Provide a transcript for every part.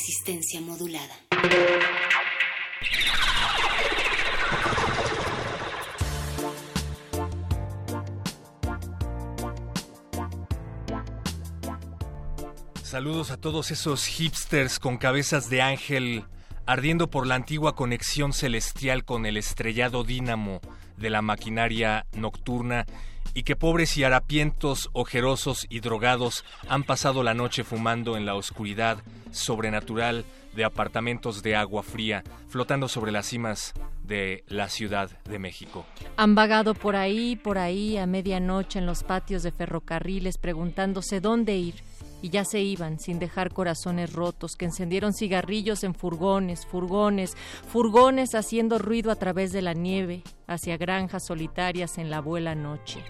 Resistencia modulada. Saludos a todos esos hipsters con cabezas de ángel ardiendo por la antigua conexión celestial con el estrellado dínamo de la maquinaria nocturna y que pobres y harapientos, ojerosos y drogados han pasado la noche fumando en la oscuridad sobrenatural de apartamentos de agua fría, flotando sobre las cimas de la Ciudad de México. Han vagado por ahí, por ahí, a medianoche en los patios de ferrocarriles, preguntándose dónde ir y ya se iban sin dejar corazones rotos, que encendieron cigarrillos en furgones, furgones, furgones haciendo ruido a través de la nieve, hacia granjas solitarias en la buena noche.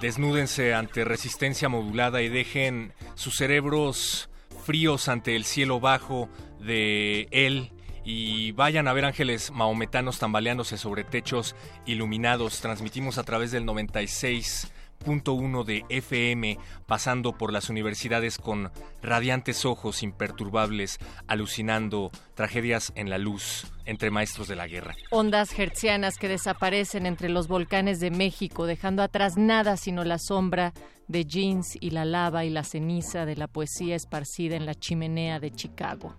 Desnúdense ante resistencia modulada y dejen sus cerebros fríos ante el cielo bajo de él y vayan a ver ángeles maometanos tambaleándose sobre techos iluminados. Transmitimos a través del 96 uno de FM, pasando por las universidades con radiantes ojos imperturbables, alucinando tragedias en la luz entre maestros de la guerra. Ondas hertzianas que desaparecen entre los volcanes de México, dejando atrás nada sino la sombra de jeans y la lava y la ceniza de la poesía esparcida en la chimenea de Chicago.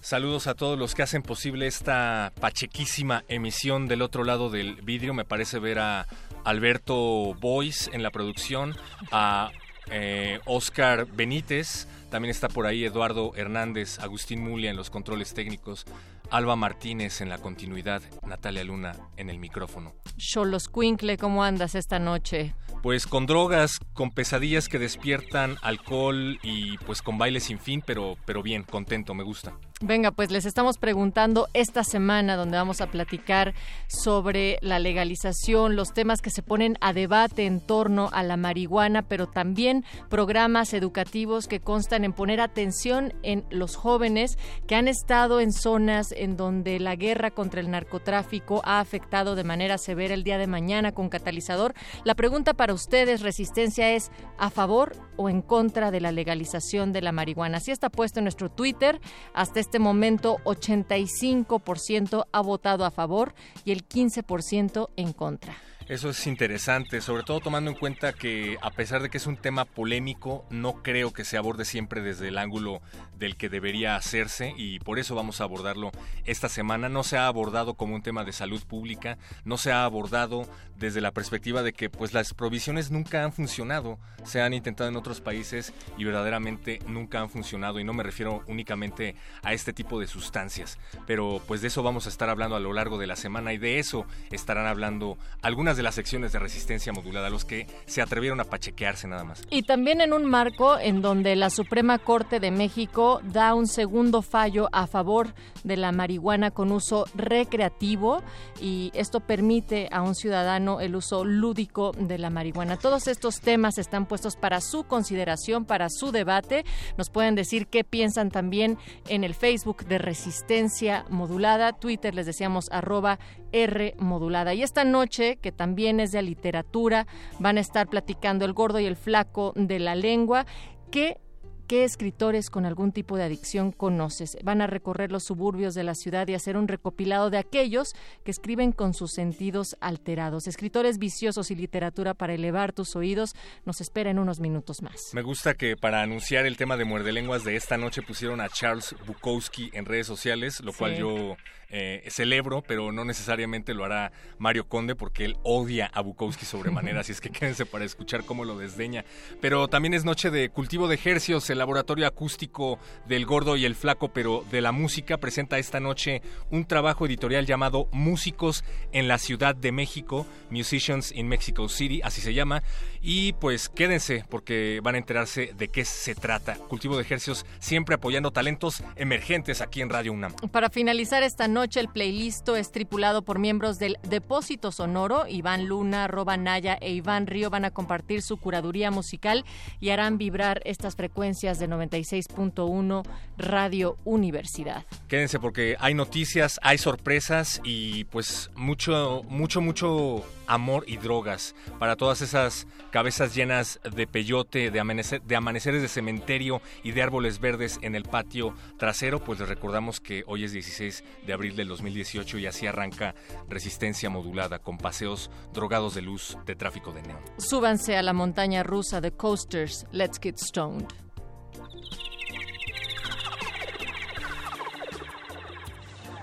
Saludos a todos los que hacen posible esta pachequísima emisión del otro lado del vidrio. Me parece ver a Alberto Boyce en la producción, a eh, Oscar Benítez, también está por ahí Eduardo Hernández, Agustín Mulia en los controles técnicos, Alba Martínez en la continuidad, Natalia Luna en el micrófono. Cholos Quincle, ¿cómo andas esta noche? Pues con drogas, con pesadillas que despiertan, alcohol y pues con baile sin fin, pero, pero bien, contento, me gusta. Venga, pues les estamos preguntando esta semana donde vamos a platicar sobre la legalización, los temas que se ponen a debate en torno a la marihuana, pero también programas educativos que constan en poner atención en los jóvenes que han estado en zonas en donde la guerra contra el narcotráfico ha afectado de manera severa el día de mañana con catalizador. La pregunta para ustedes, Resistencia, es ¿a favor o en contra de la legalización de la marihuana? Así está puesto en nuestro Twitter. Hasta este momento, 85% ha votado a favor y el 15% en contra. Eso es interesante, sobre todo tomando en cuenta que a pesar de que es un tema polémico, no creo que se aborde siempre desde el ángulo del que debería hacerse y por eso vamos a abordarlo esta semana. No se ha abordado como un tema de salud pública, no se ha abordado desde la perspectiva de que pues las provisiones nunca han funcionado, se han intentado en otros países y verdaderamente nunca han funcionado y no me refiero únicamente a este tipo de sustancias, pero pues de eso vamos a estar hablando a lo largo de la semana y de eso estarán hablando algunas de las secciones de resistencia modulada, los que se atrevieron a pachequearse nada más. Y también en un marco en donde la Suprema Corte de México da un segundo fallo a favor de la marihuana con uso recreativo y esto permite a un ciudadano el uso lúdico de la marihuana. Todos estos temas están puestos para su consideración, para su debate. Nos pueden decir qué piensan también en el Facebook de Resistencia Modulada, Twitter les decíamos arroba R modulada. Y esta noche, que también es de literatura, van a estar platicando el gordo y el flaco de la lengua, que ¿Qué escritores con algún tipo de adicción conoces? Van a recorrer los suburbios de la ciudad y hacer un recopilado de aquellos que escriben con sus sentidos alterados. Escritores viciosos y literatura para elevar tus oídos nos espera en unos minutos más. Me gusta que para anunciar el tema de muerde lenguas de esta noche pusieron a Charles Bukowski en redes sociales, lo cual yo eh, celebro, pero no necesariamente lo hará Mario Conde porque él odia a Bukowski sobremanera, así es que quédense para escuchar cómo lo desdeña. Pero también es noche de cultivo de ejercios, el laboratorio acústico del gordo y el flaco, pero de la música, presenta esta noche un trabajo editorial llamado Músicos en la Ciudad de México, Musicians in Mexico City, así se llama. Y pues quédense porque van a enterarse de qué se trata. Cultivo de ejercios siempre apoyando talentos emergentes aquí en Radio UNAM. Para finalizar esta noche, el playlist es tripulado por miembros del Depósito Sonoro. Iván Luna, Roba Naya e Iván Río van a compartir su curaduría musical y harán vibrar estas frecuencias de 96.1 Radio Universidad. Quédense porque hay noticias, hay sorpresas y pues mucho, mucho, mucho amor y drogas para todas esas cabezas llenas de peyote, de, de amaneceres de cementerio y de árboles verdes en el patio trasero. Pues les recordamos que hoy es 16 de abril del 2018 y así arranca Resistencia Modulada con paseos drogados de luz de tráfico de neón. Súbanse a la montaña rusa de Coasters, Let's Get Stoned.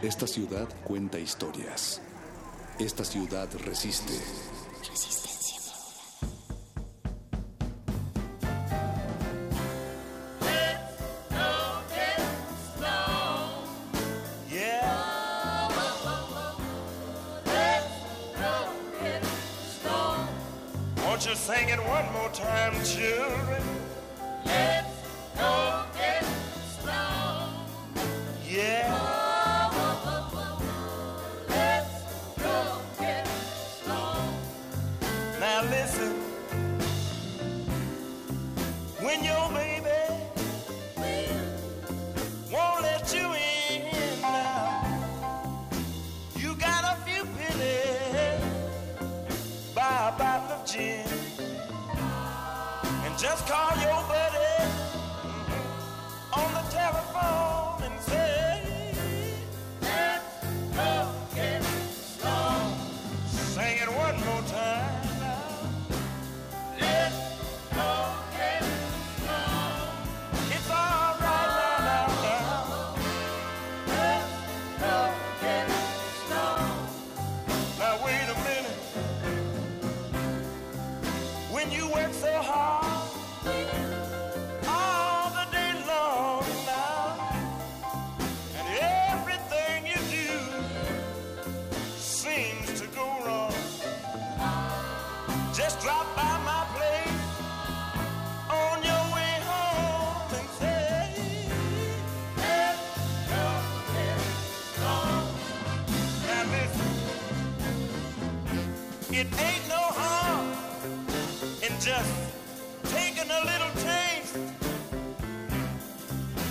Esta ciudad cuenta historias. Esta ciudad resiste. Won't you sing it one more time, children? Let's go get strong. Yeah. Call your just taking a little taste.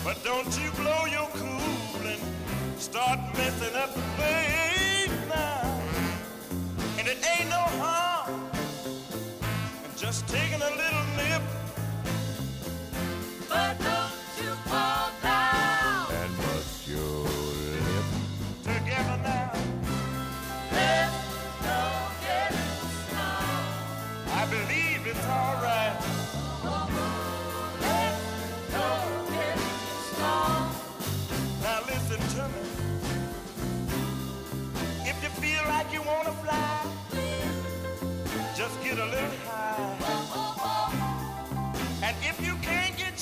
But don't you blow your cool and start messing up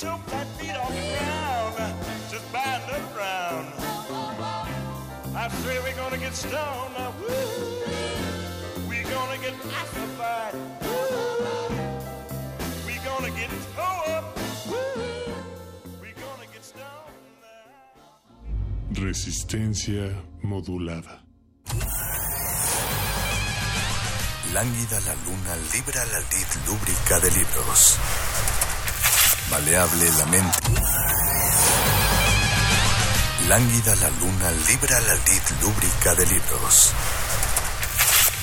your flat feet off the ground, just bind up round. I say we're gonna get stoned now. Woo! We're gonna get ossified. Woo! We're gonna get toe up. Woo! We're gonna get stoned now. Resistencia modulada. Lánguida la luna libra la lid lúbrica de libros. Maleable la mente. Lánguida la luna libra la lid lúbrica de libros.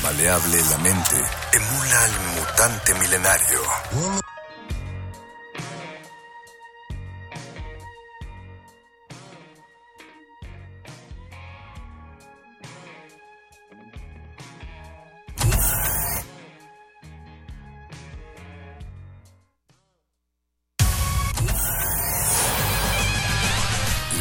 Maleable la mente emula al mutante milenario.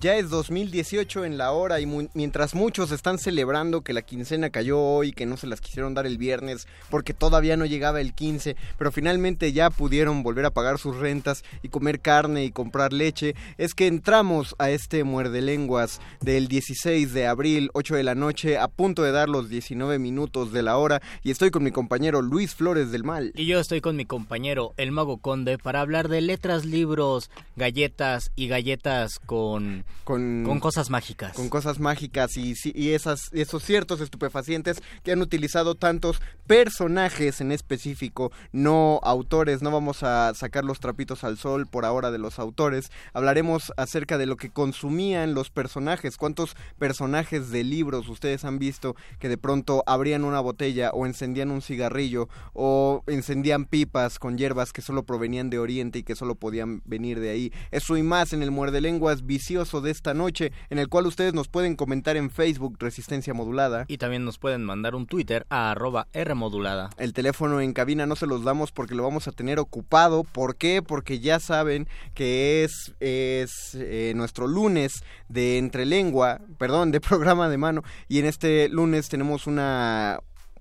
Ya es 2018 en la hora y mientras muchos están celebrando que la quincena cayó hoy, que no se las quisieron dar el viernes porque todavía no llegaba el 15, pero finalmente ya pudieron volver a pagar sus rentas y comer carne y comprar leche, es que entramos a este muerde lenguas del 16 de abril, 8 de la noche, a punto de dar los 19 minutos de la hora y estoy con mi compañero Luis Flores del Mal. Y yo estoy con mi compañero, el Mago Conde, para hablar de letras, libros, galletas y galletas con, con, con cosas mágicas. con cosas mágicas y, y esas, esos ciertos estupefacientes que han utilizado tantos personajes en específico, no autores. No vamos a sacar los trapitos al sol por ahora de los autores. Hablaremos acerca de lo que consumían los personajes. ¿Cuántos personajes de libros ustedes han visto que de pronto abrían una botella o encendían un cigarrillo o encendían pipas con hierbas que solo provenían de Oriente y que solo podían venir de ahí? Eso y más en el muerde lenguas vicioso de esta noche, en el cual ustedes nos pueden comentar en Facebook Resistencia Modulada. Y también nos pueden mandar un Twitter a arroba Rmodulada. El teléfono en cabina no se los damos porque lo vamos a tener ocupado. ¿Por qué? Porque ya saben que es, es eh, nuestro lunes de Entrelengua, perdón, de programa de mano. Y en este lunes tenemos una,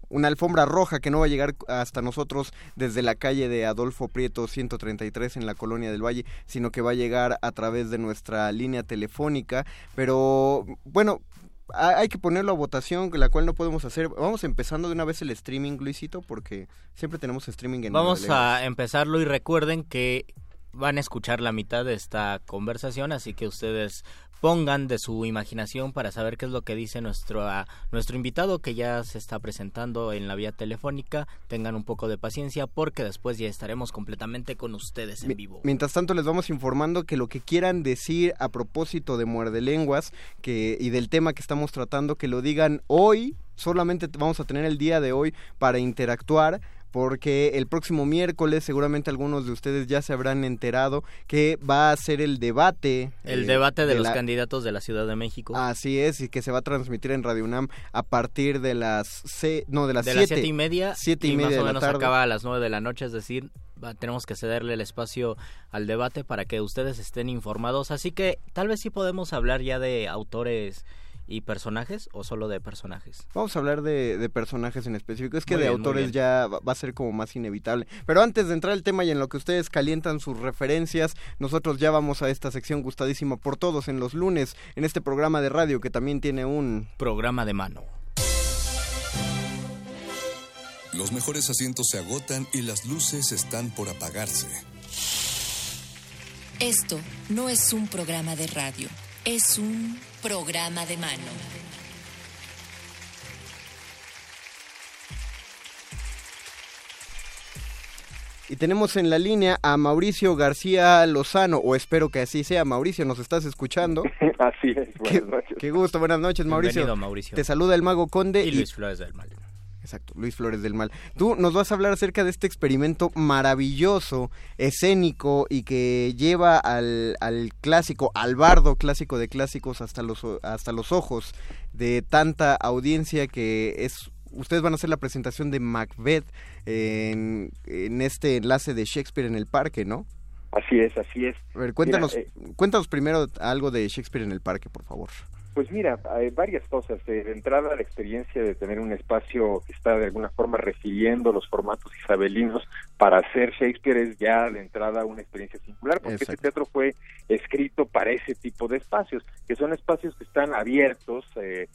una alfombra roja que no va a llegar hasta nosotros desde la calle de Adolfo Prieto 133 en la Colonia del Valle, sino que va a llegar a través de nuestra línea telefónica. Pero bueno, hay que ponerlo a votación, la cual no podemos hacer. Vamos empezando de una vez el streaming, Luisito, porque siempre tenemos streaming en Vamos a empezarlo y recuerden que van a escuchar la mitad de esta conversación, así que ustedes pongan de su imaginación para saber qué es lo que dice nuestro, ah, nuestro invitado que ya se está presentando en la vía telefónica. Tengan un poco de paciencia porque después ya estaremos completamente con ustedes en vivo. Mientras tanto les vamos informando que lo que quieran decir a propósito de Muerde Lenguas que, y del tema que estamos tratando, que lo digan hoy, solamente vamos a tener el día de hoy para interactuar. Porque el próximo miércoles seguramente algunos de ustedes ya se habrán enterado que va a ser el debate. El eh, debate de, los la- candidatos de la Ciudad de México. Así es, y que se va a transmitir en Radio UNAM a partir de las se- no de las de siete, las siete y media siete y, y media más o de la menos tarde. acaba a las nueve de la noche, es decir, va- tenemos que cederle el espacio al debate para que ustedes estén informados. Así que tal vez sí podemos hablar ya de autores y personajes o solo de personajes. Vamos a hablar de, de personajes en específico. Es que Muy de bien, autores ya va va a ser como más inevitable. Pero antes de entrar al tema y en lo que ustedes calientan sus referencias, nosotros ya vamos a esta sección gustadísima por todos en los lunes, en este programa de radio que también tiene un... Programa de mano. Los mejores asientos se agotan y las luces están por apagarse. Esto no es un programa de radio, es un programa de mano. Y tenemos en la línea a Mauricio García Lozano, o espero que así sea. Mauricio, ¿nos estás escuchando? Así es, Qué, buenas noches. qué gusto, buenas noches, Mauricio. Bienvenido, Mauricio. Te saluda el Mago Conde Y Luis Flores del Mal. Exacto, Luis Flores del Mal. Tú nos vas a hablar acerca de este experimento maravilloso, escénico y que lleva al, al clásico, al bardo clásico de clásicos hasta los, hasta los ojos de tanta audiencia que es... Ustedes van a hacer la presentación de Macbeth en, en este enlace de Shakespeare en el parque, ¿no? Así es, así es. A ver, cuéntanos, Mira, eh, cuéntanos primero algo de Shakespeare en el parque, por favor. Pues mira, hay varias cosas. Eh, De entrada, la experiencia de tener un espacio que está de alguna forma refiriendo los formatos isabelinos para hacer Shakespeare es ya de entrada una experiencia singular, porque este Exacto. teatro fue escrito para ese tipo de espacios, que son espacios que están abiertos, eh,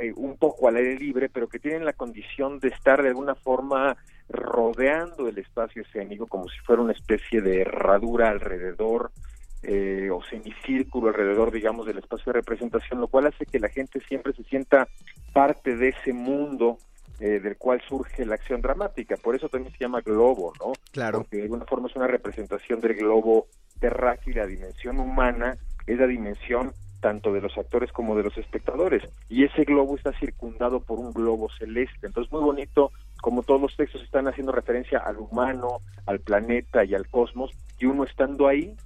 eh, un poco al aire libre, pero que tienen la condición de estar de alguna forma rodeando el espacio escénico como si fuera una especie de herradura alrededor eh, o semicírculo alrededor, digamos, del espacio de representación, lo cual hace que la gente siempre se sienta parte de ese mundo eh, del cual surge la acción dramática. Por eso también se llama globo, ¿no? Claro. Porque de alguna forma es una representación del globo terráqueo y la dimensión humana es la dimensión tanto de los actores como de los espectadores. Y ese globo está circundado por un globo celeste. Entonces, muy bonito, como todos los textos están haciendo referencia al humano, al planeta y al cosmos, y uno estando ahí,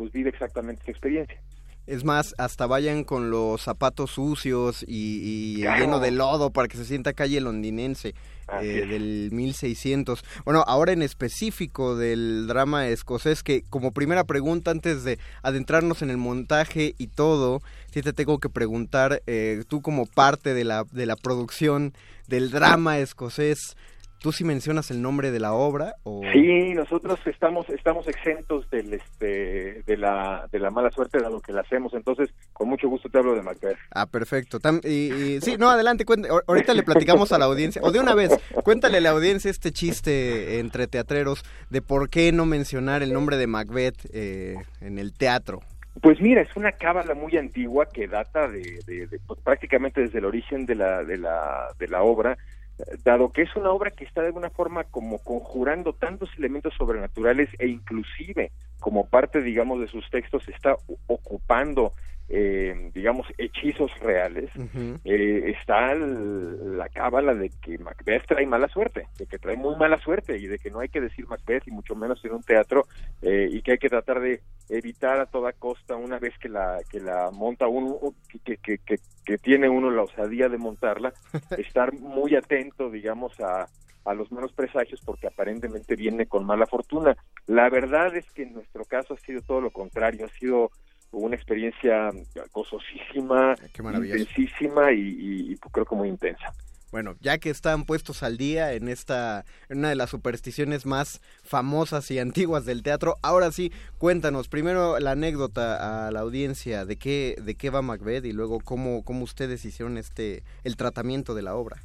pues vive exactamente esa experiencia. Es más, hasta vayan con los zapatos sucios y, y Claro. lleno de lodo para que se sienta calle londinense eh, del 1600. Bueno, ahora en específico del drama escocés, que como primera pregunta antes de adentrarnos en el montaje y todo, sí te tengo que preguntar, eh, tú como parte de la, de la producción del drama escocés, ¿tú sí mencionas el nombre de la obra? O... Sí, nosotros estamos estamos exentos del este de la de la mala suerte dado que la hacemos, entonces con mucho gusto te hablo de Macbeth. Ah, perfecto. Tam- y, y- sí, no, adelante, cuente- ahor- ahorita le platicamos a la audiencia, o de una vez, cuéntale a la audiencia este chiste entre teatreros de por qué no mencionar el nombre de Macbeth eh, en el teatro. Pues mira, es una cábala muy antigua que data de, de- de, pues, prácticamente desde el origen de la de la de la obra, dado que es una obra que está de alguna forma como conjurando tantos elementos sobrenaturales e inclusive como parte, digamos, de sus textos está ocupando, eh, digamos, hechizos reales. eh, está el- la cábala de que Macbeth trae mala suerte, de que trae muy mala suerte y de que no hay que decir Macbeth y mucho menos en un teatro eh, y que hay que tratar de evitar a toda costa una vez que la que la monta uno que, que, que, que tiene uno la osadía de montarla estar muy atento digamos a a los malos presagios porque aparentemente viene con mala fortuna. La verdad es que en nuestro caso ha sido todo lo contrario, ha sido una experiencia gozosísima, maravilloso. intensísima y, y- y creo que muy intensa. Bueno, ya que están puestos al día en esta, en una de las supersticiones más famosas y antiguas del teatro, ahora sí, cuéntanos primero la anécdota a la audiencia de qué, de qué va Macbeth y luego cómo, cómo ustedes hicieron este, el tratamiento de la obra.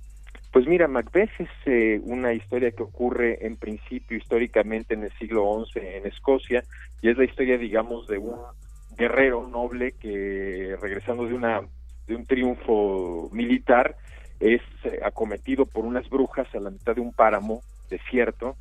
Pues mira, Macbeth es eh, una historia que ocurre en principio históricamente en el siglo XI en Escocia y es la historia, digamos, de un guerrero noble que regresando de una de un triunfo militar es eh, acometido por unas brujas a la mitad de un páramo desierto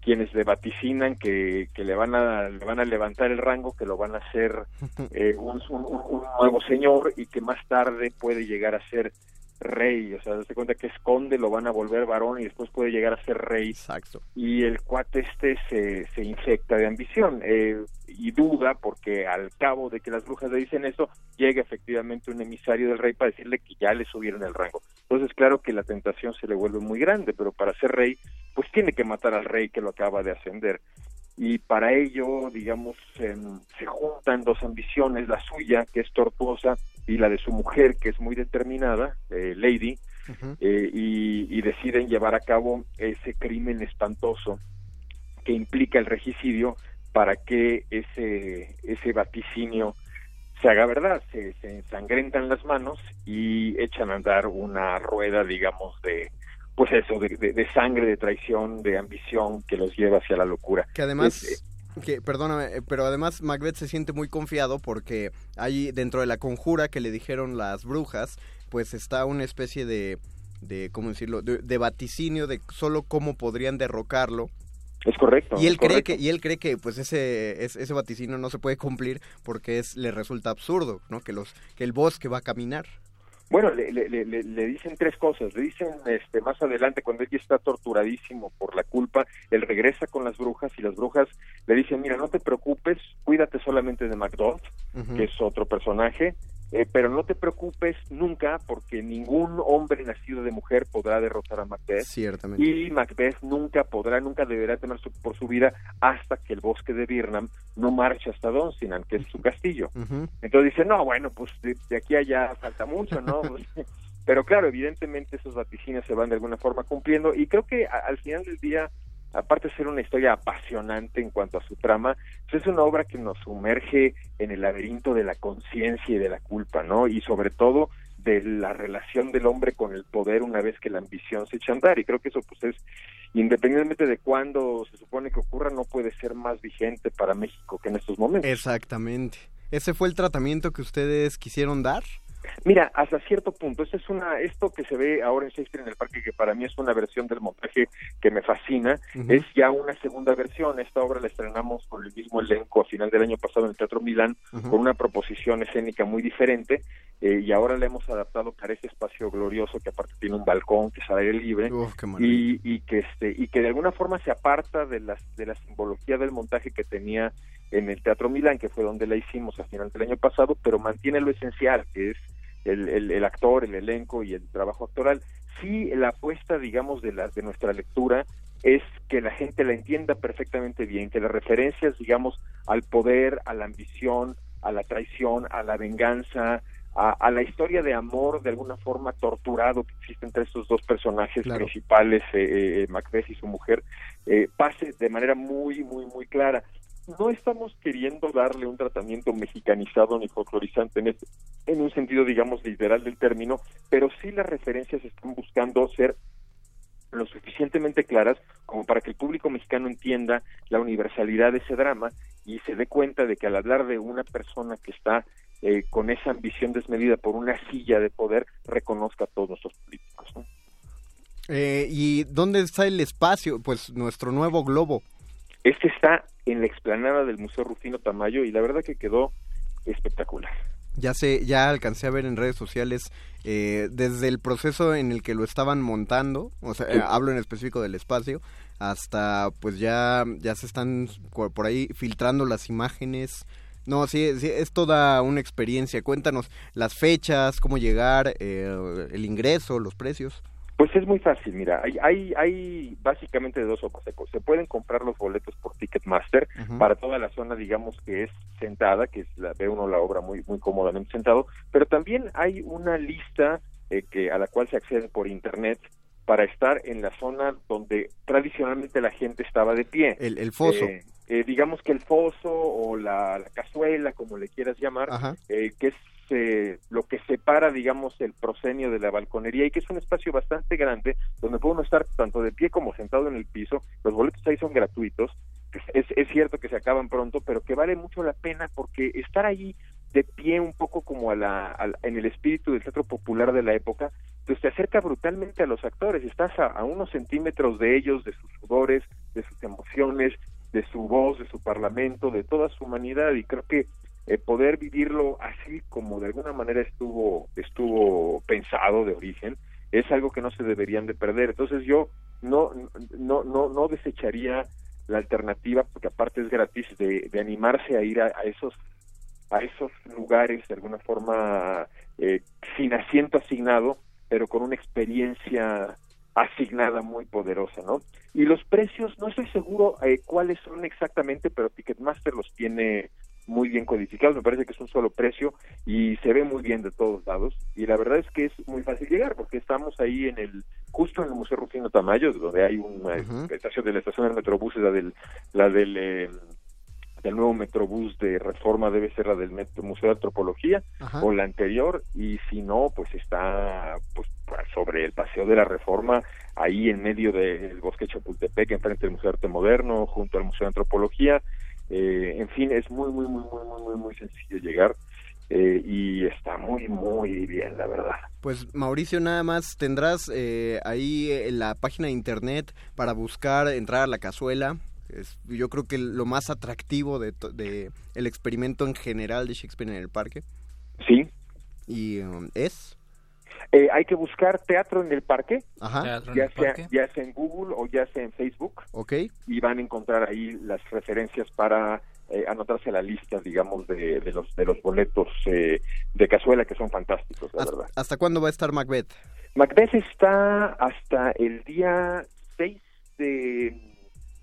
quienes le vaticinan que, que le van a le van a levantar el rango que lo van a hacer eh, un, un- un nuevo señor y que más tarde puede llegar a ser rey, o sea, se cuenta que esconde, lo van a volver varón y después puede llegar a ser rey. Exacto. Y el cuate este se, se infecta de ambición eh, y duda porque al cabo de que las brujas le dicen eso, llega efectivamente un emisario del rey para decirle que ya le subieron el rango. Entonces, claro que la tentación se le vuelve muy grande, pero para ser rey, pues tiene que matar al rey que lo acaba de ascender y para ello, digamos, em, se juntan dos ambiciones, la suya, que es tortuosa, y la de su mujer, que es muy determinada, eh, Lady, eh, y, y deciden llevar a cabo ese crimen espantoso que implica el regicidio para que ese, ese vaticinio se haga verdad, se, se ensangrentan las manos y echan a andar una rueda, digamos, de pues eso, de, de- de sangre, de traición, de ambición que los lleva hacia la locura. Que además, Es- que, perdóname, eh, pero además Macbeth se siente muy confiado porque ahí dentro de la conjura que le dijeron las brujas, pues está una especie de, de ¿cómo decirlo?, de, de vaticinio de solo cómo podrían derrocarlo. Es correcto. Y él cree correcto. que y él cree que pues ese es- ese vaticinio no se puede cumplir porque es le resulta absurdo, ¿no? Que los que el bosque va a caminar. Bueno, le, le, le, le- le dicen tres cosas. Le dicen este, más adelante, cuando él ya está torturadísimo por la culpa, él regresa con las brujas y las brujas le dicen, mira, no te preocupes, cuídate solamente de Macduff, Ujú. que es otro personaje, eh, pero no te preocupes nunca porque ningún hombre nacido de mujer podrá derrotar a Macbeth. Ciertamente. Y Macbeth nunca podrá, nunca deberá temer su- por su vida hasta que el bosque de Birnam no marche hasta Dunsinane, que es su castillo. Entonces dice, no, bueno, pues de, de aquí a allá falta mucho, ¿no? Pues, Pero claro, evidentemente esos vaticinios se van de alguna forma cumpliendo y creo que a- al final del día, aparte de ser una historia apasionante en cuanto a su trama, pues es una obra que nos sumerge en el laberinto de la conciencia y de la culpa, ¿no? Y sobre todo de la relación del hombre con el poder una vez que la ambición se echa a andar y creo que eso pues es independientemente de cuándo se supone que ocurra no puede ser más vigente para México que en estos momentos. Exactamente. ¿Ese fue el tratamiento que ustedes quisieron dar? Mira, hasta cierto punto, esto es una, esto que se ve ahora en Shakespeare en el Parque, que para mí es una versión del montaje que me fascina, es ya una segunda versión. Esta obra la estrenamos con el mismo elenco a final del año pasado en el Teatro Milán, con una proposición escénica muy diferente, eh, y ahora la hemos adaptado para ese espacio glorioso que aparte tiene un balcón que es al aire libre Uf, y, y que este y que de alguna forma se aparta de las de la simbología del montaje que tenía en el Teatro Milán, que fue donde la hicimos a final del año pasado, pero mantiene lo esencial, que es el, el, el actor, el elenco y el trabajo actoral. Sí, la apuesta, digamos, de, la, de nuestra lectura es que la gente la entienda perfectamente bien, que las referencias, digamos, al poder, a la ambición, a la traición, a la venganza, a, a la historia de amor de alguna forma torturado que existe entre estos dos personajes Claro. principales, eh, eh, Macbeth y su mujer, eh, pase de manera muy, muy, muy clara. No estamos queriendo darle un tratamiento mexicanizado ni folclorizante en, este- en un sentido, digamos, literal del término, pero sí las referencias están buscando ser lo suficientemente claras como para que el público mexicano entienda la universalidad de ese drama y se dé cuenta de que al hablar de una persona que está eh, con esa ambición desmedida por una silla de poder, reconozca a todos nuestros políticos. Eh, ¿Y dónde está el espacio? Pues nuestro nuevo globo. Este está en la explanada del Museo Rufino Tamayo y la verdad que quedó espectacular. Ya sé, ya alcancé a ver en redes sociales eh, desde el proceso en el que lo estaban montando, o sea, Sí. eh, hablo en específico del espacio, hasta pues ya ya se están por por ahí filtrando las imágenes. No, sí, sí, es toda una experiencia. Cuéntanos las fechas, cómo llegar, eh, el ingreso, los precios. Pues es muy fácil, mira, hay, hay, hay básicamente de dos sopas. Se, se pueden comprar los boletos por Ticketmaster para toda la zona, digamos, que es sentada, que es la, ve uno la obra muy, muy cómodamente sentado, pero también hay una lista eh, que a la cual se accede por internet para estar en la zona donde tradicionalmente la gente estaba de pie. El, el foso. Eh, eh, digamos que el foso o la, la cazuela, como le quieras llamar, eh, que es eh, lo que separa, digamos, el proscenio de la balconería y que es un espacio bastante grande donde puede uno estar tanto de pie como sentado en el piso. Los boletos ahí son gratuitos. Es, es cierto que se acaban pronto, pero que vale mucho la pena porque estar ahí de pie un poco como a la, al- en el espíritu del teatro popular de la época, pues te acerca brutalmente a los actores, estás a, a unos centímetros de ellos, de sus sudores, de sus emociones, de su voz, de su parlamento, de toda su humanidad y creo que eh, poder vivirlo así como de alguna manera estuvo estuvo pensado de origen es algo que no se deberían de perder entonces yo no no no no desecharía la alternativa porque aparte es gratis de, animarse a ir a, a esos a esos lugares de alguna forma eh, sin asiento asignado pero con una experiencia asignada muy poderosa, ¿no? Y los precios, no estoy seguro eh, cuáles son exactamente, pero Ticketmaster los tiene muy bien codificados, me parece que es un solo precio y se ve muy bien de todos lados y la verdad es que es muy fácil llegar porque estamos ahí en el justo en el Museo Rufino Tamayo donde hay una estación de la estación del Metrobús la del la del eh, del nuevo Metrobús de Reforma debe ser la del Metro- Museo de Antropología Ajá. o la anterior y si no pues está pues sobre el Paseo de la Reforma ahí en medio del Bosque Chapultepec enfrente del Museo de Arte Moderno junto al Museo de Antropología eh, en fin es muy muy muy muy muy muy, muy sencillo llegar eh, y está muy muy bien la verdad Pues Mauricio, nada más tendrás eh, ahí eh, la página de internet para buscar entrar a la cazuela. Es, yo creo que lo más atractivo de, de el experimento en general de Shakespeare en el parque. sí Y um, es. Eh, hay que buscar teatro en el parque Ajá. Teatro en ya el sea parque. ya sea en Google o ya sea en Facebook Ok. y van a encontrar ahí las referencias para eh, anotarse a la lista, digamos, de, de los de los boletos eh, de cazuela que son fantásticos, la ¿Hasta, verdad. hasta cuándo va a estar Macbeth? Macbeth está hasta el día 6 de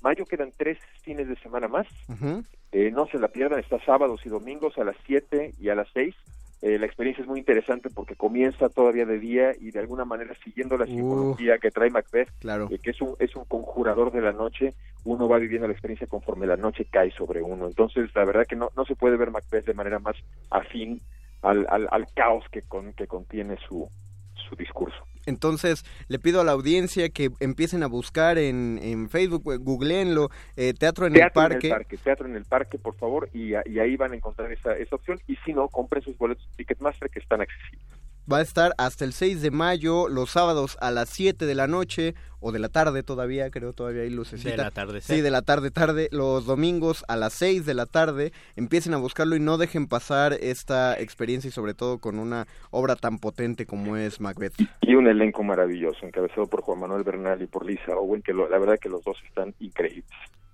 mayo, quedan tres fines de semana más. Eh, no se la pierdan, está sábados y domingos a las 7 y a las 6. Eh, la experiencia es muy interesante porque comienza todavía de día y de alguna manera siguiendo la simbología que trae Macbeth, Claro. eh, que es un, es un conjurador de la noche, uno va viviendo la experiencia conforme la noche cae sobre uno. Entonces, la verdad que no, no se puede ver Macbeth de manera más afín al, al, al caos que, con, que contiene su, su discurso. Entonces, le pido a la audiencia que empiecen a buscar en, en Facebook, eh, googleenlo, eh, Teatro en teatro el Parque. en el parque, teatro en el parque, por favor, y, y ahí van a encontrar esa, esa opción. Y si no, compren sus boletos Ticketmaster que están accesibles. Va a estar hasta el 6 de mayo, los sábados a las 7 de la noche, o de la tarde todavía, creo todavía hay lucecita. De la tarde, Sí, de la tarde, tarde. Los domingos a las 6 de la tarde. Empiecen a buscarlo y no dejen pasar esta experiencia y sobre todo con una obra tan potente como es Macbeth. Y un elenco maravilloso, encabezado por Juan Manuel Bernal y por Lisa Owen, que lo- la verdad que los dos están increíbles.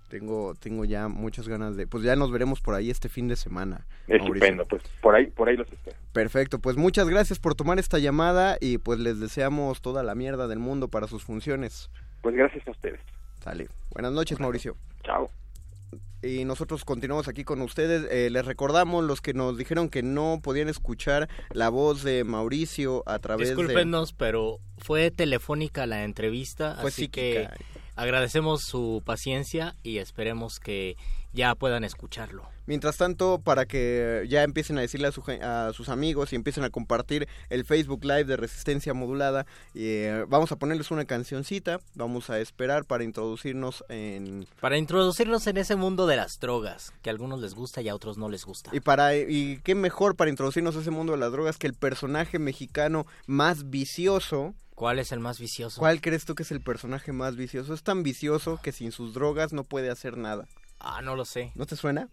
Tengo, tengo ya muchas ganas de... Pues ya nos veremos por ahí este fin de semana. Mauricio. Estupendo, pues por ahí, por ahí los espero. Perfecto, pues muchas gracias por tomar esta llamada y pues les deseamos toda la mierda del mundo para sus funciones. Pues gracias a ustedes. Sale. Buenas noches, Mauricio. Chao. Y nosotros continuamos aquí con ustedes. Eh, les recordamos los que nos dijeron que no podían escuchar la voz de Mauricio a través de... Discúlpenos, pero fue telefónica la entrevista, Fue así psíquica. que agradecemos su paciencia y esperemos que ya puedan escucharlo. Mientras tanto, para que ya empiecen a decirle a, su a sus amigos y empiecen a compartir el Facebook Live de Resistencia Modulada, eh, vamos a ponerles una cancioncita, vamos a esperar para introducirnos en... Para introducirnos en ese mundo de las drogas, que a algunos les gusta y a otros no les gusta. Y para y qué mejor para introducirnos a ese mundo de las drogas que el personaje mexicano más vicioso. ¿Cuál es el más vicioso? ¿Cuál crees tú que es el personaje más vicioso? Es tan vicioso que sin sus drogas no puede hacer nada. Ah, no lo sé. ¿No te suena?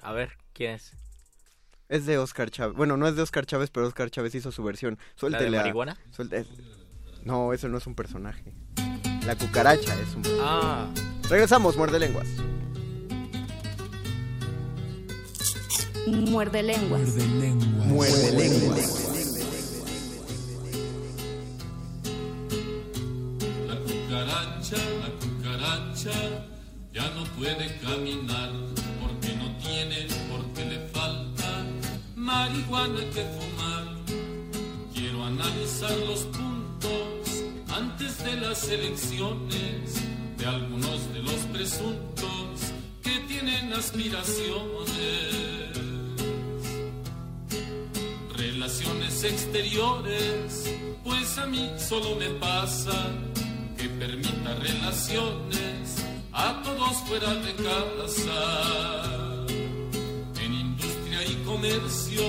A ver, ¿quién es? Es de Oscar Chávez. Bueno, no es de Oscar Chávez, pero Oscar Chávez hizo su versión. Suéltele a- marihuana? suelte- No, eso no es un personaje. La cucaracha es un Ah. Regresamos, muerde lenguas. Muerde lenguas. Muerde lenguas. La cucaracha, la cucaracha ya no puede caminar porque no tiene, porque le falta marihuana que fumar. Quiero analizar los puntos antes de las elecciones de algunos de los presuntos que tienen aspiraciones. Relaciones exteriores, pues a mí solo me pasa que permita relaciones a todos fuera de casa. En industria y comercio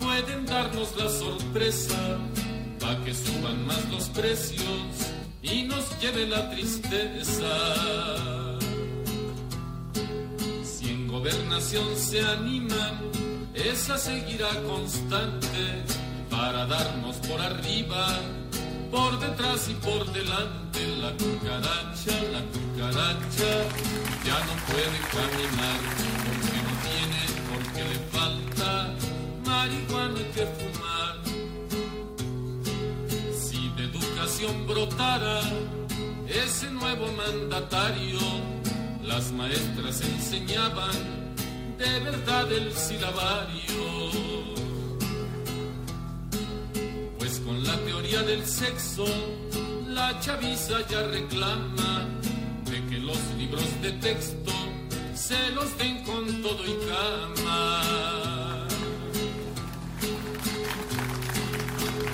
pueden darnos la sorpresa para que suban más los precios y nos lleve la tristeza. Si en gobernación se animan, esa seguirá constante para darnos por arriba, por detrás y por delante. La cucaracha, la cucaracha ya no puede caminar porque no tiene, porque le falta marihuana que fumar. Si de educación brotara ese nuevo mandatario, las maestras enseñaban de verdad el silabario. Pues con la teoría del sexo, la chaviza ya reclama de que los libros de texto se los den con todo y cama.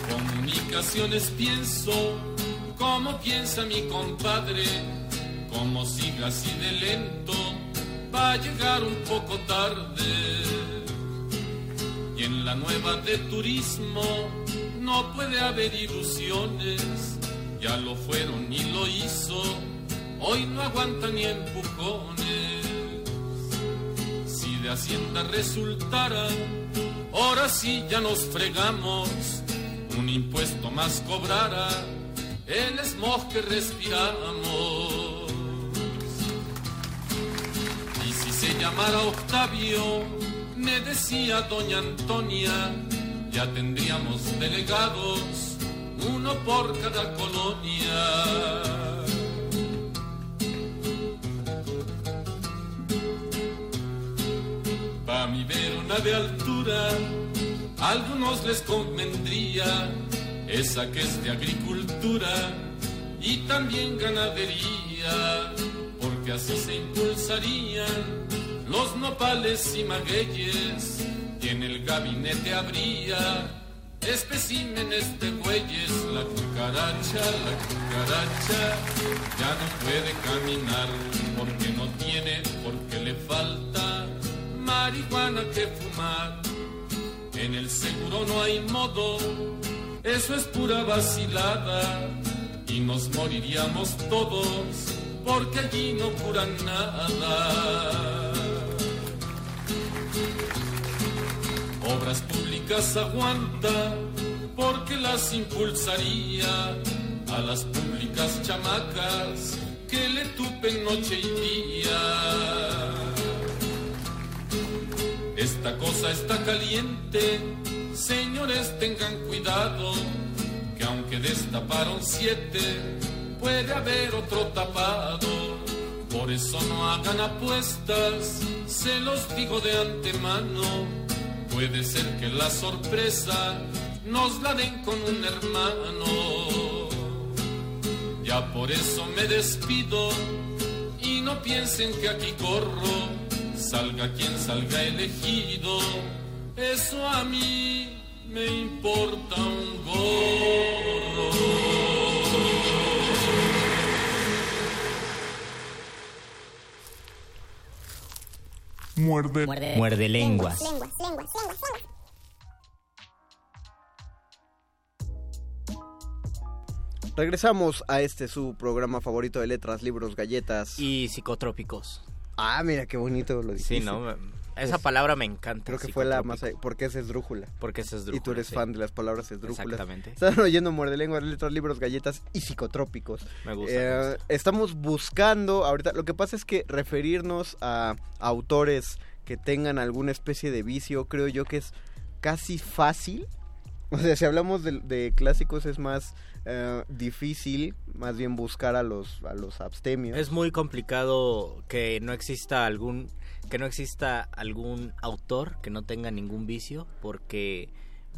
Comunicaciones pienso, como piensa mi compadre, como siga así de lento, va a llegar un poco tarde. Y en la nueva de turismo no puede haber ilusiones, ya lo fueron y lo hizo, hoy no aguanta ni empujones. Si de Hacienda resultara, ahora sí ya nos fregamos, un impuesto más cobrara el smog que respiramos. Y si se llamara Octavio, me decía doña Antonia, ya tendríamos delegados, uno por cada colonia. Pa' mi verona de altura, a algunos les convendría esa que es de agricultura y también ganadería, porque así se impulsarían los nopales y magueyes y en el gabinete habría especímenes de bueyes, la cucaracha, la cucaracha ya no puede caminar porque no tiene, porque le falta marihuana que fumar. En el seguro no hay modo, eso es pura vacilada y nos moriríamos todos porque allí no curan nada. Obras públicas aguanta porque las impulsaría a las públicas chamacas que le tupen noche y día. Esta cosa está caliente, señores tengan cuidado, que aunque destaparon siete, puede haber otro tapado. Por eso no hagan apuestas, se los digo de antemano. Puede ser que la sorpresa nos la den con un hermano. Ya por eso me despido y no piensen que aquí corro, salga quien salga elegido. Eso a mí me importa un gorro. Muerde. Muerde lenguas. Lenguas, lenguas, lenguas, lenguas. Regresamos a este su programa favorito de letras, libros, galletas. Y psicotrópicos. Ah, mira qué bonito lo dijiste. Sí, ¿no? Esa palabra me encanta. Creo que fue la más... Porque es esdrújula. Porque es esdrújula. Y tú eres sí. fan de las palabras esdrújulas. Exactamente. Están oyendo Muerde Lenguas, letras, libros, galletas y psicotrópicos. Me gusta, Eh, me gusta. Estamos buscando, ahorita, lo que pasa es que referirnos a autores que tengan alguna especie de vicio, creo yo que es casi fácil. O sea, si hablamos de, de clásicos es más eh, difícil, más bien buscar a los, a los abstemios. Es muy complicado que no exista algún que no exista algún autor que no tenga ningún vicio porque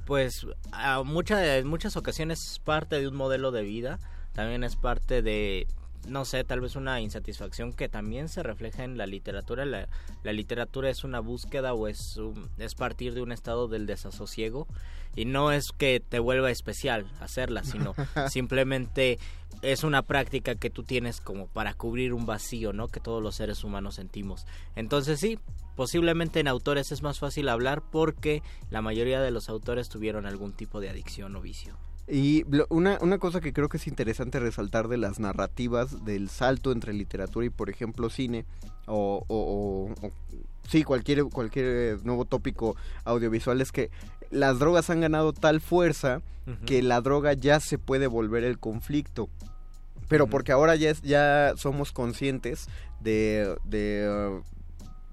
pues a mucha, en muchas ocasiones es parte de un modelo de vida, también es parte de no sé, tal vez una insatisfacción que también se refleja en la literatura. La, la literatura es una búsqueda o es, un- es partir de un estado del desasosiego y no es que te vuelva especial hacerla, sino simplemente es una práctica que tú tienes como para cubrir un vacío, ¿no? Que todos los seres humanos sentimos. Entonces sí, posiblemente en autores es más fácil hablar porque la mayoría de los autores tuvieron algún tipo de adicción o vicio. Y una, una cosa que creo que es interesante resaltar de las narrativas del salto entre literatura y, por ejemplo, cine, o, o- o- o- sí, cualquier, cualquier nuevo tópico audiovisual, es que las drogas han ganado tal fuerza que la droga ya se puede volver el conflicto. Pero porque ahora ya, es, ya somos conscientes de, de eh,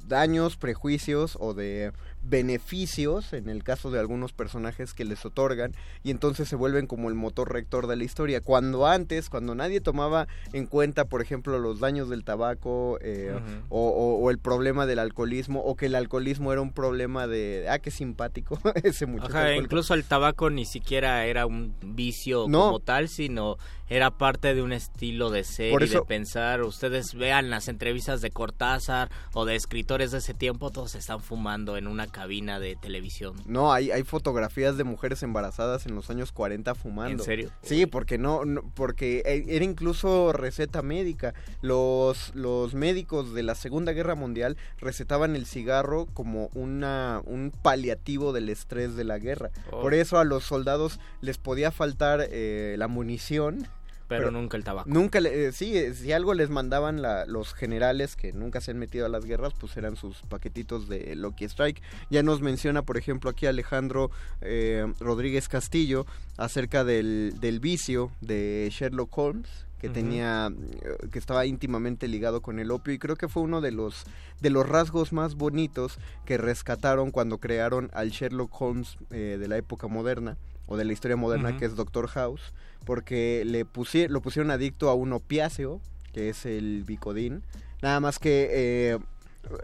daños, prejuicios o de beneficios en el caso de algunos personajes que les otorgan y entonces se vuelven como el motor rector de la historia. Cuando antes, cuando nadie tomaba en cuenta, por ejemplo, los daños del tabaco eh, o, o- o el problema del alcoholismo o que el alcoholismo era un problema de, ah, qué simpático ese muchacho. Ajá, alcohólico". incluso el tabaco ni siquiera era un vicio No. como tal, sino era parte de un estilo de ser Por y eso- de pensar. Ustedes vean las entrevistas de Cortázar o de escritores de ese tiempo, todos están fumando en una cabina de televisión. No, hay, hay fotografías de mujeres embarazadas en los años 40 fumando. ¿En serio? Sí, porque no, no- porque eh, era incluso receta médica. Los, los médicos de la Segunda Guerra Mundial recetaban el cigarro como una, un paliativo del estrés de la guerra. Oh. Por eso a los soldados les podía faltar eh, la munición. Pero nunca el tabaco. Nunca, le- eh, sí, eh, si algo les mandaban la- los generales que nunca se han metido a las guerras, pues eran sus paquetitos de Lucky Strike. Ya nos menciona, por ejemplo, aquí Alejandro eh, Rodríguez Castillo acerca del, del vicio de Sherlock Holmes que tenía eh, que estaba íntimamente ligado con el opio y creo que fue uno de los de los rasgos más bonitos que rescataron cuando crearon al Sherlock Holmes eh, de la época moderna o de la historia moderna que es Doctor House porque le lo pusieron adicto a un opiáceo que es el Vicodin nada más que eh,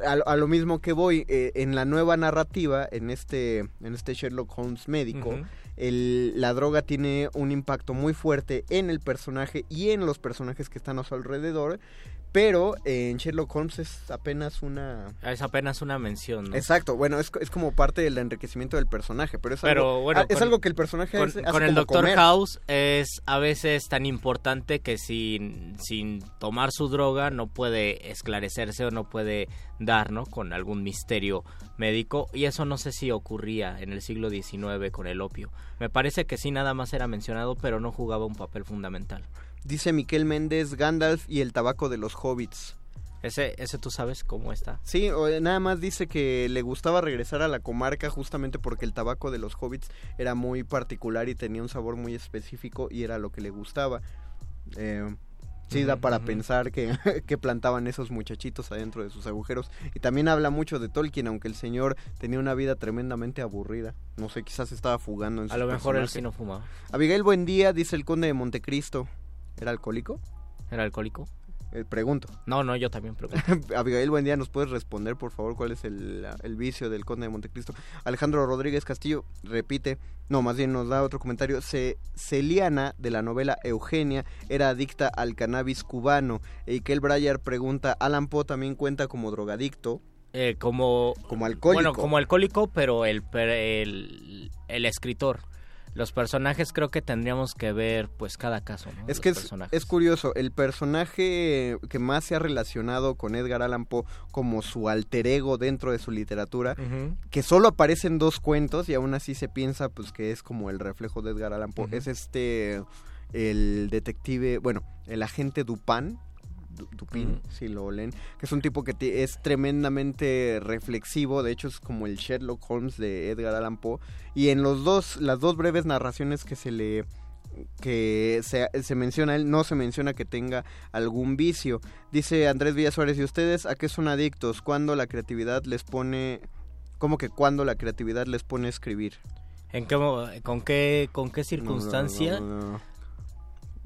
a, a lo mismo que voy eh, en la nueva narrativa en este en este Sherlock Holmes médico el- la droga tiene un impacto muy fuerte en el personaje y en los personajes que están a su alrededor pero eh, en Sherlock Holmes es apenas una... Es apenas una mención, ¿no? Exacto, bueno, es, es como parte del enriquecimiento del personaje, pero es, Pero, algo, bueno, ah, es con- algo que el personaje con, hace- con hace el Doctor comer. House es a veces tan importante que sin, sin tomar su droga no puede esclarecerse o no puede dar, ¿no? Con algún misterio médico y eso no sé si ocurría en el siglo XIX con el opio. Me parece que sí nada más era mencionado pero no jugaba un papel fundamental. Dice Miquel Méndez, Gandalf y el tabaco de los hobbits. Ese, ese tú sabes cómo está. Sí, eh, nada más dice que le gustaba regresar a la comarca justamente porque el tabaco de los hobbits era muy particular y tenía un sabor muy específico y era lo que le gustaba. Eh, sí, da para pensar que, que plantaban esos muchachitos adentro de sus agujeros. Y también habla mucho de Tolkien, aunque el señor tenía una vida tremendamente aburrida. No sé, quizás estaba fugando en A lo mejor él personaje. sí no fumaba. Abigail Buendía, dice el conde de Montecristo. ¿Era alcohólico? ¿Era alcohólico? Eh, pregunto. No, no, yo también pregunto. Abigail, buen día. ¿Nos puedes responder, por favor, cuál es el, el vicio del conde de Montecristo? Alejandro Rodríguez Castillo repite, no, más bien nos da otro comentario. Ce- Celiana, de la novela Eugenia, era adicta al cannabis cubano. Eikel Breyer pregunta, ¿Alan Poe también cuenta como drogadicto? Eh, como Como alcohólico. Bueno, como alcohólico, pero el, el, el escritor. Los personajes creo que tendríamos que ver pues cada caso, ¿no? Es Los que es, curioso, el personaje que más se ha relacionado con Edgar Allan Poe como su alter ego dentro de su literatura, que solo aparece en dos cuentos y aún así se piensa pues que es como el reflejo de Edgar Allan Poe. Es este, el detective, bueno, el agente Dupin, Du- Dupin, si lo leen, que es un tipo que es tremendamente reflexivo, de hecho es como el Sherlock Holmes de Edgar Allan Poe, y en los dos, las dos breves narraciones que se le que se, se menciona a él, no se menciona que tenga algún vicio. Dice Andrés Villa Suárez, ¿y ustedes a qué son adictos? ¿Cuándo la creatividad les pone... ¿Cómo que cuando la creatividad les pone a escribir? ¿En qué, con qué con qué circunstancia? No, no, no.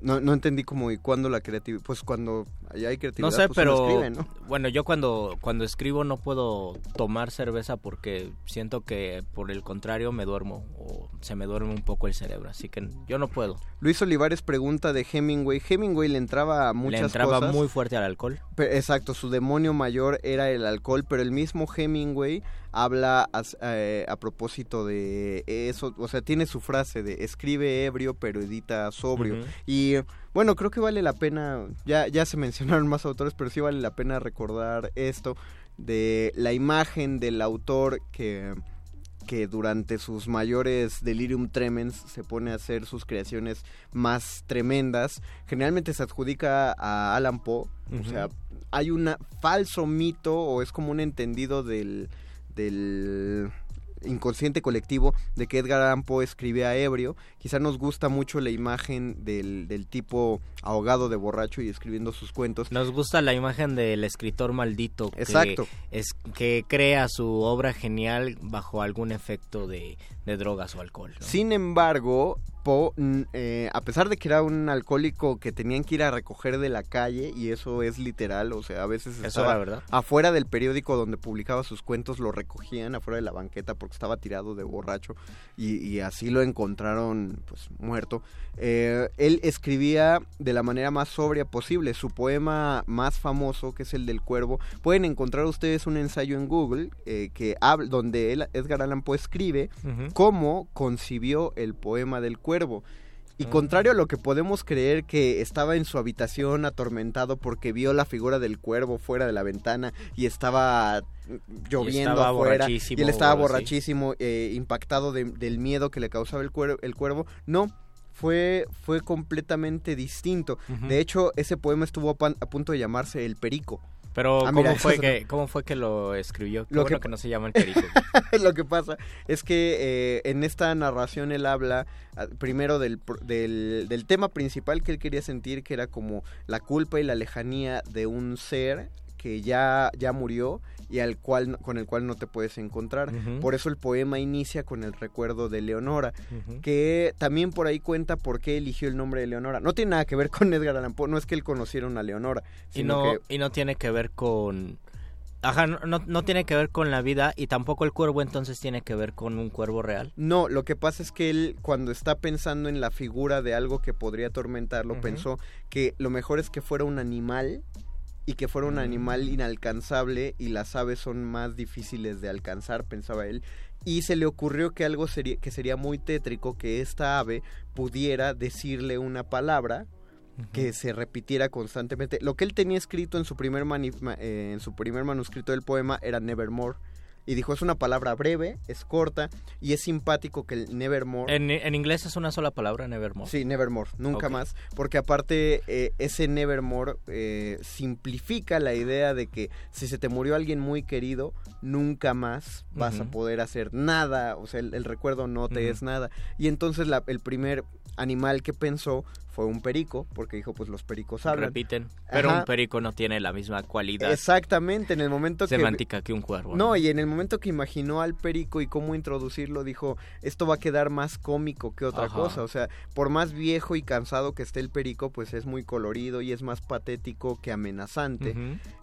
No, no entendí como y cuándo la creatividad... Pues cuando hay creatividad, No sé, pues pero escribe, ¿no? bueno, yo cuando cuando escribo no puedo tomar cerveza porque siento que por el contrario me duermo o se me duerme un poco el cerebro, así que yo no puedo. Luis Olivares pregunta de Hemingway. Hemingway le entraba a muchas Le entraba cosas. muy fuerte al alcohol. Exacto, su demonio mayor era el alcohol, pero el mismo Hemingway habla eh, a, propósito de eso, o sea, tiene su frase de escribe ebrio pero edita sobrio. Y bueno, creo que vale la pena, ya, ya se mencionaron más autores, pero sí vale la pena recordar esto de la imagen del autor que que durante sus mayores delirium tremens se pone a hacer sus creaciones más tremendas. Generalmente se adjudica a Alan Poe, o sea, hay un falso mito o es como un entendido del, del inconsciente colectivo de que Edgar Allan Poe escribía ebrio. Quizá nos gusta mucho la imagen del, del tipo ahogado de borracho y escribiendo sus cuentos. Nos gusta la imagen del escritor maldito que Exacto. es que crea su obra genial bajo algún efecto de, de drogas o alcohol. ¿no? Sin embargo, Eh, a pesar de que era un alcohólico que tenían que ir a recoger de la calle, y eso es literal, o sea, a veces Eso estaba verdad. afuera del periódico donde publicaba sus cuentos, lo recogían afuera de la banqueta porque estaba tirado de borracho, y, y así lo encontraron pues muerto. Eh, él escribía de la manera más sobria posible. Su poema más famoso, que es el del cuervo, pueden encontrar ustedes un ensayo en Google eh, que donde él, Edgar Allan Poe escribe Ujú. cómo concibió el poema del cuervo. Y Ah. contrario a lo que podemos creer que estaba en su habitación atormentado porque vio la figura del cuervo fuera de la ventana y estaba lloviendo estaba afuera y él estaba borrachísimo, eh, impactado de- del miedo que le causaba el, cuer- el cuervo. No, fue, fue completamente distinto. De hecho, ese poema estuvo a, pan- a punto de llamarse El Perico. Pero Ah, ¿cómo, mira, fue que, ¿cómo fue que lo escribió? Qué Lo bueno que- que... no se llama el perico. lo que pasa es que eh, en esta narración él habla ah, primero del, del, del tema principal que él quería sentir, que era como la culpa y la lejanía de un ser que ya, ya murió y al cual, con el cual no te puedes encontrar. Por eso el poema inicia con el recuerdo de Leonora, que también por ahí cuenta por qué eligió el nombre de Leonora. No tiene nada que ver con Edgar Allan Poe, no es que él conociera a Leonora, y sino no que y no tiene que ver con Ajá, no, no, tiene que ver con la vida y tampoco el cuervo entonces tiene que ver con un cuervo real. No, lo que pasa es que él cuando está pensando en la figura de algo que podría atormentarlo, pensó que lo mejor es que fuera un animal y que fuera un animal inalcanzable y las aves son más difíciles de alcanzar, pensaba él. Y se le ocurrió que algo sería, que sería muy tétrico que esta ave pudiera decirle una palabra que se repitiera constantemente. Lo que él tenía escrito en su primer, eh, en su primer manuscrito del poema era Nevermore. Y dijo, es una palabra breve, es corta y es simpático que el Nevermore... En, en inglés es una sola palabra, Nevermore. Sí, Nevermore, nunca Ok. más. Porque aparte, eh, ese Nevermore eh, simplifica la idea de que si se te murió alguien muy querido, nunca más vas a Ujú. poder hacer nada. O sea, el, el recuerdo no te Ujú. es nada. Y entonces la- el primer animal que pensó fue un perico, porque dijo, pues los pericos hablan. Repiten. Pero Ajá. un perico no tiene la misma cualidad Exactamente, en el momento que... semántica que un cuervo. No, y en el momento que imaginó al perico y cómo introducirlo, dijo, esto va a quedar más cómico que otra Ajá. cosa. O sea, por más viejo y cansado que esté el perico, pues es muy colorido y es más patético que amenazante.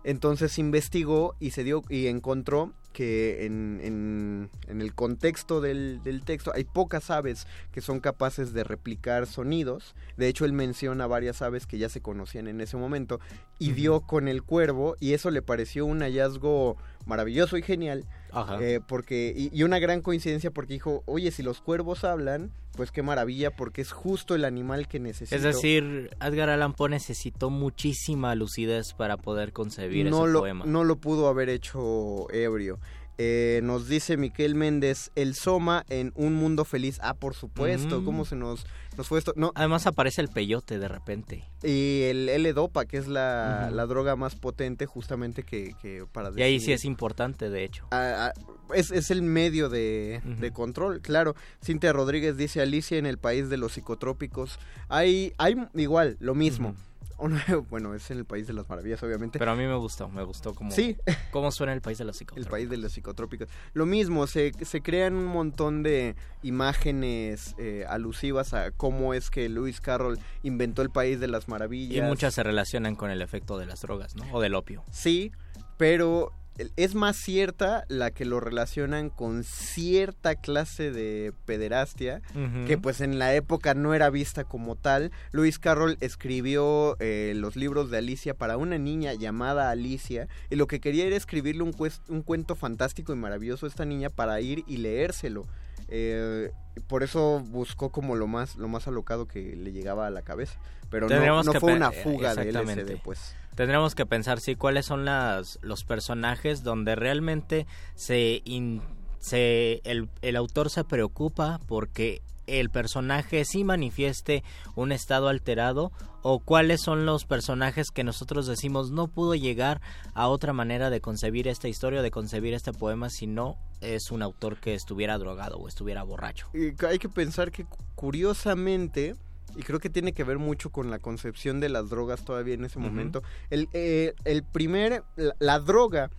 Entonces investigó y se dio y encontró que en, en- en el contexto del, del texto hay pocas aves que son capaces de replicar sonidos. De hecho, él menciona varias aves que ya se conocían en ese momento y dio con el cuervo y eso le pareció un hallazgo maravilloso y genial. Ajá. eh, porque y, y una gran coincidencia porque dijo, oye, si los cuervos hablan, pues qué maravilla porque es justo el animal que necesito. Es decir, Edgar Allan Poe necesitó muchísima lucidez para poder concebir no ese lo, poema. No lo pudo haber hecho ebrio. Eh, nos dice Miquel Méndez, el Soma en Un Mundo Feliz. Ah, por supuesto, Mm. ¿cómo se nos, nos fue esto? No, Además aparece el peyote de repente. y el L-Dopa, que es la, la droga más potente justamente que, que para Y ahí sí es importante, de hecho. Ah, ah, es, es el medio de, de control, claro. Cintia Rodríguez dice Alicia en el país de los psicotrópicos. Hay, hay igual, lo mismo. Bueno, es en el país de las maravillas, obviamente. Pero a mí me gustó, me gustó como Sí. cómo suena el país de los El psicotrópicos. país de los psicotrópicos. Lo mismo, se, se crean un montón de imágenes eh, alusivas a cómo es que Lewis Carroll inventó el país de las Y maravillas. muchas se relacionan con el efecto de las drogas, ¿no? O del opio. Sí, pero es más cierta la que lo relacionan con cierta clase de pederastia que pues en la época no era vista como tal. Lewis Carroll escribió eh, los libros de Alicia para una niña llamada Alicia y lo que quería era escribirle un, un cuento fantástico y maravilloso a esta niña para ir y leérselo. Eh, por eso buscó como lo más lo más alocado que le llegaba a la cabeza. Pero no, no fue una fuga de. LSD, pues. Tendremos que pensar, sí, cuáles son las, los personajes donde realmente se, in- se el, el autor se preocupa porque el personaje sí manifieste un estado alterado o cuáles son los personajes que nosotros decimos no pudo llegar a otra manera de concebir esta historia, de concebir este poema si no es un autor que estuviera drogado o estuviera borracho. Y hay que pensar que cu- curiosamente, y creo que tiene que ver mucho con la concepción de las drogas todavía en ese momento, el, eh, el primer, la, la droga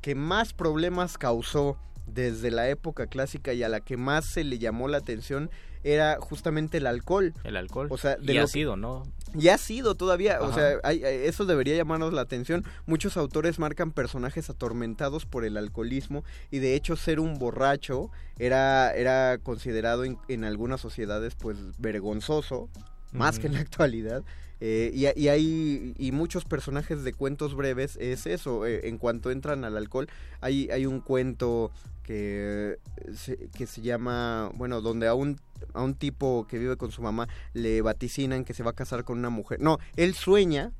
que más problemas causó desde la época clásica y a la que más se le llamó la atención era justamente el alcohol. El alcohol. O sea, de y ha sido, ¿no? Y ha sido todavía, o sea, hay- eso debería llamarnos la atención. Muchos autores marcan personajes atormentados por el alcoholismo y de hecho ser un borracho era, era considerado en, en algunas sociedades pues vergonzoso, más que en la actualidad. Eh, y, y hay y muchos personajes de cuentos breves es eso, eh, en cuanto entran al alcohol, hay, hay un cuento que se, que se llama, bueno, donde a un, a un tipo que vive con su mamá le vaticinan que se va a casar con una mujer. No, él sueña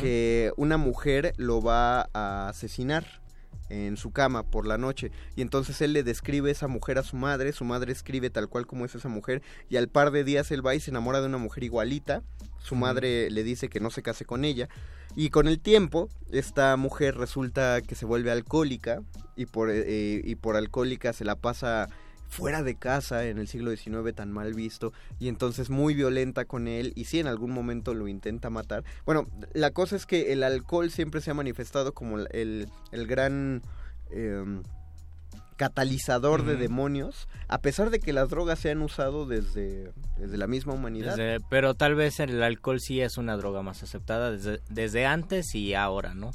que una mujer lo va a asesinar en su cama por la noche. Y entonces él le describe esa mujer a su madre, su madre escribe tal cual como es esa mujer y al par de días él va y se enamora de una mujer igualita, su madre le dice que no se case con ella y con el tiempo esta mujer resulta que se vuelve alcohólica y por, eh, y por alcohólica se la pasa fuera de casa en el siglo XIX tan mal visto y entonces muy violenta con él y si en algún momento lo intenta matar. Bueno, la cosa es que el alcohol siempre se ha manifestado como el, el gran em, catalizador de demonios, a pesar de que las drogas se han usado desde, desde la misma humanidad. Desde- pero tal vez el alcohol sí es una droga más aceptada desde, desde antes y ahora, ¿no?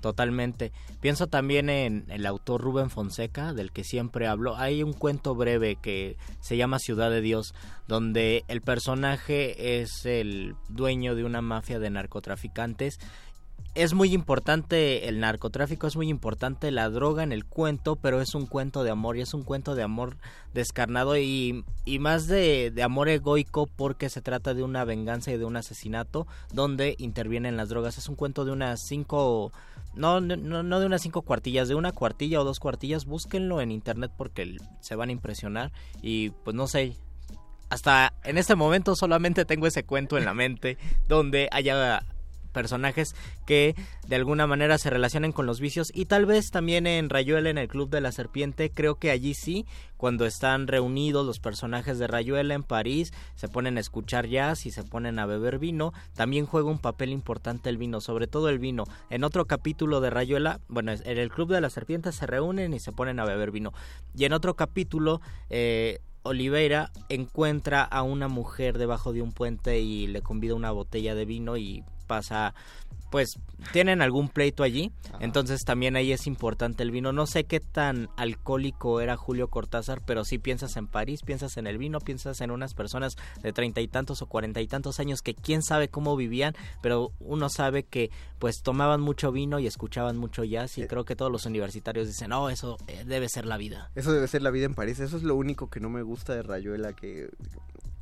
Totalmente. Pienso también en el autor Rubén Fonseca, del que siempre hablo. Hay un cuento breve que se llama Ciudad de Dios, donde el personaje es el dueño de una mafia de narcotraficantes es muy importante el narcotráfico, es muy importante la droga en el cuento, pero es un cuento de amor y es un cuento de amor descarnado y, y más de, de amor egoico porque se trata de una venganza y de un asesinato donde intervienen las drogas. Es un cuento de unas cinco, no, no, no de unas cinco cuartillas, de una cuartilla o dos cuartillas. Búsquenlo en internet porque se van a impresionar y pues no sé, hasta en este momento solamente tengo ese cuento en la mente donde haya personajes que de alguna manera se relacionen con los vicios y tal vez también en Rayuela en el Club de la Serpiente creo que allí sí cuando están reunidos los personajes de Rayuela en París se ponen a escuchar jazz y se ponen a beber vino también juega un papel importante el vino sobre todo el vino. En otro capítulo de Rayuela bueno en el Club de la Serpiente se reúnen y se ponen a beber vino. Y en otro capítulo eh, Oliveira encuentra a una mujer debajo de un puente y le convida una botella de vino y pasa pues tienen algún pleito allí, entonces también ahí es importante el vino. No sé qué tan alcohólico era Julio Cortázar, pero sí piensas en París, piensas en el vino, piensas en unas personas de treinta y tantos o cuarenta y tantos años que quién sabe cómo vivían, pero uno sabe que pues tomaban mucho vino y escuchaban mucho jazz y creo que todos los universitarios dicen, oh, eso eh, debe ser la vida. Eso debe ser la vida en París. Eso es lo único que no me gusta de Rayuela, que,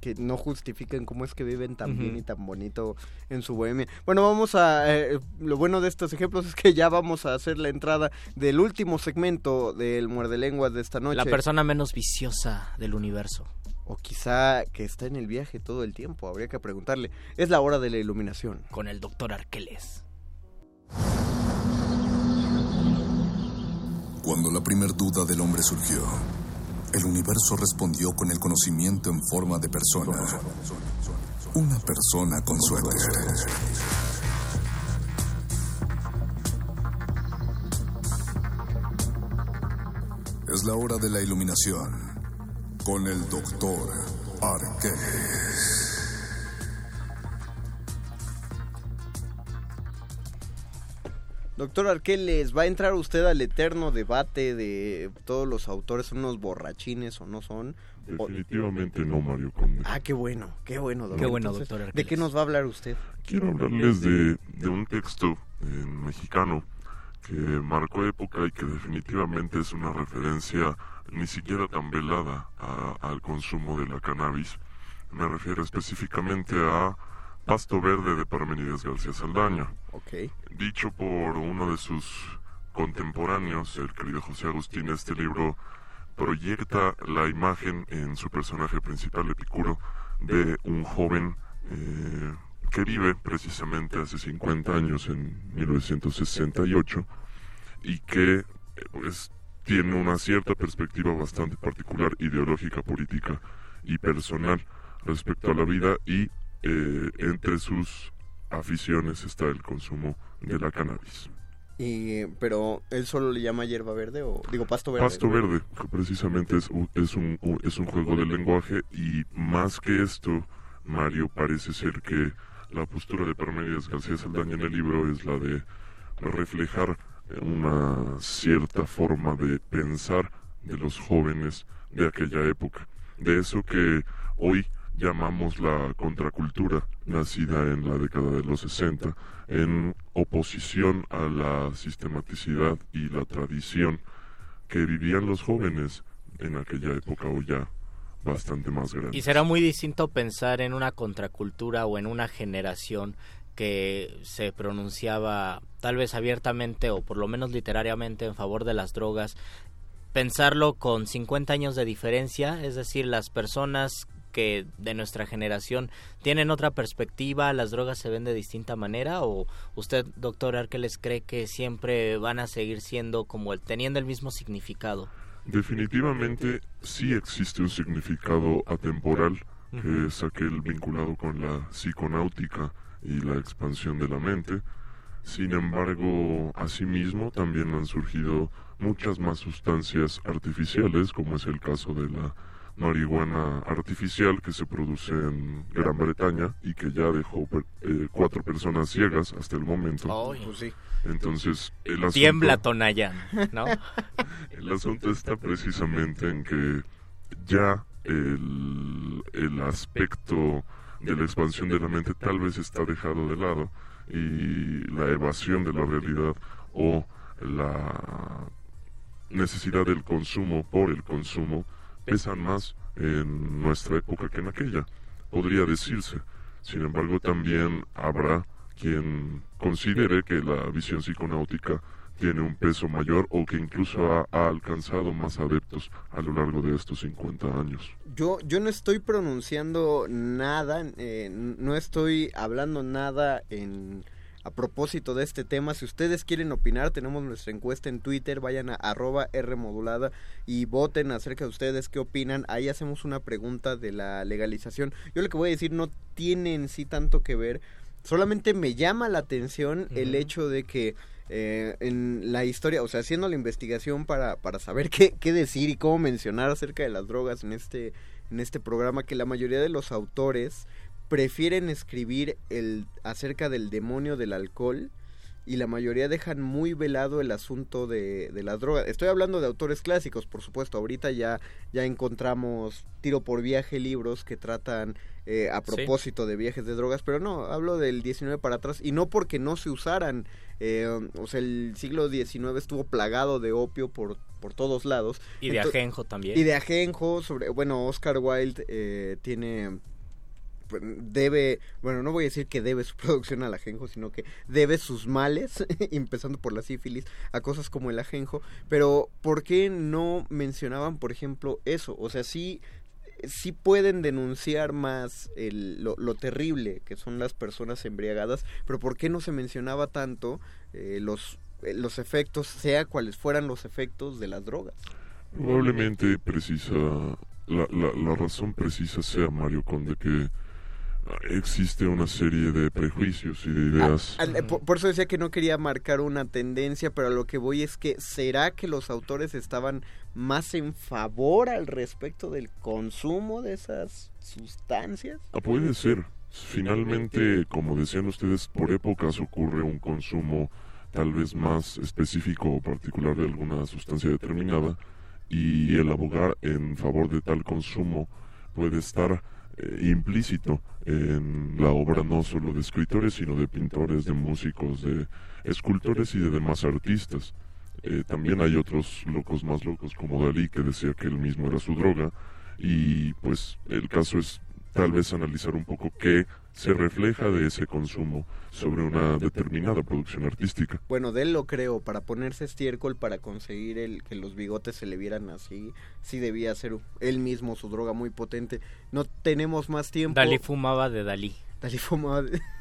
que no justifican cómo es que viven tan bien y tan bonito en su bohemia. Bueno, vamos a... eh, lo bueno de estos ejemplos es que ya vamos a hacer la entrada del último segmento del Muerde Lenguas de esta noche. La persona menos viciosa del universo. O quizá que está en el viaje todo el tiempo, habría que preguntarle. Es la hora de la iluminación. Con el doctor Arqueles. Cuando la primer duda del hombre surgió, el universo respondió con el conocimiento en forma de persona. Una persona con suéter. Es la hora de la iluminación con el doctor Arqueles. Doctor Arqueles, ¿va a entrar usted al eterno debate de todos los autores son unos borrachines o no son? O- Definitivamente no, Mario Conde. Ah, qué bueno, qué bueno, doctor. Qué bueno, Entonces, doctor ¿De qué nos va a hablar usted? Quiero hablarles de, de un texto en mexicano que marcó época y que definitivamente es una referencia ni siquiera tan velada a- al consumo de la cannabis. Me refiero específicamente a Pasto Verde de Parmenides García Saldaña. Dicho por uno de sus contemporáneos, el querido José Agustín, este libro proyecta la imagen en su personaje principal, Epicuro, de un joven eh, que vive precisamente hace 50 años, en 1968, y que pues, tiene una cierta perspectiva bastante particular, ideológica, política y personal respecto a la vida y eh, entre sus aficiones está el consumo de la cannabis. Y, pero él solo le llama hierba verde o digo pasto verde. Pasto verde, que precisamente es un, es, un, un- es un juego de lenguaje y más que esto, Mario, parece ser que la postura de Parmenides García Saldaña en el libro es la de reflejar una cierta forma de pensar de los jóvenes de aquella época, de eso que hoy llamamos la contracultura, nacida en la década de los 60, en oposición a la sistematicidad y la tradición que vivían los jóvenes en aquella época o ya bastante más grandes. Y será muy distinto pensar en una contracultura o en una generación que se pronunciaba tal vez abiertamente o por lo menos literariamente en favor de las drogas, pensarlo con 50 años de diferencia, es decir, las personas que de nuestra generación tienen otra perspectiva, las drogas se ven de distinta manera o usted, doctor Arqueles, cree que siempre van a seguir siendo como el teniendo el mismo significado? Definitivamente sí existe un significado atemporal, que es aquel vinculado con la psiconáutica y la expansión de la mente. Sin embargo, asimismo también han surgido muchas más sustancias artificiales, como es el caso de la marihuana artificial que se produce en Gran Bretaña y que ya dejó per- eh, cuatro personas ciegas hasta el momento. Pues sí. Entonces, el asunto... Tiembla Tonayán, ¿no? El asunto está precisamente en que ya el, el aspecto de la expansión de la mente tal vez está dejado de lado y la evasión de la realidad o la necesidad del consumo por el consumo pesan más en nuestra época que en aquella, podría decirse. Sin embargo, también habrá quien considere que la visión psiconáutica tiene un peso mayor o que incluso ha, alcanzado más adeptos a lo largo de estos 50 años. Yo, yo no estoy pronunciando nada, eh, no estoy hablando nada en a propósito de este tema. Si ustedes quieren opinar, tenemos nuestra encuesta en Twitter, vayan a arroba Rmodulada y voten acerca de ustedes qué opinan. Ahí hacemos una pregunta de la legalización. Yo lo que voy a decir no tiene en sí tanto que ver, solamente me llama la atención el hecho de que eh, en la historia, o sea, haciendo la investigación para, para saber qué, qué decir y cómo mencionar acerca de las drogas en este, en este programa, que la mayoría de los autores prefieren escribir el acerca del demonio del alcohol y la mayoría dejan muy velado el asunto de, de las drogas. Estoy hablando de autores clásicos, por supuesto. Ahorita ya, ya encontramos tiro por viaje libros que tratan eh, a Sí. propósito de viajes de drogas, pero no, hablo del 19 para atrás y no porque no se usaran. eh, o sea, el siglo XIX estuvo plagado de opio por, por todos lados. Y de ajenjo también. Y de ajenjo, sobre, bueno, Oscar Wilde eh, tiene debe, bueno, no voy a decir que debe su producción al ajenjo, sino que debe sus males, empezando por la sífilis, a cosas como el ajenjo. Pero, ¿por qué no mencionaban, por ejemplo, eso? O sea, sí, sí pueden denunciar más el- lo, lo terrible que son las personas embriagadas, pero ¿por qué no se mencionaba tanto eh, los, eh, los efectos, sea cuales fueran los efectos de las drogas? Probablemente precisa, la, la, razón precisa sea, Mario Conde, que existe una serie de prejuicios y de ideas. Al- eh, por, por eso decía que no quería marcar una tendencia, pero a lo que voy es que ¿será que los autores estaban más en favor al respecto del consumo de esas sustancias? Ah, puede ser. Finalmente, como decían ustedes, por épocas ocurre un consumo tal vez más específico o particular de alguna sustancia determinada y el abogar en favor de tal consumo puede estar eh, implícito en la obra no solo de escritores, sino de pintores, de músicos, de escultores y de demás artistas. Eh, también hay otros locos más locos como Dalí que decía que él mismo era su droga y pues el caso es tal vez analizar un poco qué se refleja de ese consumo sobre una determinada producción artística. Bueno, de él lo creo, para ponerse estiércol, para conseguir el que los bigotes se le vieran así, sí debía ser él mismo su droga muy potente. No tenemos más tiempo. Dalí fumaba de Dalí. Dalí fumaba de,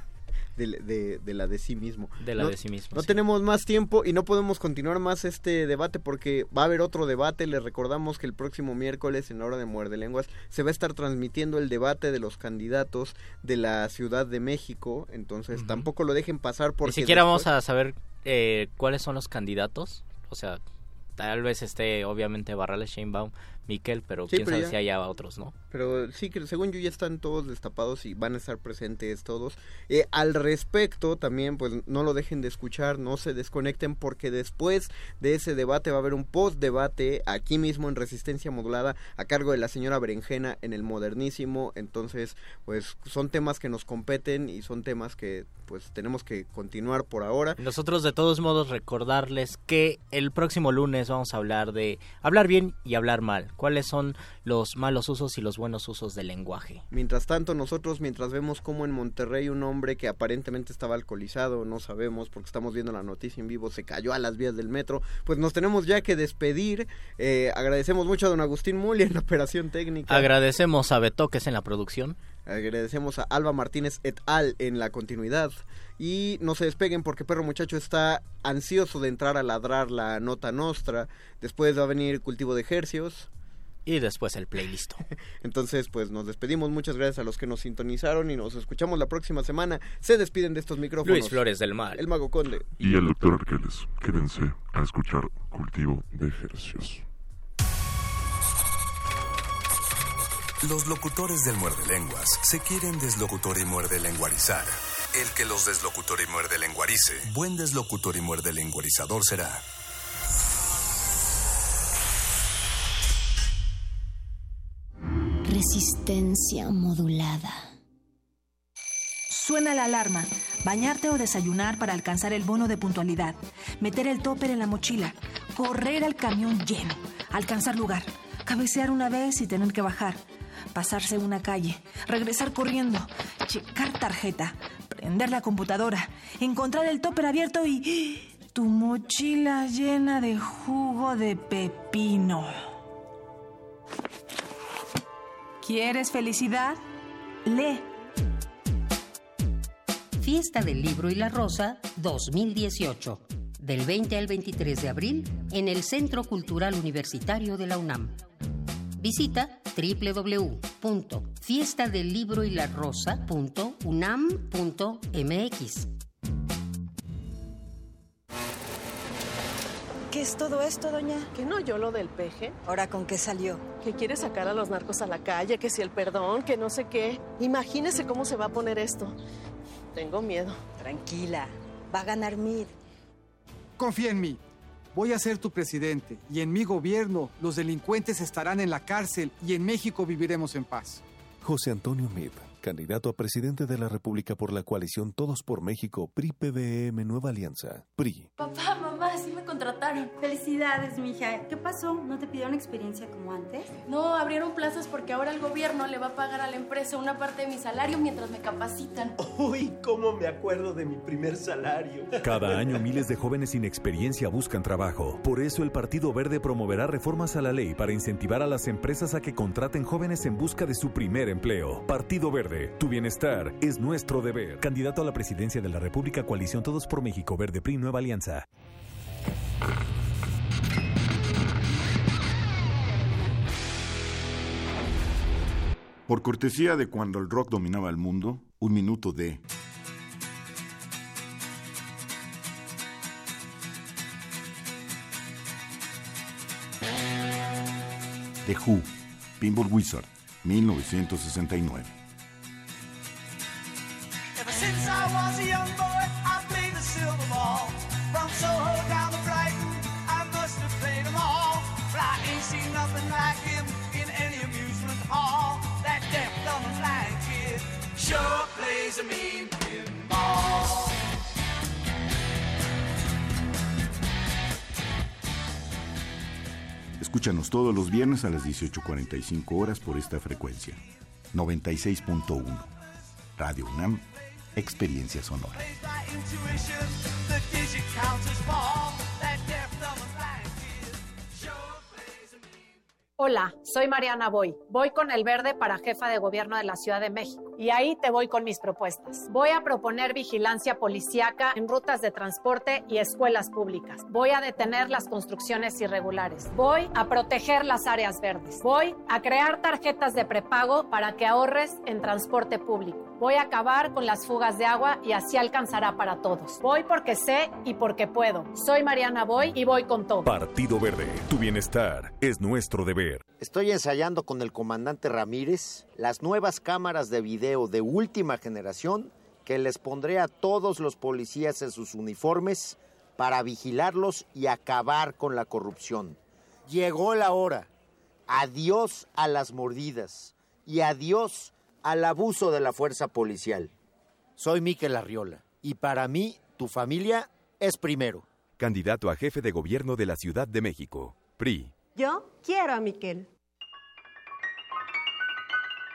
de, de- de la de sí mismo. De la No- de sí mismo, No sí. tenemos más tiempo y no podemos continuar más este debate porque va a haber otro debate. Les recordamos que el próximo miércoles en la hora de Muerde Lenguas se va a estar transmitiendo el debate de los candidatos de la Ciudad de México. Entonces tampoco lo dejen pasar Ni porque... siquiera después- vamos a saber eh, cuáles son los candidatos. O sea, tal vez esté obviamente Barrales, Sheinbaum, Miquel, pero Sí, quién pero sabe ya- si haya otros, ¿no? Pero sí, que según yo ya están todos destapados y van a estar presentes todos. Eh, al respecto, también, pues no lo dejen de escuchar, no se desconecten porque después de ese debate va a haber un post-debate aquí mismo en Resistencia Modulada a cargo de la señora Berenjena en el Modernísimo. Entonces, pues son temas que nos competen y son temas que pues tenemos que continuar por ahora. Nosotros de todos modos recordarles que el próximo lunes vamos a hablar de hablar bien y hablar mal. ¿Cuáles son los malos usos y los buenos usos del lenguaje? Mientras tanto, nosotros, mientras vemos como en Monterrey un hombre que aparentemente estaba alcoholizado, no sabemos porque estamos viendo la noticia en vivo, se cayó a las vías del metro, pues nos tenemos ya que despedir. Eh, agradecemos mucho a don Agustín Muli en la operación técnica. Agradecemos a Betoques en la producción. Agradecemos a Alba Martínez et al en la continuidad. Y no se despeguen porque Perro Muchacho está ansioso de entrar a ladrar la nota nostra. Después va a venir Cultivo de Ejercios. Y después el playlist. Entonces, pues nos despedimos. Muchas gracias a los que nos sintonizaron y nos escuchamos la próxima semana. Se despiden de estos micrófonos. Luis Flores del Mal. El Mago Conde. Y el doctor Arqueles, quédense a escuchar Cultivo de Ejercicios. Los locutores del muerde lenguas se quieren deslocutor y muerde lenguarizar. El que los deslocutor y muerde lenguarice, buen deslocutor y muerde lenguarizador será. Resistencia modulada. Suena la alarma. Bañarte o desayunar para alcanzar el bono de puntualidad. Meter el topper en la mochila. Correr al camión lleno. Alcanzar lugar. Cabecear una vez y tener que bajar. Pasarse una calle. Regresar corriendo. Checar tarjeta. Prender la computadora. Encontrar el topper abierto y... Tu mochila llena de jugo de pepino. ¿Quieres felicidad? Lee. Fiesta del Libro y la Rosa 2018. Del 20 al 23 de abril en el Centro Cultural Universitario de la UNAM. Visita www.fiestadelibroylarosa.unam.mx. ¿Qué es todo esto, doña? ¿Que no yo lo del peje? ¿Ahora con qué salió? Que quiere sacar a los narcos a la calle, que si el perdón, que no sé qué. Imagínese cómo se va a poner esto. Tengo miedo. Tranquila, va a ganar Mid. Confía en mí. Voy a ser tu presidente y en mi gobierno los delincuentes estarán en la cárcel y en México viviremos en paz. José Antonio Meade, candidato a presidente de la República por la coalición Todos por México, PRI-PBM Nueva Alianza. PRI. Papá, mamá, sí me contrataron. Felicidades, mija. ¿Qué pasó? ¿No te pidieron experiencia como antes? No, abrieron plazas porque ahora el gobierno le va a pagar a la empresa una parte de mi salario mientras me capacitan. Uy, cómo me acuerdo de mi primer salario. Cada año miles de jóvenes sin experiencia buscan trabajo. Por eso el Partido Verde promoverá reformas a la ley para incentivar a las empresas a que contraten jóvenes en busca de su primer empleo. Partido Verde, tu bienestar es nuestro deber. Candidato a la presidencia de la República Coalición Todos por México Verde PRI Nueva Alianza. Por cortesía de cuando el rock dominaba el mundo, un minuto de... The Who, Pinball Wizard, 1969. Since I was a young boy, I played the silver ball. From Soho down to Brighton, I must have played them all. But I ain't seen nothing like him in any amusement hall. That deaf, dumb, and blind kid sure plays a mean pinball. Escúchanos todos los viernes a las 18.45 horas por esta frecuencia. 96.1. Radio UNAM, Experiencia Sonora. Hola, soy Mariana Boy. Voy con el verde para jefa de gobierno de la Ciudad de México. Y ahí te voy con mis propuestas. Voy a proponer vigilancia policíaca en rutas de transporte y escuelas públicas. Voy a detener las construcciones irregulares. Voy a proteger las áreas verdes. Voy a crear tarjetas de prepago para que ahorres en transporte público. Voy a acabar con las fugas de agua y así alcanzará para todos. Voy porque sé y porque puedo. Soy Mariana Boy y voy con todo. Partido Verde, tu bienestar es nuestro deber. Estoy ensayando con el comandante Ramírez las nuevas cámaras de video de última generación que les pondré a todos los policías en sus uniformes para vigilarlos y acabar con la corrupción. Llegó la hora. Adiós a las mordidas y adiós al abuso de la fuerza policial. Soy Miquel Arriola y para mí tu familia es primero. Candidato a jefe de gobierno de la Ciudad de México. PRI. Yo quiero a Miquel.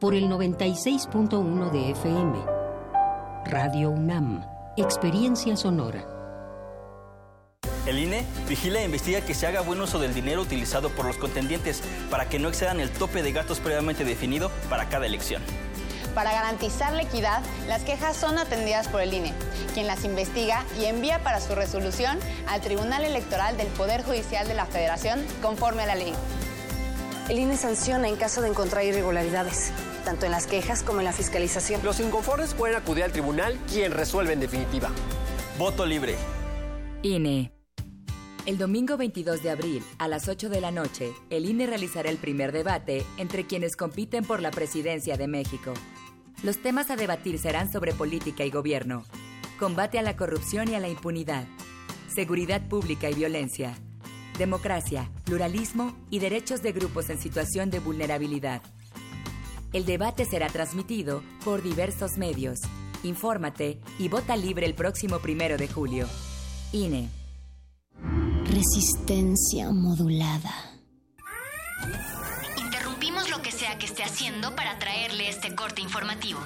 por el 96.1 de FM. Radio UNAM, Experiencia Sonora. El INE vigila e investiga que se haga buen uso del dinero utilizado por los contendientes para que no excedan el tope de gastos previamente definido para cada elección. Para garantizar la equidad, las quejas son atendidas por el INE, quien las investiga y envía para su resolución al Tribunal Electoral del Poder Judicial de la Federación conforme a la ley. El INE sanciona en caso de encontrar irregularidades. Tanto en las quejas como en la fiscalización. Los inconformes pueden acudir al tribunal, quien resuelve en definitiva. Voto libre. INE. El domingo 22 de abril, a las 8 de la noche, el INE realizará el primer debate entre quienes compiten por la presidencia de México. Los temas a debatir serán sobre política y gobierno, combate a la corrupción y a la impunidad, seguridad pública y violencia, democracia, pluralismo y derechos de grupos en situación de vulnerabilidad. El debate será transmitido por diversos medios. Infórmate y vota libre el próximo primero de julio. INE. Resistencia modulada. Interrumpimos lo que sea que esté haciendo para traerle este corte informativo.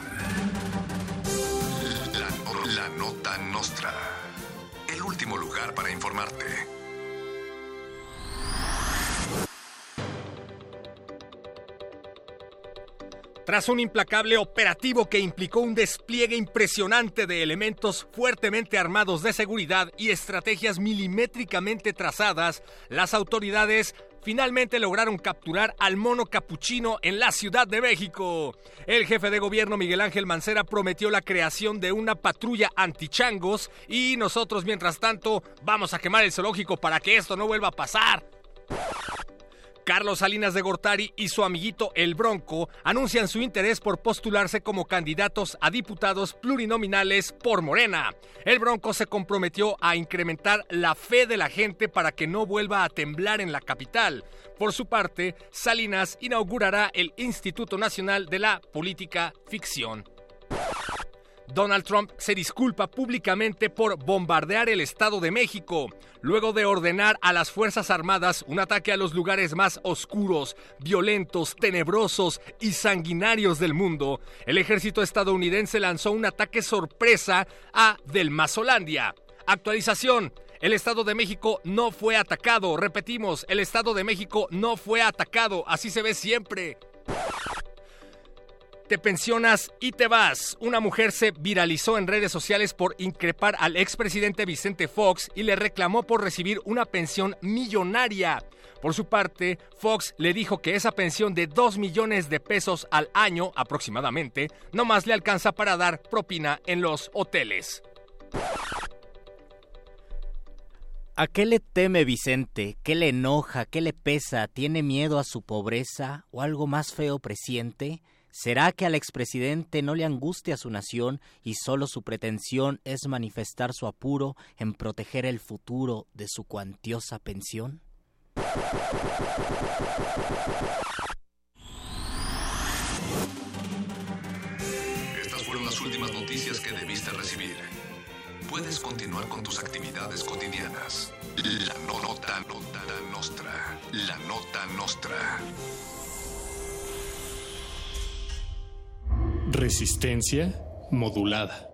La, la nota nostra. El último lugar para informarte. Tras un implacable operativo que implicó un despliegue impresionante de elementos fuertemente armados de seguridad y estrategias milimétricamente trazadas, las autoridades finalmente lograron capturar al mono capuchino en la Ciudad de México. El jefe de gobierno Miguel Ángel Mancera prometió la creación de una patrulla antichangos y nosotros mientras tanto vamos a quemar el zoológico para que esto no vuelva a pasar. Carlos Salinas de Gortari y su amiguito El Bronco anuncian su interés por postularse como candidatos a diputados plurinominales por Morena. El Bronco se comprometió a incrementar la fe de la gente para que no vuelva a temblar en la capital. Por su parte, Salinas inaugurará el Instituto Nacional de la Política Ficción. Donald Trump se disculpa públicamente por bombardear el Estado de México, luego de ordenar a las Fuerzas Armadas un ataque a los lugares más oscuros, violentos, tenebrosos y sanguinarios del mundo. El ejército estadounidense lanzó un ataque sorpresa a Delmasolandia. Actualización. El Estado de México no fue atacado. Repetimos, el Estado de México no fue atacado. Así se ve siempre pensionas y te vas. Una mujer se viralizó en redes sociales por increpar al expresidente Vicente Fox y le reclamó por recibir una pensión millonaria. Por su parte, Fox le dijo que esa pensión de 2 millones de pesos al año aproximadamente no más le alcanza para dar propina en los hoteles. ¿A qué le teme Vicente? ¿Qué le enoja? ¿Qué le pesa? ¿Tiene miedo a su pobreza o algo más feo presiente? ¿Será que al expresidente no le angustia su nación y solo su pretensión es manifestar su apuro en proteger el futuro de su cuantiosa pensión? Estas fueron las últimas noticias que debiste recibir. Puedes continuar con tus actividades cotidianas. La nota, nota, nostra. La nota nostra. Resistencia modulada.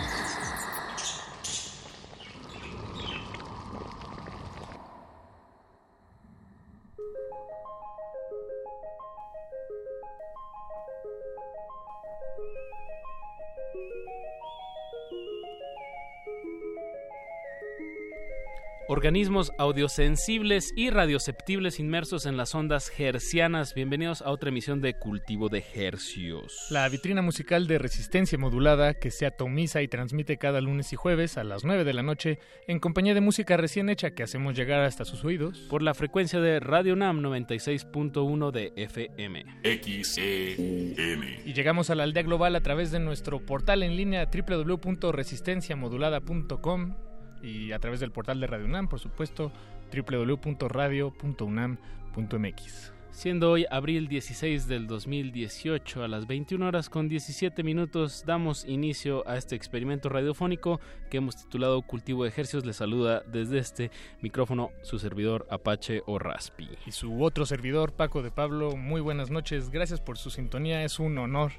thank you organismos audiosensibles y radioceptibles inmersos en las ondas hercianas. Bienvenidos a otra emisión de Cultivo de Hercios. La vitrina musical de resistencia modulada que se atomiza y transmite cada lunes y jueves a las 9 de la noche en compañía de música recién hecha que hacemos llegar hasta sus oídos. Por la frecuencia de Radio NAM 96.1 de FM. XEN. Y llegamos a la aldea global a través de nuestro portal en línea www.resistenciamodulada.com y a través del portal de Radio UNAM, por supuesto, www.radio.unam.mx. Siendo hoy abril 16 del 2018 a las 21 horas con 17 minutos, damos inicio a este experimento radiofónico que hemos titulado Cultivo de Ejercicios. Le saluda desde este micrófono su servidor Apache o Raspi. Y su otro servidor, Paco de Pablo, muy buenas noches. Gracias por su sintonía. Es un honor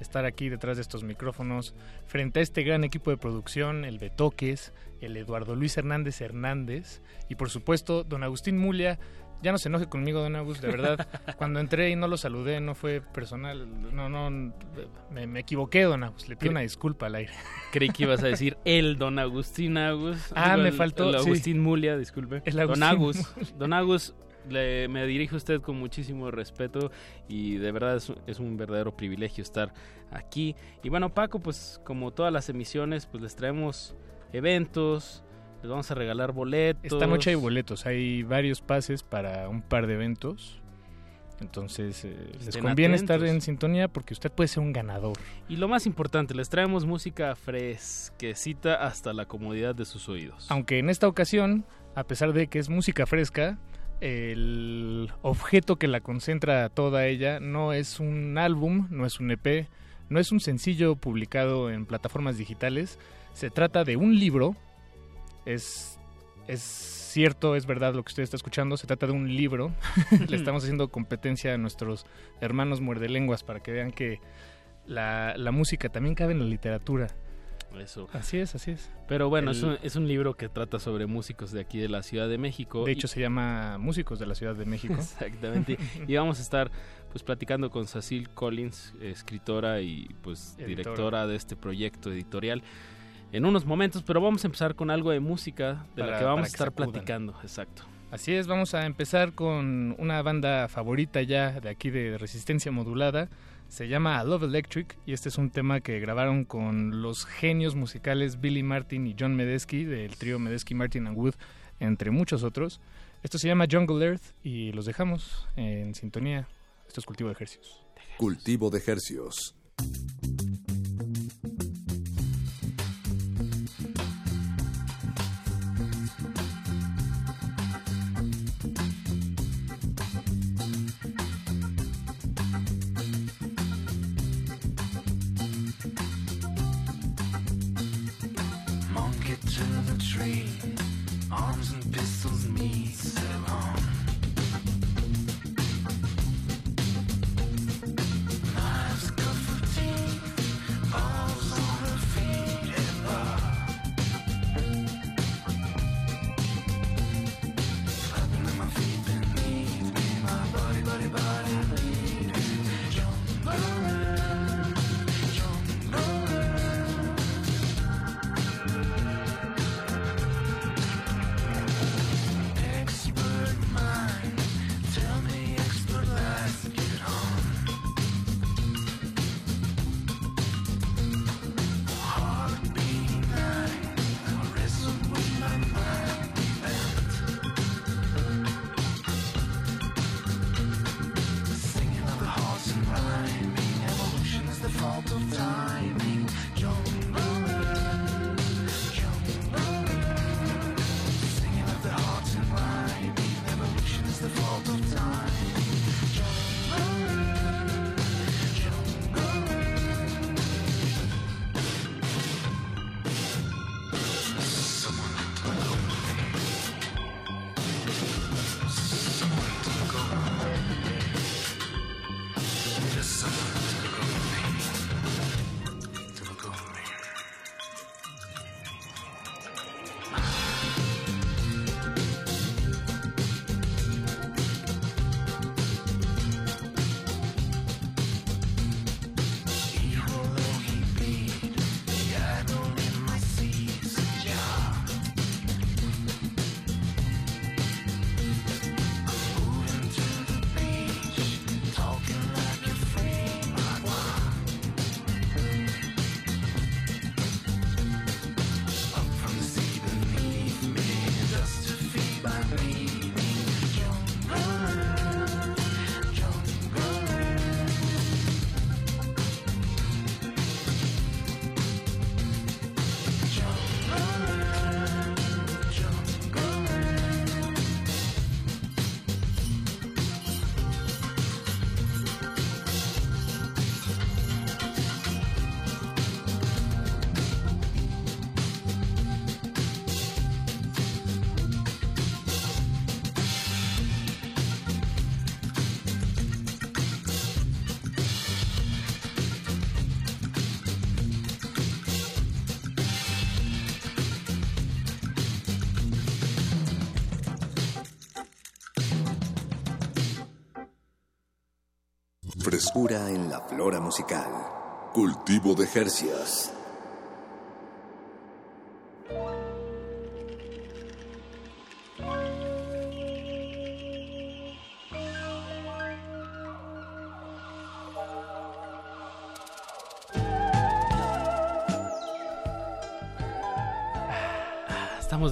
estar aquí detrás de estos micrófonos frente a este gran equipo de producción, el Betoques, el Eduardo Luis Hernández Hernández y por supuesto don Agustín Mulia. Ya no se enoje conmigo, don Agustín, de verdad. Cuando entré y no lo saludé, no fue personal. No, no, me, equivoqué, don Agustín. Le pido una disculpa al aire. Creí que ibas a decir el don Agustín Agus. Ah, me faltó. El Agustín Mulia, disculpe. El don Agus. Don Agus, le, me dirijo a usted con muchísimo respeto y de verdad es, un verdadero privilegio estar aquí. Y bueno, Paco, pues como todas las emisiones, pues les traemos eventos, les vamos a regalar boletos. Esta noche hay boletos, hay varios pases para un par de eventos. Entonces, eh, les conviene estar en sintonía porque usted puede ser un ganador. Y lo más importante, les traemos música fresquecita hasta la comodidad de sus oídos. Aunque en esta ocasión, a pesar de que es música fresca, el objeto que la concentra toda ella no es un álbum, no es un EP, no es un sencillo publicado en plataformas digitales, se trata de un libro, es, es cierto, es verdad lo que usted está escuchando, se trata de un libro, le estamos haciendo competencia a nuestros hermanos muerdelenguas para que vean que la, la música también cabe en la literatura. Eso. Así es, así es. Pero bueno, es, un, es, un, libro que trata sobre músicos de aquí de la Ciudad de México. De hecho, se llama Músicos de la Ciudad de México. Exactamente. y vamos a estar pues platicando con Cecil Collins, escritora y pues directora de este proyecto editorial en unos momentos, pero vamos a empezar con algo de música de la que vamos a estar platicando, exacto. Así es, vamos a empezar con una banda favorita ya de aquí de Resistencia Modulada, se llama Love Electric y este es un tema que grabaron con los genios musicales Billy Martin y John Medesky del trío Medesky, Martin and Wood, entre muchos otros. Esto se llama Jungle Earth y los dejamos en sintonía. Esto es Cultivo de Ejercios. Cultivo de Ejercios. Frescura en la flora musical. Cultivo de Jercias.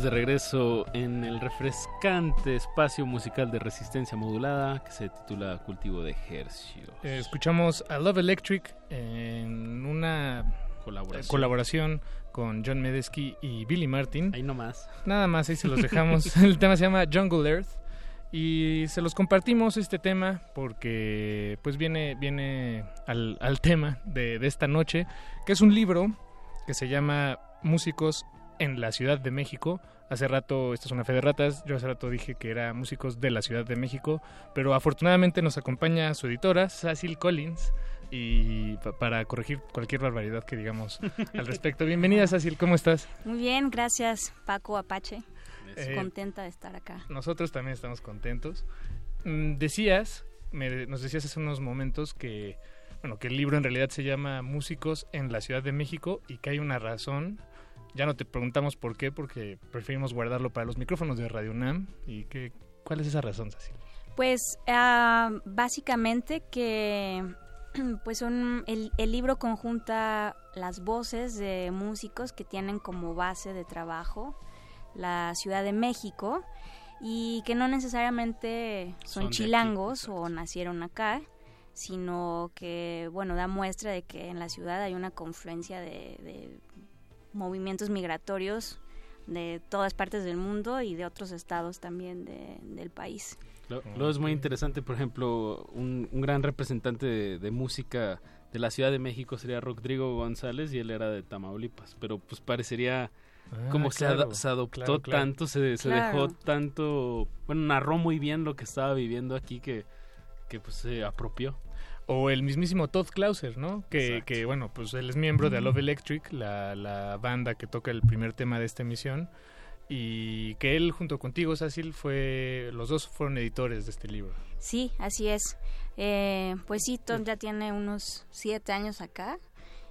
Estamos de regreso en el refrescante espacio musical de resistencia modulada que se titula Cultivo de Hercios. Eh, escuchamos a Love Electric en una colaboración. colaboración con John Medesky y Billy Martin. Ahí nomás. Nada más, ahí se los dejamos. el tema se llama Jungle Earth y se los compartimos este tema porque pues viene, viene al, al tema de, de esta noche, que es un libro que se llama Músicos en la Ciudad de México. Hace rato, esta es una fe de ratas, yo hace rato dije que era músicos de la Ciudad de México, pero afortunadamente nos acompaña su editora, Cecil Collins, y pa- para corregir cualquier barbaridad que digamos al respecto. Bienvenida, Cecil, ¿cómo estás? Muy bien, gracias Paco Apache. Eh, Contenta de estar acá. Nosotros también estamos contentos. Mm, Decías, me- nos decías hace unos momentos que, bueno, que el libro en realidad se llama Músicos en la Ciudad de México y que hay una razón. Ya no te preguntamos por qué, porque preferimos guardarlo para los micrófonos de Radio UNAM. ¿Y qué, cuál es esa razón, Cecil? Pues ah, básicamente que pues son el, el libro conjunta las voces de músicos que tienen como base de trabajo la Ciudad de México y que no necesariamente son, Son de aquí, chilangos o nacieron acá, sino que bueno da muestra de que en la ciudad hay una confluencia de, de movimientos migratorios de todas partes del mundo y de otros estados también de- del país. Lo- es muy interesante, por ejemplo, un, un gran representante de, de música de la Ciudad de México sería Rodrigo González y él era de Tamaulipas, pero pues parecería Ah, como se, ad- claro, se adoptó claro, claro. tanto, se, se Claro. dejó tanto, bueno, narró muy bien lo que estaba viviendo aquí que, que pues se apropió. O el mismísimo Todd Clauser, ¿no? Que, que, bueno, pues él es miembro de A Love Electric, la, la banda que toca el primer tema de esta emisión. Y que él, junto contigo, Cecil, fue, los dos fueron editores de este libro. Sí, así es. Eh, pues sí, Tom ya tiene unos siete años acá,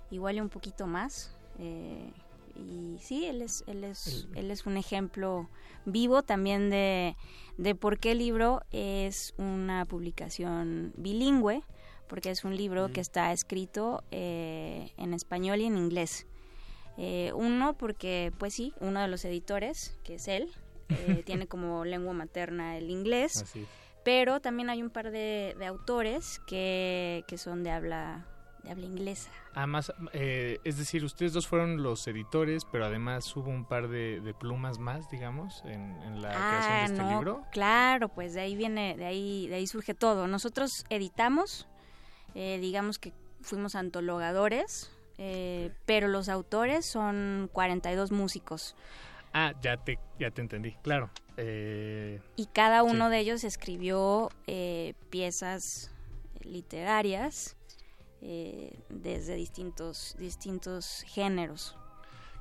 igual y un poquito más. eh, y sí, él es, él es, él es un ejemplo vivo también de, de por qué el libro es una publicación bilingüe, porque es un libro que está escrito eh, en español y en inglés. Eh, uno, porque, pues sí, uno de los editores, que es él, eh, tiene como lengua materna el inglés, pero también hay un par de, de autores que, que son de habla, de habla inglesa. Además, eh, es decir, ustedes dos fueron los editores, pero además hubo un par de, de plumas más, digamos, en, en la creación de este Ah, no, libro. Claro, pues de ahí viene, de ahí, de ahí surge todo. Nosotros editamos, eh, digamos que fuimos antologadores, eh, pero los autores son 42 músicos Ah, ya te, ya te entendí, claro. Eh, y cada uno Sí. de ellos escribió eh, piezas literarias eh, desde distintos, distintos géneros.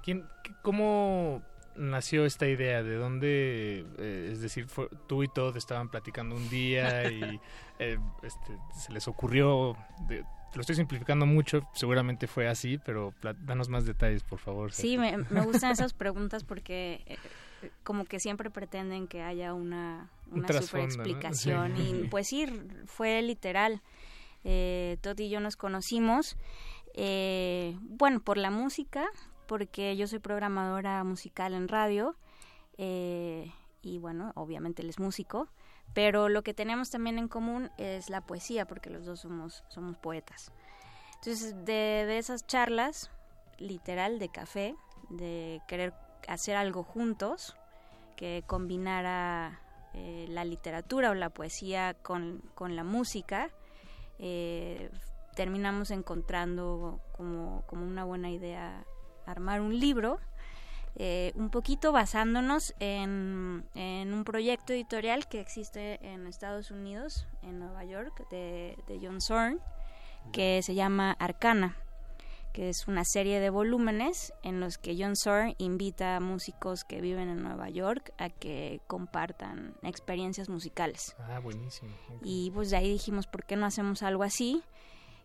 ¿quién, ¿Cómo nació esta idea? ¿De dónde, eh, es decir, fue- tú y Todd estaban platicando un día y eh, este, se les ocurrió, de- lo estoy simplificando mucho, seguramente fue así, pero pla- danos más detalles, por favor. Sí, me, me gustan esas preguntas porque eh, como que siempre pretenden que haya una, Un una trasfondo, super ¿no? explicación Sí. y pues sí, fue literal. Eh, Todd y yo nos conocimos, eh, bueno, por la música, porque yo soy programadora musical en radio eh, y bueno, obviamente él es músico, pero lo que tenemos también en común es la poesía, porque los dos somos, somos poetas. Entonces, de, esas charlas, literal, de café, de querer hacer algo juntos, que combinara eh, la literatura o la poesía con, con la música, eh, terminamos encontrando como, como una buena idea armar un libro, eh, un poquito basándonos en, en un proyecto editorial que existe en Estados Unidos, en Nueva York, de, de John Zorn, que se llama Arcana, que es una serie de volúmenes en los que John Soar invita a músicos que viven en Nueva York a que compartan experiencias musicales. Ah, buenísimo. Y pues de ahí dijimos, ¿por qué no hacemos algo así?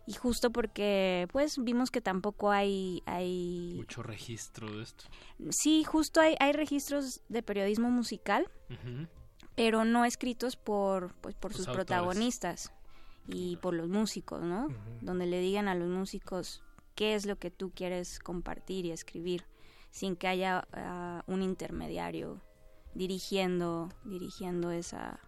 Y justo porque pues vimos que tampoco hay... hay... Mucho registro de esto. Sí, justo hay, hay registros de periodismo musical, pero no escritos por, pues, por Los sus autores. protagonistas y por los músicos, ¿no? Donde le digan a los músicos qué es lo que tú quieres compartir y escribir, sin que haya ah, un intermediario dirigiendo, dirigiendo esa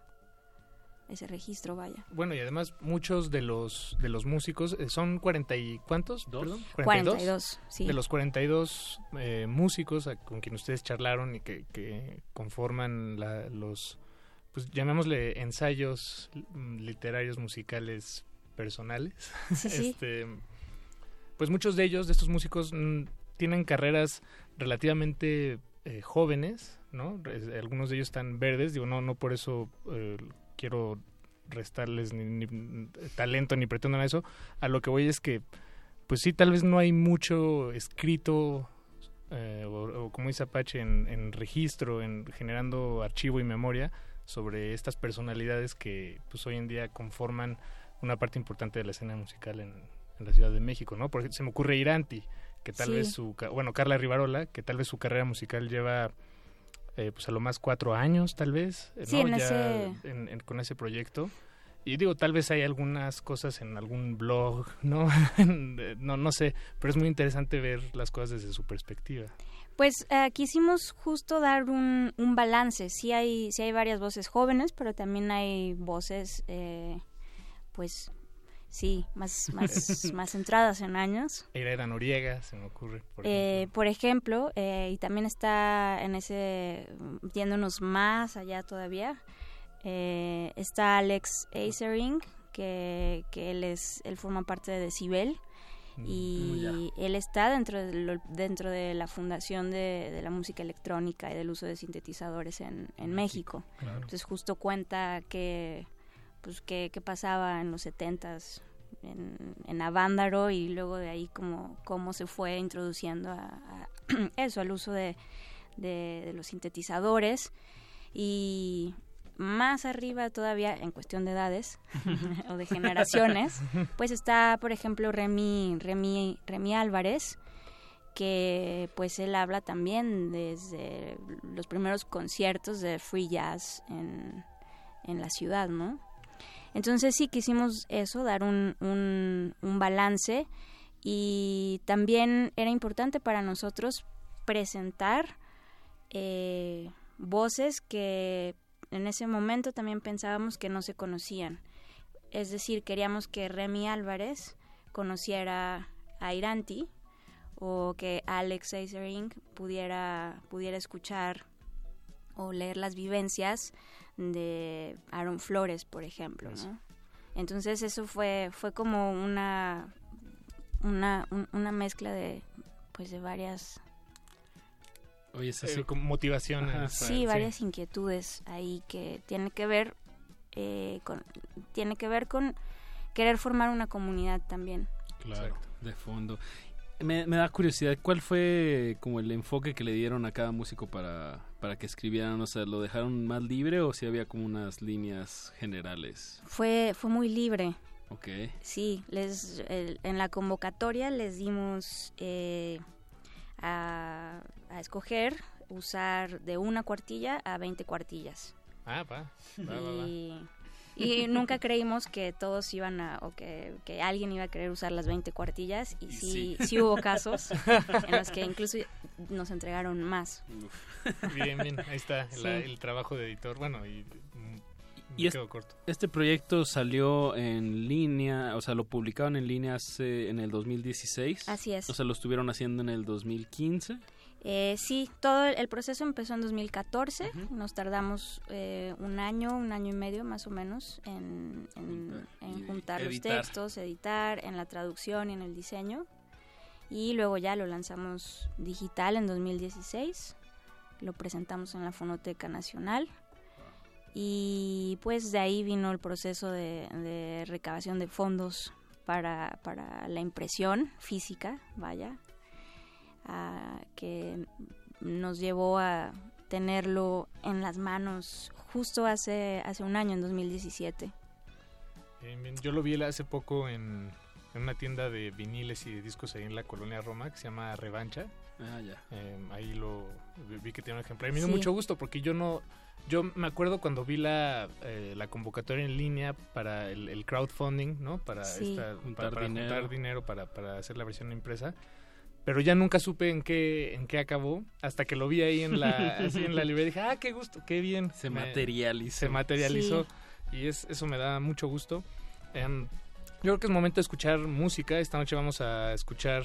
ese registro, vaya. Bueno, y además muchos de los de los músicos eh, son 40 y cuántos? Perdón, 42, sí. De los 42 eh, músicos a- con quien ustedes charlaron y que, que conforman la- los pues llamémosle ensayos literarios musicales personales. Sí, sí. Este, pues muchos de ellos, de estos músicos, mm, tienen carreras relativamente eh, jóvenes, ¿no? Algunos de ellos están verdes, digo, no, no por eso eh, quiero restarles ni, ni talento ni pretendo nada de eso. A lo que voy es que, pues sí, tal vez no hay mucho escrito, eh, o, o como dice Apache, en, en registro, en generando archivo y memoria sobre estas personalidades que pues hoy en día conforman una parte importante de la escena musical en, en la Ciudad de México, ¿no? Por ejemplo, se me ocurre Iranti, que tal Sí. vez su, bueno, Carla Rivarola, que tal vez su carrera musical lleva eh, pues a lo más cuatro años, tal vez, eh, Sí, ¿no? en Ya en- con ese proyecto. Y digo, tal vez hay algunas cosas en algún blog, ¿no? no, no sé, pero es muy interesante ver las cosas desde su perspectiva. Pues eh, quisimos justo dar un, un balance. Sí hay, sí hay varias voces jóvenes, pero también hay voces, eh, pues, sí, más, más, más centradas en años. Iraida Noriega, se me ocurre. Por Eh, por ejemplo, eh, y también está en ese, yéndonos más allá todavía, eh, está Alex Eisering, que, que él es, él forma parte de Decibel y él está dentro de, lo- dentro de la fundación de, de la música electrónica y del uso de sintetizadores en, en México. claro. Entonces justo cuenta que pues qué, qué pasaba en los setentas en, en Avándaro y luego de ahí como cómo se fue introduciendo a, a eso, al uso de, de- de los sintetizadores y más arriba todavía en cuestión de edades o de generaciones, pues está por ejemplo Remy, Remy, Remy Álvarez, que pues él habla también desde los primeros conciertos de free jazz en, en la ciudad, ¿no? Entonces sí quisimos eso, dar un, un, un balance y también era importante para nosotros presentar eh, voces que en ese momento también pensábamos que no se conocían. Es decir, queríamos que Remy Álvarez conociera a Iranti o que Alex Eisering pudiera, pudiera escuchar o leer las vivencias de Aaron Flores, por ejemplo, ¿no? Entonces eso fue fue como una una, un- una mezcla de pues de varias Oye, es Eh, así. con motivaciones. Ajá. sí, varias inquietudes ahí que tiene que ver eh, con tiene que ver con querer formar una comunidad también. Claro, de fondo. Me, me da curiosidad, ¿cuál fue como el enfoque que le dieron a cada músico para, para que escribieran? O sea, ¿lo dejaron más libre o si había como unas líneas generales? Fue fue muy libre. Ok. Sí, les el- en la convocatoria les dimos eh, a, a escoger usar de una cuartilla a 20 cuartillas. Ah, va. va, va, va. Y, y nunca creímos que todos iban a, o que, que alguien iba a querer usar las 20 cuartillas y sí, sí. sí hubo casos en los que incluso nos entregaron más. Bien, bien, ahí está Sí. la- el trabajo de editor. Bueno, y, mm, Y me es- quedo corto. este proyecto salió en línea, o sea, lo publicaron en línea hace- en el 2016. Así es. O sea, lo estuvieron haciendo en el 2015. Eh, sí, todo el, proceso empezó en 2014. Nos tardamos eh, un año, un año y medio más o menos en, en- en juntar los textos, editar, en la traducción y en el diseño. Y luego ya lo lanzamos digital en 2016. Lo presentamos en la Fonoteca Nacional. Y pues de ahí vino el proceso de, de recabación de fondos para, para la impresión física, vaya, que nos llevó a tenerlo en las manos justo hace, hace un año, en 2017. Yo lo vi hace poco en, una tienda de viniles y de discos ahí en la colonia Roma que se llama Revancha. Ah, ya. Em, ahí lo vi que tiene un ejemplar. me dio mucho gusto porque yo no... Yo me acuerdo cuando vi la, eh, la convocatoria en línea para el, crowdfunding, ¿no? Para, juntar, dinero. para, para hacer la versión impresa pero ya nunca supe en qué en qué acabó hasta que lo vi ahí en la en la librería dije ah qué gusto qué bien se materializó. se materializó. Y es, eso me da mucho gusto. Em, yo creo que es momento de escuchar música. Esta noche vamos a escuchar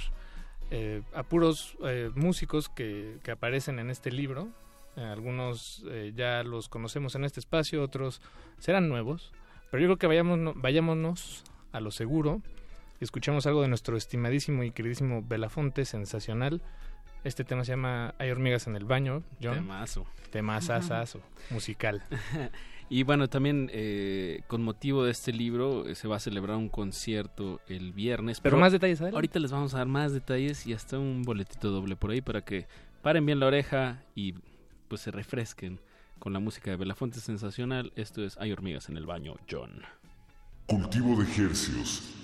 eh, a puros eh, músicos que, que, aparecen en este libro. Eh, algunos ya los conocemos en este espacio otros serán nuevos. Pero yo creo que vayamos vayámonos a lo seguro escuchemos algo de nuestro estimadísimo y queridísimo Belafonte, sensacional. Este tema se llama Hay hormigas en el baño, John. Temazo. Temazazazo, musical. y bueno, también eh, con motivo de este libro eh, se va a celebrar un concierto el viernes. Pero, más detalles, Ahorita les vamos a dar más detalles y hasta un boletito doble por ahí para que paren bien la oreja y pues se refresquen con la música de Belafonte sensacional. Esto es Hay hormigas en el baño, John. Cultivo de ejercicios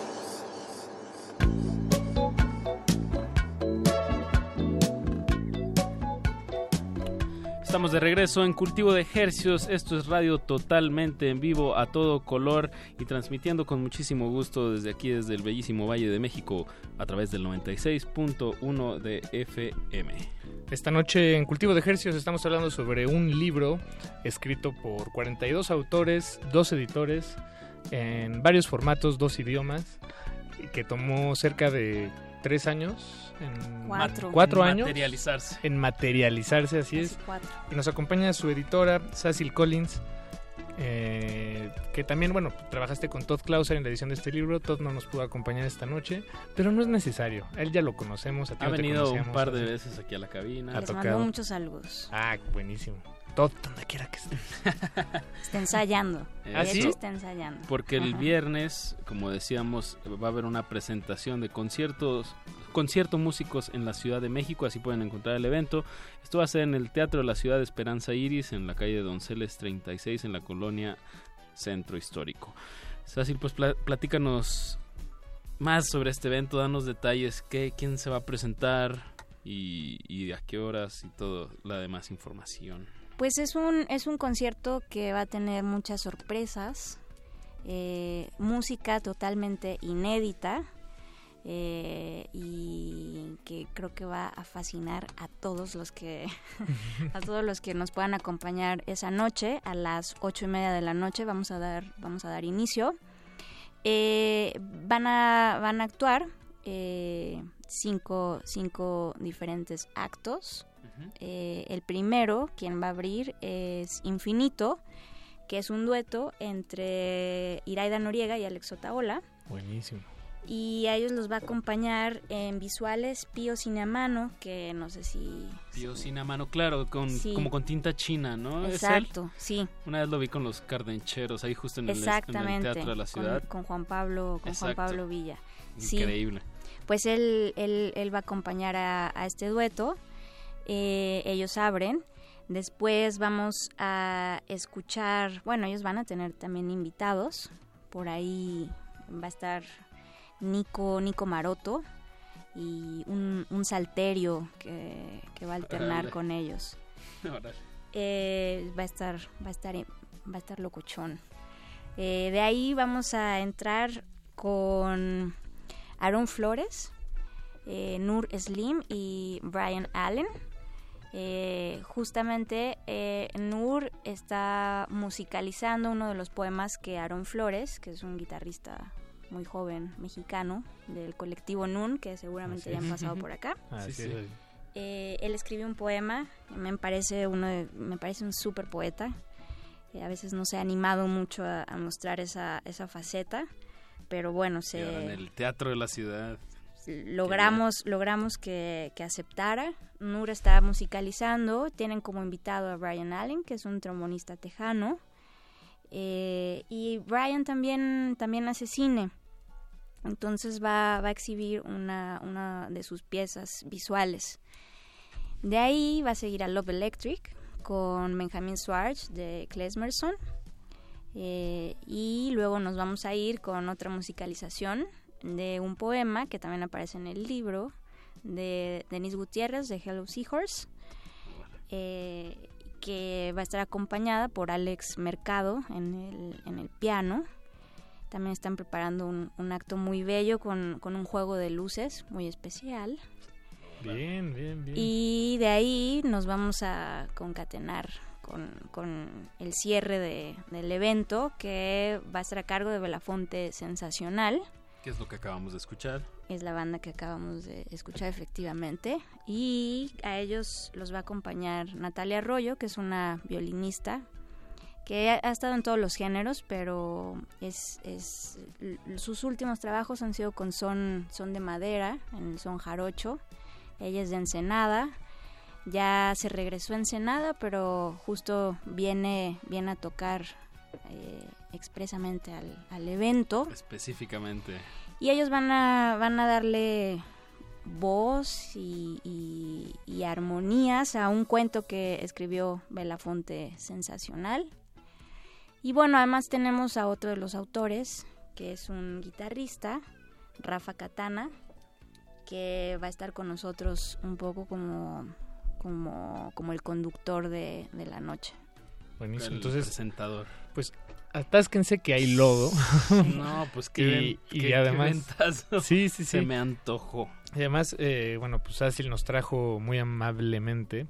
En Cultivo de Hercios. Esto es radio totalmente en vivo, a todo color y transmitiendo con muchísimo gusto desde aquí, desde el bellísimo Valle de México, a través del 96.1 de FM. Esta noche en Cultivo de Hercios estamos hablando sobre un libro escrito por 42 autores, dos editores, en varios formatos, dos idiomas, que tomó cerca de tres años en cuatro, años. Materializarse. En materializarse, así es. Y nos acompaña su editora, Cecil Collins, eh, que también, bueno, trabajaste con Todd Clauser en la edición de este libro. Todd no nos pudo acompañar esta noche, pero no es necesario. Él ya lo conocemos. ha venido un par de veces aquí a la cabina. Les mandó muchos saludos. Ah, buenísimo. Todd, donde quiera que esté. está ensayando. ¿Ah, sí? está ensayando. Porque el viernes, como decíamos, va a haber una presentación de conciertos concierto músicos en la Ciudad de México, así pueden encontrar el evento. Esto va a ser en el Teatro de la Ciudad de Esperanza Iris, en la calle de Donceles 36, en la colonia Centro Histórico. Sácil, pues platícanos más sobre este evento, danos detalles, qué, quién se va a presentar y, a qué horas y toda la demás información. Pues es un, es un concierto que va a tener muchas sorpresas, eh, música totalmente inédita, eh, y que creo que va a fascinar a todos los que a todos los que nos puedan acompañar esa noche a las ocho y media de la noche vamos a dar vamos a dar inicio. Eh, van a van a actuar eh, cinco, cinco diferentes actos el primero quien va a abrir es Infinito que es un dueto entre Iraida Noriega y Alex Otaola buenísimo y a ellos los va a acompañar en visuales Pío Cinemano, que no sé si... Pío Cinemano, claro, con, como con tinta china, ¿no? Exacto, sí. Una vez lo vi con los cardencheros, ahí justo en el, Teatro de la Ciudad. Con, Juan Pablo, con Juan Pablo Villa. Increíble. Pues él, él, él va a acompañar a, este dueto, eh, ellos abren, después vamos a escuchar, bueno, ellos van a tener también invitados, por ahí va a estar Nico, Nico Maroto y un, salterio que, va a alternar con ellos. Eh, va a estar, va a estar, va a estar locochón. Eh, de ahí vamos a entrar con Aaron Flores, eh, Nur Slim y Brian Allen. Justamente Nur está musicalizando uno de los poemas que Aaron Flores, que es un guitarrista muy joven mexicano del colectivo NUN, que seguramente ya han pasado por acá. Eh, él escribió un poema, me parece, uno me parece un súper poeta. a veces no se ha animado mucho a, mostrar esa, esa faceta, pero bueno, se... en el teatro de la ciudad. Logramos, logramos que, que aceptara. Nur está musicalizando, tienen como invitado a Brian Allen, que es un trombonista tejano. Eh, y Brian también, también hace cine. Entonces va, a exhibir una, de sus piezas visuales. De ahí va a seguir a Love Electric con Benjamin Swartz de Klesmerson. Eh, y luego nos vamos a ir con otra musicalización de un poema que también aparece en el libro de Denis Gutiérrez de Hello Seahorse, eh, que va a estar acompañada por Alex Mercado en el, en el piano también están preparando un, acto muy bello con, un juego de luces muy especial. Bien, bien, bien. Y de ahí nos vamos a concatenar con, el cierre de, del evento que va a estar a cargo de Belafonte Sensacional. ¿Qué es lo que acabamos de escuchar? Es la banda que acabamos de escuchar efectivamente. Y a ellos los va a acompañar Natalia Arroyo, que es una violinista que ha estado en todos los géneros, pero es, sus últimos trabajos han sido con son, son de madera, en el son jarocho. Ella es de Ensenada, ya se regresó a Ensenada, pero justo viene, viene a tocar eh, expresamente al, evento. Específicamente. Y ellos van a, van a darle voz y, y, armonías a un cuento que escribió Belafonte sensacional y bueno, además tenemos a otro de los autores, que es un guitarrista, Rafa Katana, que va a estar con nosotros un poco como como, como el conductor de, de la noche. Buenísimo. El Entonces, presentador. pues atásquense que hay lodo. No, pues qué, y, y qué- además sí, sí, sí. Se me antojó. Y además, eh, bueno, pues Asil nos trajo muy amablemente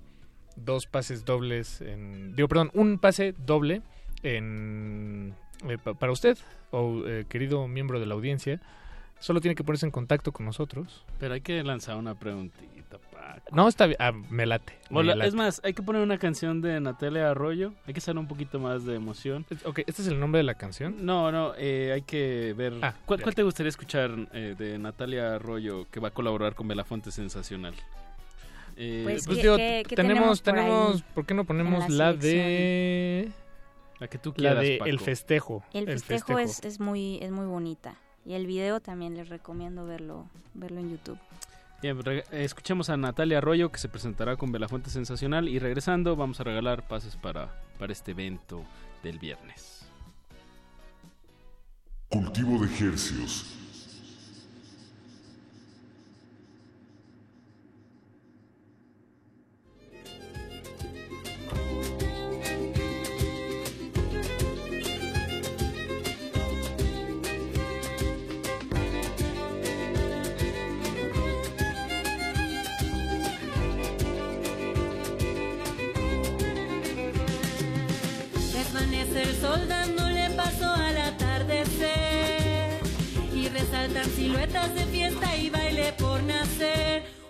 dos pases dobles en... Digo, perdón, un pase doble en eh, pa- para usted, o eh, querido miembro de la audiencia. Solo tiene que ponerse en contacto con nosotros. Pero hay que lanzar una preguntita, Paco. No, está bien. Ah, me late. me Hola, late. es más, hay que poner una canción de Natalia Arroyo. Hay que hacer un poquito más de emoción. Ok, ¿este es el nombre de la canción? No, no, eh, hay que ver. Ah, ¿Cuál, cuál te gustaría escuchar eh, de Natalia Arroyo que va a colaborar con Belafonte Sensacional? Eh, Pues, Pues ¿qué- digo, qué- qué tenemos, tenemos por ahí tenemos, ¿por qué no ponemos la la de... la que tú La quieras, de Paco. El Festejo. El festejo, Es, es muy es muy bonita y el video también les recomiendo verlo verlo en YouTube. Bien, re- eh, escuchemos a Natalia Arroyo que se presentará con Belafonte Sensacional y regresando vamos a regalar pases para, para este evento del viernes. Cultivo de ejercios. Siluetas de fiesta y baile por nacer.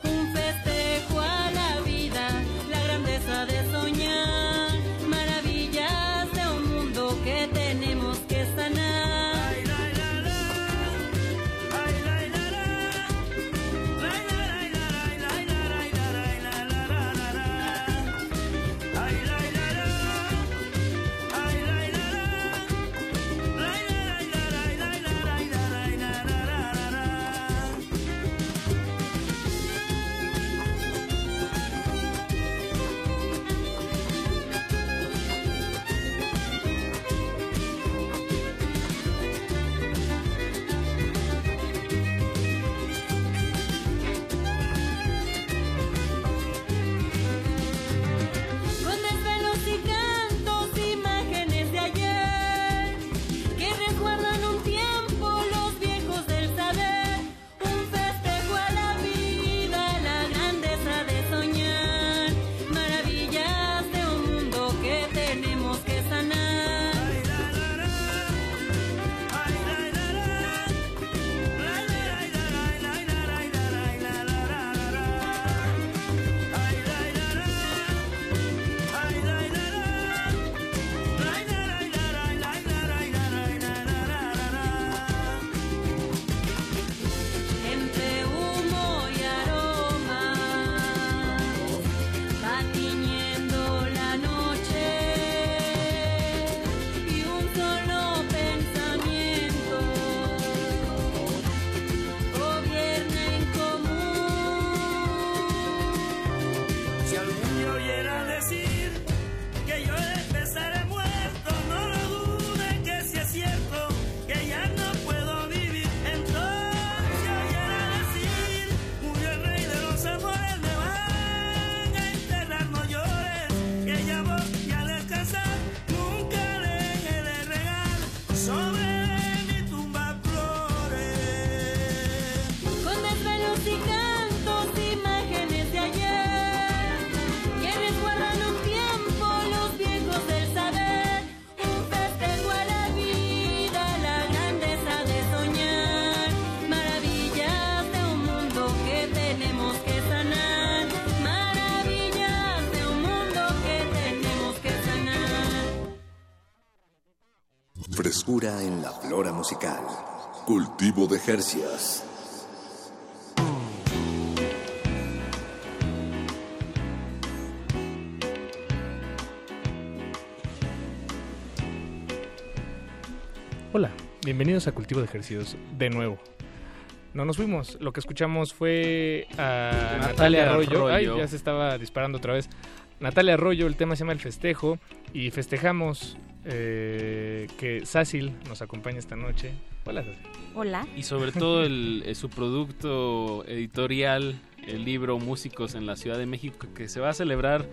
Frescura en la flora musical. Cultivo de Jercias. Hola, bienvenidos a Cultivo de Ejercicios de nuevo. No nos fuimos, lo que escuchamos fue a Natalia, Natalia Arroyo. Arroyo. Ay, ya se estaba disparando otra vez. Natalia Arroyo, el tema se llama El Festejo y festejamos eh, que Sácil nos acompaña esta noche. Hola, Sácil. Hola. Y sobre todo el, eh, su producto editorial el libro Músicos en la Ciudad de México que se va a celebrar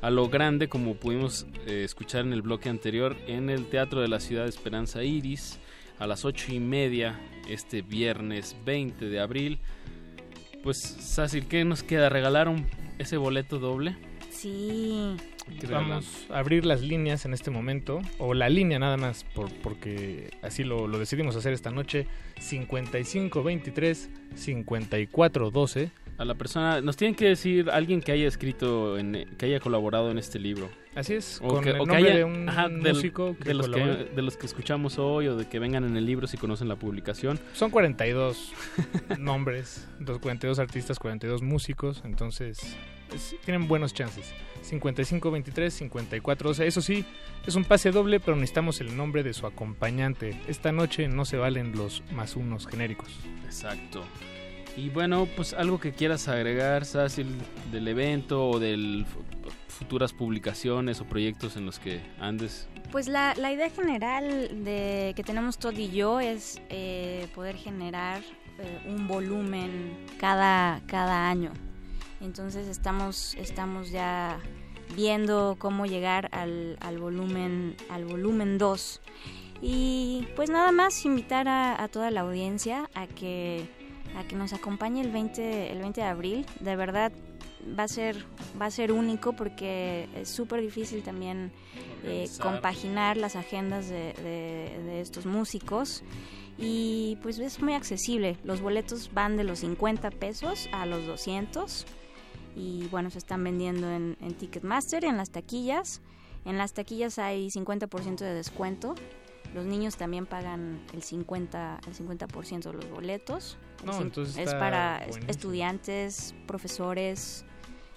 a lo grande como pudimos eh, escuchar en el bloque anterior en el Teatro de la Ciudad de Esperanza Iris a las ocho y media este viernes 20 de abril. Pues, Sacil, ¿qué nos queda? ¿Regalaron ese boleto doble? Sí. Vamos a abrir las líneas en este momento, o la línea nada más, por, porque así lo, lo decidimos hacer esta noche, 5523-5412. A la persona, nos tienen que decir alguien que haya escrito, en, que haya colaborado en este libro. Así es, O con que, el o que nombre haya- de un ajá, del- músico que de, los que, de los que escuchamos hoy o de que vengan en el libro si conocen la publicación. Son 42 nombres, dos- 42 artistas, 42 músicos, entonces es- tienen buenos chances. 55, 23, 54, 12. Eso sí, es un pase doble, pero necesitamos el nombre de su acompañante. Esta noche no se valen los más unos genéricos. Exacto. Y bueno, pues algo que quieras agregar, Sacil, del evento o de futuras publicaciones o proyectos en los que andes. Pues la, la idea general de que tenemos Todd y yo es eh, poder generar eh, un volumen cada, cada año. Entonces estamos, estamos ya viendo cómo llegar al, al volumen al volumen 2. Y pues nada más invitar a, a toda la audiencia a que a que nos acompañe el 20 el 20 de abril. De verdad va a ser va a ser único porque es súper difícil también eh, compaginar las agendas de, de- de estos músicos y pues es muy accesible. Los boletos van de los 50 pesos a los 200 y bueno, se están vendiendo en, en Ticketmaster, en las taquillas. En las taquillas hay 50% de descuento. Los niños también pagan el 50%, el 50% de los boletos. No, entonces es para buenísimo. estudiantes, profesores,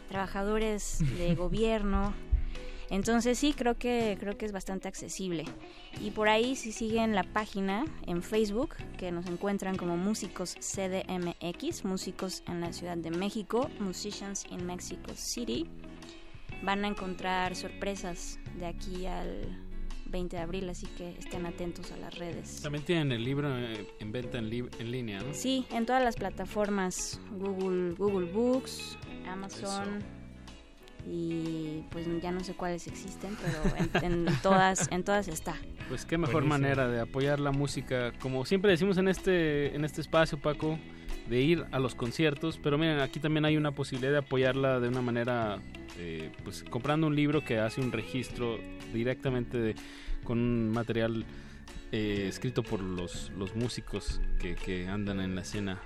trabajadores de gobierno. Entonces sí, creo que creo que es bastante accesible. Y por ahí si siguen la página en Facebook, que nos encuentran como Músicos CDMX, Músicos en la Ciudad de México, Musicians in Mexico City, van a encontrar sorpresas de aquí al 20 de abril, así que estén atentos a las redes. También tienen el libro eh, en venta en, li- en línea, ¿no? Sí, en todas las plataformas, Google, Google Books, Amazon y pues ya no sé cuáles existen, pero en, en todas, en todas está. Pues qué mejor Buenísimo. manera de apoyar la música, como siempre decimos en este en este espacio, Paco, de ir a los conciertos, pero miren, aquí también hay una posibilidad de apoyarla de una manera, eh, pues comprando un libro que hace un registro directamente de- con un material eh, escrito por los, los músicos que, que andan en la escena.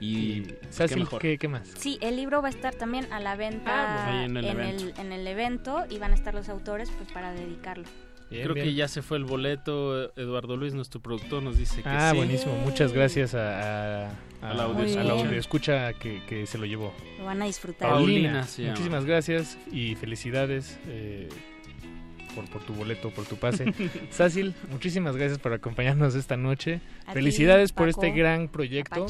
Y pues, qué mejor. ¿qué, qué más? Sí, el libro va a estar también a la venta Ah, bueno, en el en, evento. el, en el evento y van a estar los autores pues para dedicarlo. Bien, Creo bien. que ya se fue el boleto. Eduardo Luis, nuestro productor, nos dice que Ah, sí. buenísimo. Muchas gracias a, a, A la audioescucha. a la audioescucha que, que se lo llevó. Lo van a disfrutar. Paulina, Paulina se llama. muchísimas gracias y felicidades eh, por, por tu boleto, por tu pase. Sácil, muchísimas gracias por acompañarnos esta noche. A ti, Felicidades por Paco, este gran proyecto.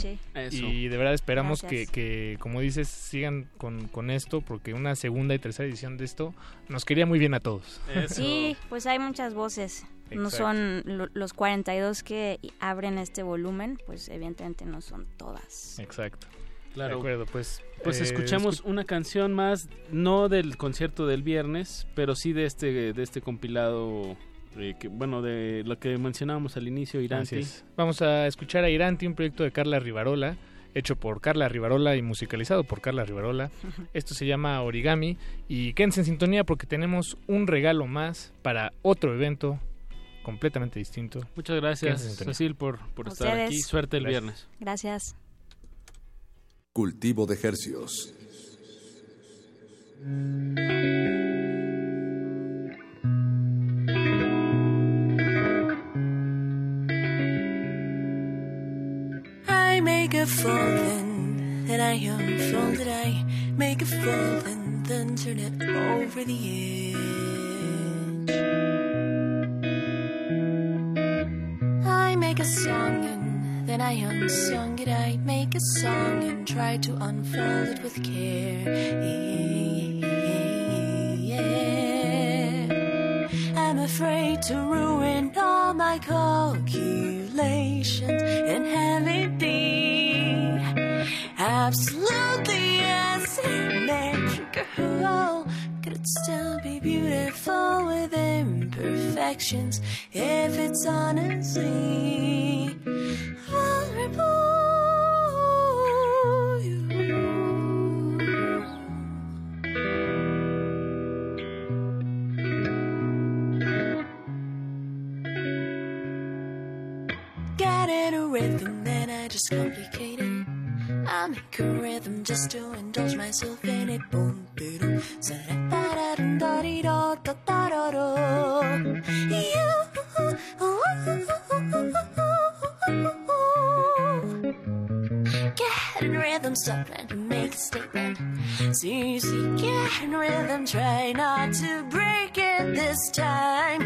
Y de verdad esperamos que, que, como dices, sigan con, con esto, porque una segunda y tercera edición de esto nos quería muy bien a todos. Sí, pues hay muchas voces. No son lo- los 42 que abren este volumen, pues evidentemente no son todas. Exacto. Claro. De acuerdo, pues. Pues eh, escuchamos una canción más, no del concierto del viernes, pero sí de este, de este compilado, eh, que, bueno, de lo que mencionábamos al inicio, Iranti. Vamos a escuchar a Iranti, un proyecto de Carla Rivarola, hecho por Carla Rivarola y musicalizado por Carla Rivarola. Esto se llama Origami y quédense en sintonía porque tenemos un regalo más para otro evento completamente distinto. Muchas gracias. Cecil, por, por estar aquí. Suerte el Gracias. viernes. Gracias. Cultivo de hercios. I make a fold and then I unfold it. I make a fold and then turn it over the edge. I make a song and then I unsung it, I make a song and try to unfold it with care. Yeah. I'm afraid to ruin all my calculations and have it be absolutely asymmetrical could still be beautiful with imperfections if it's honestly honorable. You. Get in a rhythm, then I just complicate it. Mm. I make a rhythm just to indulge myself in it. Boom, sa da da da da da da da da. You. Rhythm, stop trying to make a statement. See, get in rhythm, try not to break it this time.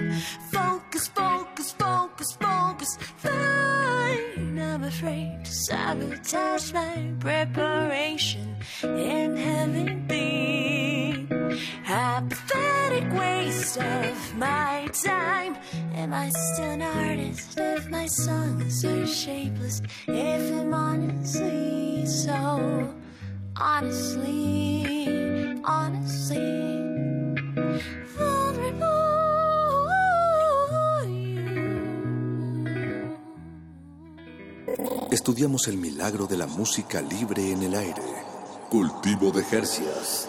Focus, focus, focus, focus. Fine, I'm afraid to sabotage my preparation in having been a pathetic waste of my time. Am I still an artist if my songs are shapeless? If I'm honestly so honestly, honestly vulnerable. Estudiamos el milagro de la música libre en el aire. Cultivo de Jercias.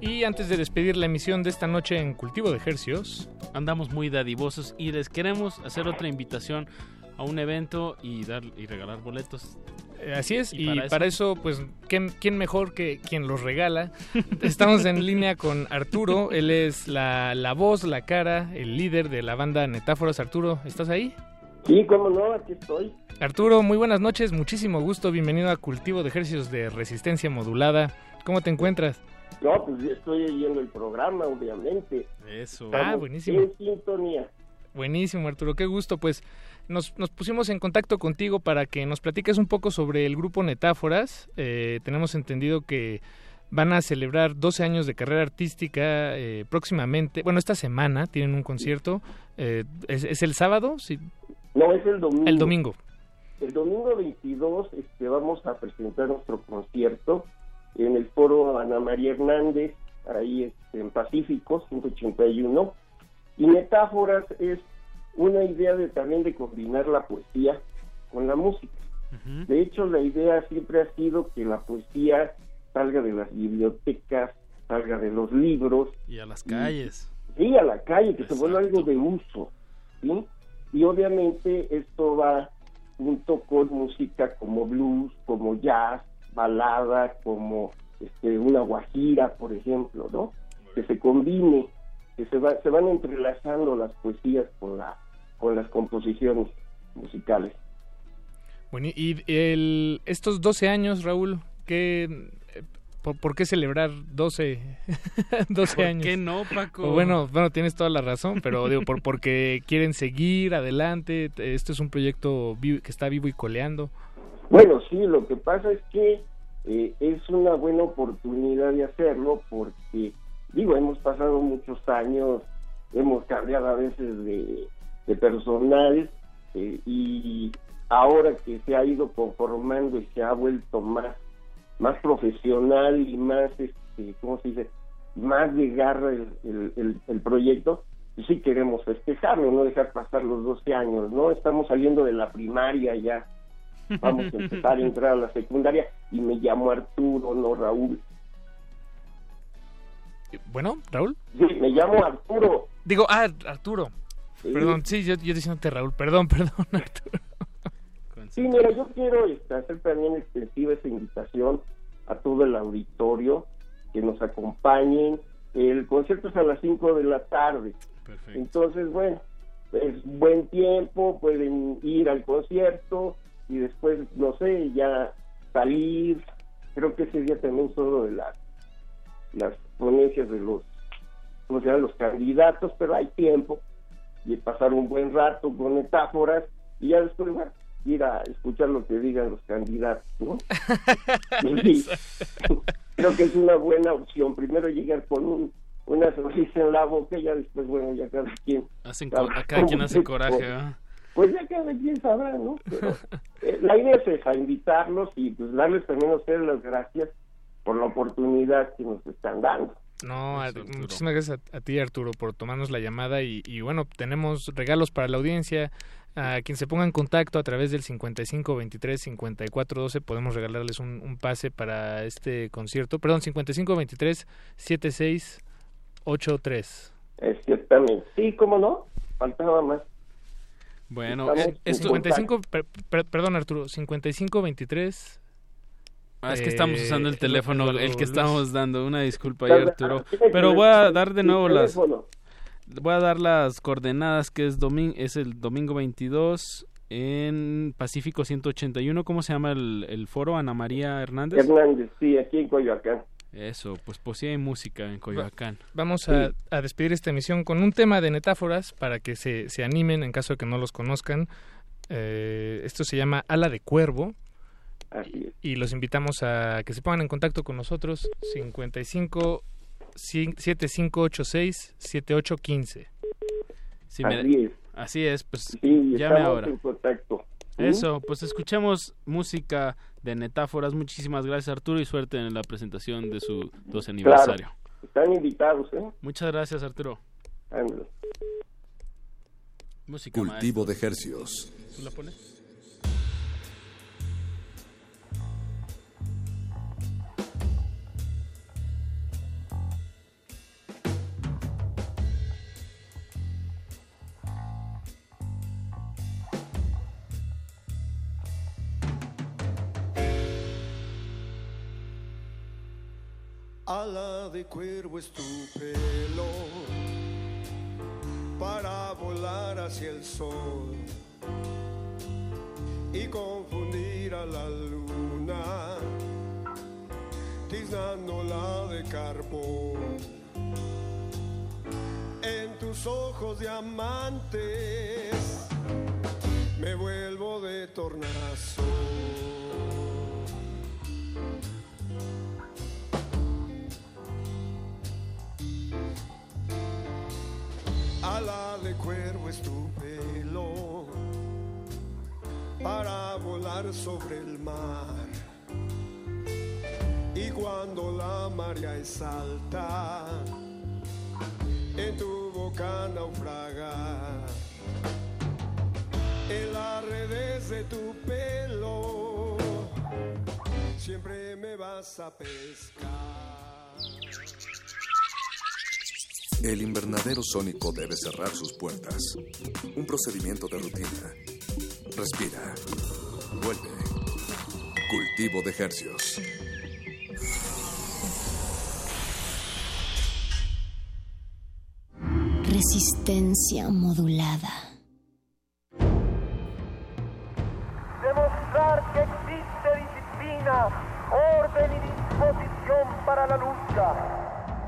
Y antes de despedir la emisión de esta noche en Cultivo de Ejercios, andamos muy dadivosos y les queremos hacer otra invitación a un evento y dar y regalar boletos. Eh, Así es, y, para, eso? pues, ¿quién, ¿quién, mejor que quien los regala? Estamos en línea con Arturo, él es la, la, voz, la cara, el líder de la banda Netáforas. Arturo, ¿estás ahí? Sí, cómo no, aquí estoy. Arturo, muy buenas noches, muchísimo gusto, bienvenido a Cultivo de Ejercicios de Resistencia Modulada. ¿Cómo te encuentras? No, pues estoy oyendo el programa, obviamente. Eso. Estamos ah, buenísimo. En sintonía. Buenísimo, Arturo, qué gusto. Pues nos, nos, pusimos en contacto contigo para que nos platiques un poco sobre el grupo Netáforas. Eh, tenemos entendido que van a celebrar 12 años de carrera artística eh, próximamente. Bueno, esta semana tienen un concierto. Eh, ¿es, ¿es, el sábado? Sí. No, es el domingo. El domingo. El domingo 22 este, vamos a presentar nuestro concierto en el foro Ana María Hernández, ahí este, en Pacífico, 181. Y Metáforas es una idea de también de combinar la poesía con la música. Uh -huh. De hecho, la idea siempre ha sido que la poesía salga de las bibliotecas, salga de los libros. Y a las calles. Y, sí, a la calle, que Exacto. se vuelva algo de uso. ¿sí? Y obviamente esto va junto con música como blues, como jazz, balada, como este, una guajira, por ejemplo, ¿no? Que se combine, que se, va, se van entrelazando las poesías con, la, con las composiciones musicales. Bueno, y el, estos 12 años, Raúl, ¿qué, por, por, qué celebrar 12, 12 ¿Por años? qué no, Paco? O bueno, bueno, tienes toda la razón, pero digo, por, porque quieren seguir adelante, esto es un proyecto que está vivo y coleando. Bueno, sí, lo que pasa es que eh, es una buena oportunidad de hacerlo porque, digo, hemos pasado muchos años, hemos cambiado a veces de, personal eh, y ahora que se ha ido conformando y se ha vuelto más, más profesional y más, este, ¿cómo se dice? Más de garra el, el, proyecto, y sí queremos festejarlo, no dejar pasar los 12 años, ¿no? Estamos saliendo de la primaria ya vamos a empezar a entrar a la secundaria y me llamo Arturo, no Raúl. Bueno, Raúl. Sí, me llamo Arturo. Digo, ah, Arturo. Sí. Perdón, sí, yo, yo diciéndote Raúl, perdón, perdón, Arturo. Sí, mira, yo quiero este, hacer también extensiva esa invitación a todo el auditorio que nos acompañen. El concierto es a las 5 de la tarde. Perfecto. Entonces, bueno, es buen tiempo, pueden ir al concierto, y después, no sé, ya salir. Creo que ese día también solo de las, las ponencias de los, ¿cómo se llama? Los candidatos, pero hay tiempo de pasar un buen rato con metáforas y ya después bueno, ir a escuchar lo que digan los candidatos, ¿no? creo que es una buena opción. Primero llegar con un, una sonrisa en la boca y ya después, bueno, ya cada quien... Hacen, cada quien hace coraje, ¿eh? Pues ya cada quien sabrá, ¿no? Pero, eh, la idea es esa, invitarlos y pues darles también a ustedes las gracias por la oportunidad que nos están dando. No, muchísimas gracias a, ti Arturo por tomarnos la llamada y, y, bueno, tenemos regalos para la audiencia. A quien se ponga en contacto a través del 55 23 54 12 podemos regalarles un, un pase para este concierto. Perdón, 55 23 76 83. Exactamente. Sí, cómo no, faltaba más. Bueno, eh, es 55, per, per, perdón Arturo, 55 23 Ah, es que estamos usando el teléfono, el que estamos dando. Una disculpa ahí, Arturo. Pero voy a dar de nuevo las. Voy a dar las coordenadas que es domingo, es el domingo 22 en Pacífico 181. ¿Cómo se llama el, el foro? Ana María Hernández. Hernández, sí, aquí en Coyoacán. Eso, pues poesía y música en Coyoacán. Vamos a, a, despedir esta emisión con un tema de metáforas para que se, se animen en caso de que no los conozcan. Eh, esto se llama Ala de Cuervo. Y los invitamos a que se pongan en contacto con nosotros 55 7586 7815. Sí, así, es. así es, pues llame ahora. Eso, pues escuchemos música de metáforas. Muchísimas gracias Arturo y suerte en la presentación de su 12 aniversario. Claro. Están invitados, ¿eh? Muchas gracias Arturo. Ándale. Música Cultivo maestro. de hercios. ¿Tú la pones? Ala de cuervo es tu pelo para volar hacia el sol y confundir a la luna, tiznándola de carbón. En tus ojos diamantes me vuelvo de tornazo. Ala de cuervo es tu pelo para volar sobre el mar. Y cuando la marea es alta, en tu boca naufraga. En las redes de tu pelo, siempre me vas a pescar. El invernadero sónico debe cerrar sus puertas. Un procedimiento de rutina. Respira. Vuelve. Cultivo de hercios. Resistencia modulada. Demostrar que existe disciplina, orden y disposición para la lucha.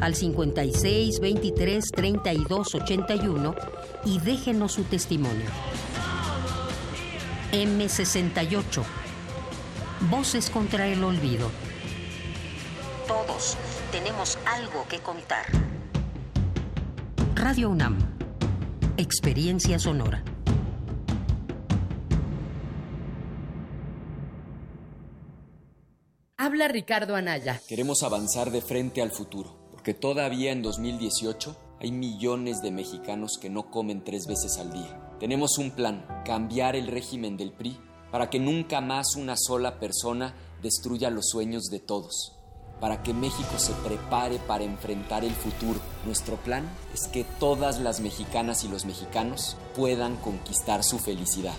al 56 23 32 81 y déjenos su testimonio. M68. Voces contra el olvido. Todos tenemos algo que contar. Radio UNAM. Experiencia sonora. Habla Ricardo Anaya. Queremos avanzar de frente al futuro, porque todavía en 2018 hay millones de mexicanos que no comen tres veces al día. Tenemos un plan, cambiar el régimen del PRI para que nunca más una sola persona destruya los sueños de todos, para que México se prepare para enfrentar el futuro. Nuestro plan es que todas las mexicanas y los mexicanos puedan conquistar su felicidad.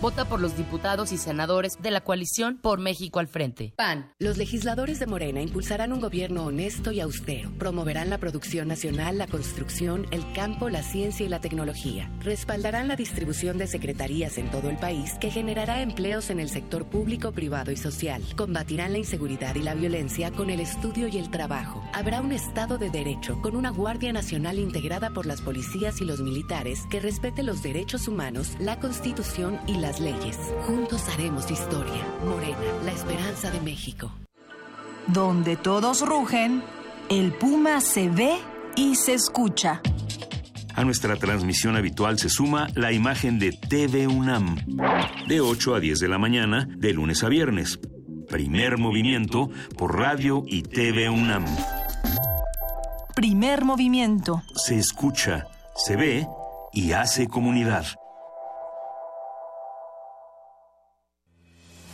Vota por los diputados y senadores de la coalición Por México al Frente. PAN. Los legisladores de Morena impulsarán un gobierno honesto y austero. Promoverán la producción nacional, la construcción, el campo, la ciencia y la tecnología. Respaldarán la distribución de secretarías en todo el país que generará empleos en el sector público, privado y social. Combatirán la inseguridad y la violencia con el estudio y el trabajo. Habrá un Estado de Derecho con una Guardia Nacional integrada por las policías y los militares que respete los derechos humanos, la Constitución y las leyes. Juntos haremos historia. Morena, la esperanza de México. Donde todos rugen, el puma se ve y se escucha. A nuestra transmisión habitual se suma la imagen de TV UNAM, de 8 a 10 de la mañana, de lunes a viernes. Primer movimiento por radio y TV UNAM. Primer movimiento. Se escucha, se ve y hace comunidad.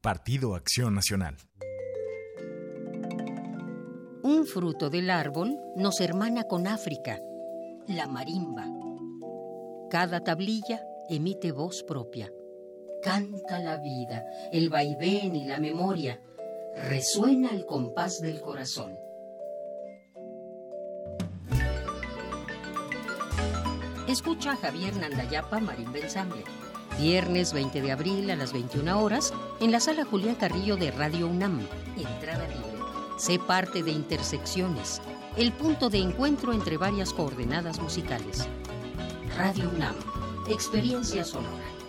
Partido Acción Nacional. Un fruto del árbol nos hermana con África, la marimba. Cada tablilla emite voz propia. Canta la vida, el vaivén y la memoria. Resuena el compás del corazón. Escucha a Javier Nandayapa Marimba Ensamble. Viernes 20 de abril a las 21 horas en la sala Julián Carrillo de Radio UNAM. Entrada libre. Sé parte de Intersecciones, el punto de encuentro entre varias coordenadas musicales. Radio UNAM. Experiencia sonora.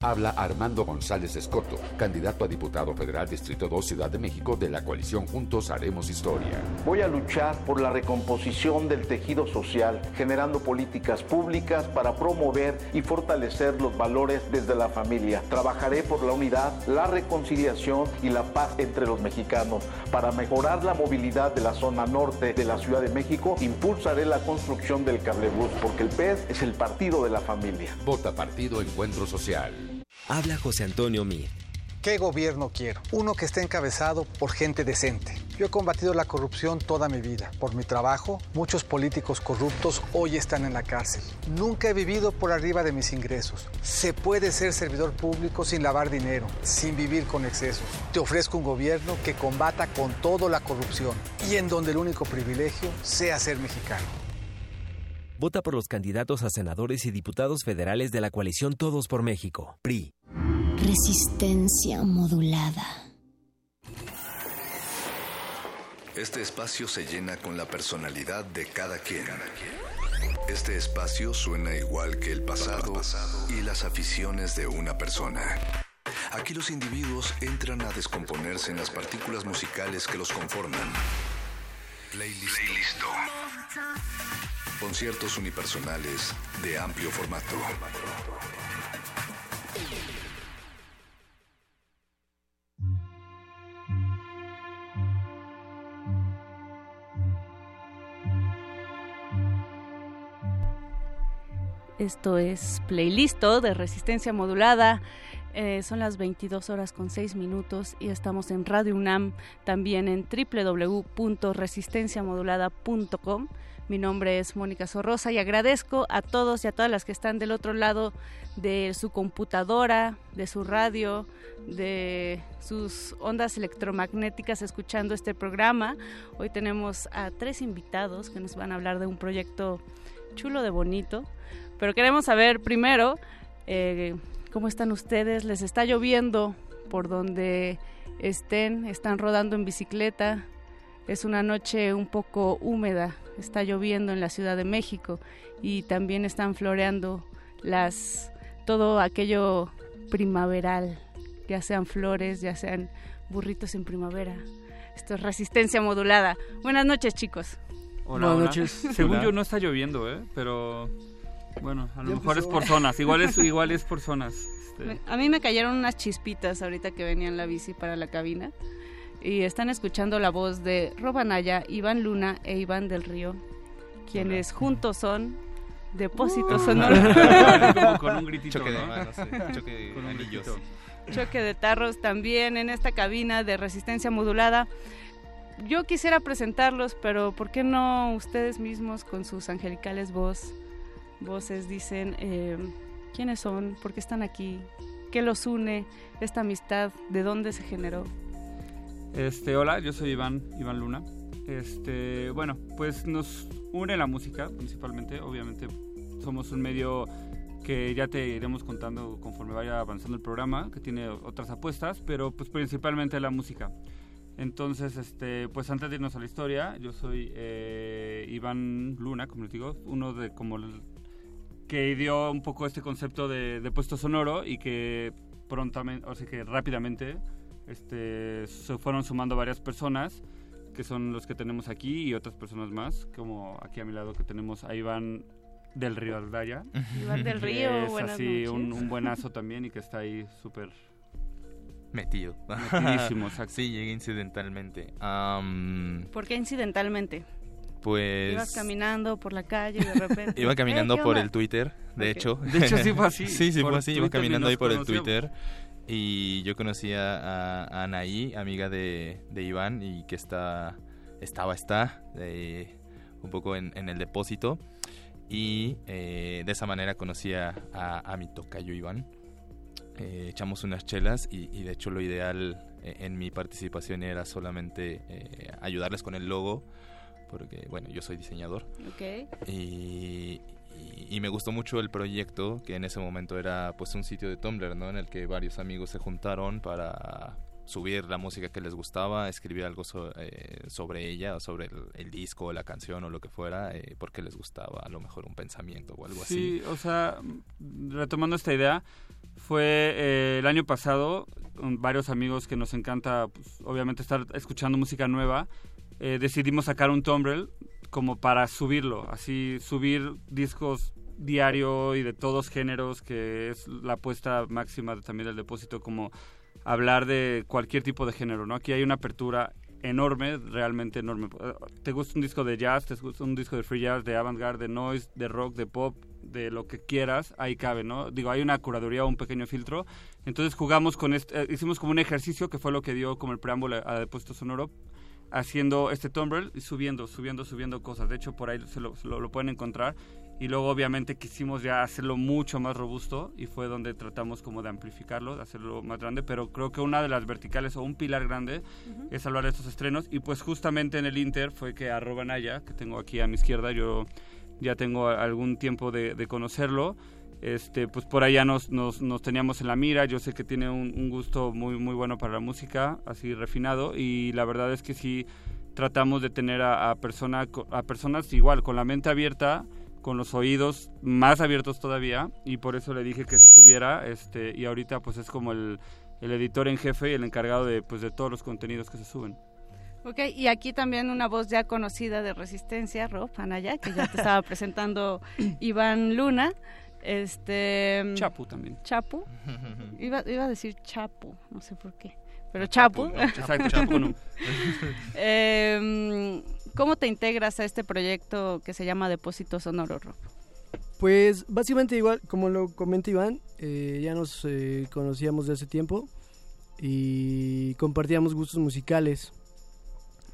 Habla Armando González Escoto, candidato a diputado federal Distrito 2 Ciudad de México de la coalición Juntos Haremos Historia. Voy a luchar por la recomposición del tejido social, generando políticas públicas para promover y fortalecer los valores desde la familia. Trabajaré por la unidad, la reconciliación y la paz entre los mexicanos. Para mejorar la movilidad de la zona norte de la Ciudad de México, impulsaré la construcción del cablebús, porque el PES es el partido de la familia. Vota Partido Encuentro Social. Habla José Antonio Mir. ¿Qué gobierno quiero? Uno que esté encabezado por gente decente. Yo he combatido la corrupción toda mi vida. Por mi trabajo, muchos políticos corruptos hoy están en la cárcel. Nunca he vivido por arriba de mis ingresos. Se puede ser servidor público sin lavar dinero, sin vivir con excesos. Te ofrezco un gobierno que combata con todo la corrupción y en donde el único privilegio sea ser mexicano. Vota por los candidatos a senadores y diputados federales de la coalición Todos por México. PRI. Resistencia modulada. Este espacio se llena con la personalidad de cada quien. Este espacio suena igual que el pasado y las aficiones de una persona. Aquí los individuos entran a descomponerse en las partículas musicales que los conforman. Playlist. Conciertos unipersonales de amplio formato. Esto es Playlisto de Resistencia Modulada. Eh, son las 22 horas con 6 minutos y estamos en Radio UNAM, también en www.resistenciamodulada.com. Mi nombre es Mónica Sorrosa y agradezco a todos y a todas las que están del otro lado de su computadora, de su radio, de sus ondas electromagnéticas escuchando este programa. Hoy tenemos a tres invitados que nos van a hablar de un proyecto chulo de bonito, pero queremos saber primero eh, ¿Cómo están ustedes? ¿Les está lloviendo por donde estén? ¿Están rodando en bicicleta? Es una noche un poco húmeda, está lloviendo en la Ciudad de México y también están floreando las todo aquello primaveral, ya sean flores, ya sean burritos en primavera. Esto es resistencia modulada. Buenas noches, chicos. Buenas noches. Según yo no está lloviendo, ¿eh? Pero bueno, a lo mejor es por zonas. Igual es, igual es por zonas. Este. A mí me cayeron unas chispitas ahorita que venía en la bici para la cabina. Y están escuchando la voz de Robanaya, Iván Luna e Iván del Río, quienes juntos son Depósitos uh. Sonoros. con un gritito, choque de manos, choque de anillos. Choque de tarros también en esta cabina de resistencia modulada. Yo quisiera presentarlos, pero ¿por qué no ustedes mismos con sus angelicales voz, voces dicen eh, quiénes son, por qué están aquí, qué los une, esta amistad, de dónde se generó? Este, hola, yo soy Iván, Iván Luna. Este, bueno, pues nos une la música principalmente, obviamente somos un medio que ya te iremos contando conforme vaya avanzando el programa, que tiene otras apuestas, pero pues principalmente la música. Entonces, este, pues antes de irnos a la historia, yo soy eh, Iván Luna, como les digo, uno de como el, que dio un poco este concepto de, de puesto sonoro y que prontamente, o sea que rápidamente este, se fueron sumando varias personas que son los que tenemos aquí y otras personas más, como aquí a mi lado que tenemos a Iván del Río Aldaya. Iván del Río, es así Un, un, buenazo también y que está ahí súper metido. Metidísimo, exacto. Sí, llegué incidentalmente. ¿Por qué incidentalmente? Pues... Ibas caminando por la calle y de repente... Iba caminando por el Twitter, de hecho. De hecho sí fue así. sí, sí fue así. Iba caminando ahí por el Twitter y yo conocí a, Anaí, amiga de, Iván, y que está, estaba, está, eh, un poco en, el depósito. Y eh, de esa manera conocí a, a, mi tocayo Iván. Eh, echamos unas chelas y, de hecho lo ideal en mi participación era solamente ayudarles con el logo, porque bueno, yo soy diseñador. Okay. Y, y, me gustó mucho el proyecto, que en ese momento era pues un sitio de Tumblr, ¿no? En el que varios amigos se juntaron para subir la música que les gustaba, escribir algo eh, sobre ella, o sobre el, disco, la canción o lo que fuera, eh, porque les gustaba a lo mejor un pensamiento o algo así. Sí, o sea, retomando esta idea, fue eh, el año pasado, con varios amigos que nos encanta, pues, obviamente, estar escuchando música nueva, decidimos sacar un Tumblr como para subirlo, así subir discos diario y de todos géneros, que es la apuesta máxima también del depósito, como hablar de cualquier tipo de género, ¿no? Aquí hay una apertura enorme, realmente enorme. ¿Te gusta un disco de jazz? ¿Te gusta un disco de free jazz, de avant-garde, de noise, de rock, de pop, de lo que quieras? Ahí cabe, ¿no? Digo, hay una curaduría o un pequeño filtro. Entonces jugamos con este, eh, hicimos como un ejercicio que fue lo que dio como el preámbulo a Depósito Sonoro haciendo este Tumblr y subiendo, subiendo, subiendo cosas. De hecho, por ahí se lo, lo, pueden encontrar. Y luego, obviamente, quisimos ya hacerlo mucho más robusto y fue donde tratamos como de amplificarlo, de hacerlo más grande. Pero creo que una de las verticales o un pilar grande es hablar de estos estrenos. Y pues justamente en el Inter fue que arroba Naya, que tengo aquí a mi izquierda, yo ya tengo algún tiempo de, de conocerlo este pues por allá nos, nos, teníamos en la mira yo sé que tiene un, gusto muy muy bueno para la música así refinado y la verdad es que sí tratamos de tener a, persona, a personas igual con la mente abierta con los oídos más abiertos todavía y por eso le dije que se subiera este y ahorita pues es como el, el editor en jefe y el encargado de pues de todos los contenidos que se suben Ok, y aquí también una voz ya conocida de Resistencia, Rob Anaya, que ya te estaba presentando Iván Luna. Este. Chapu también. Chapu. Iba, iba a decir Chapu, no sé por qué. Pero Chapu. Exacto, Chapu no. Em, ¿Cómo te integras a este proyecto que se llama Depósito Sonoro Rob? Pues básicamente igual, como lo comenta Iván, eh, ya nos eh, conocíamos de hace tiempo y compartíamos gustos musicales.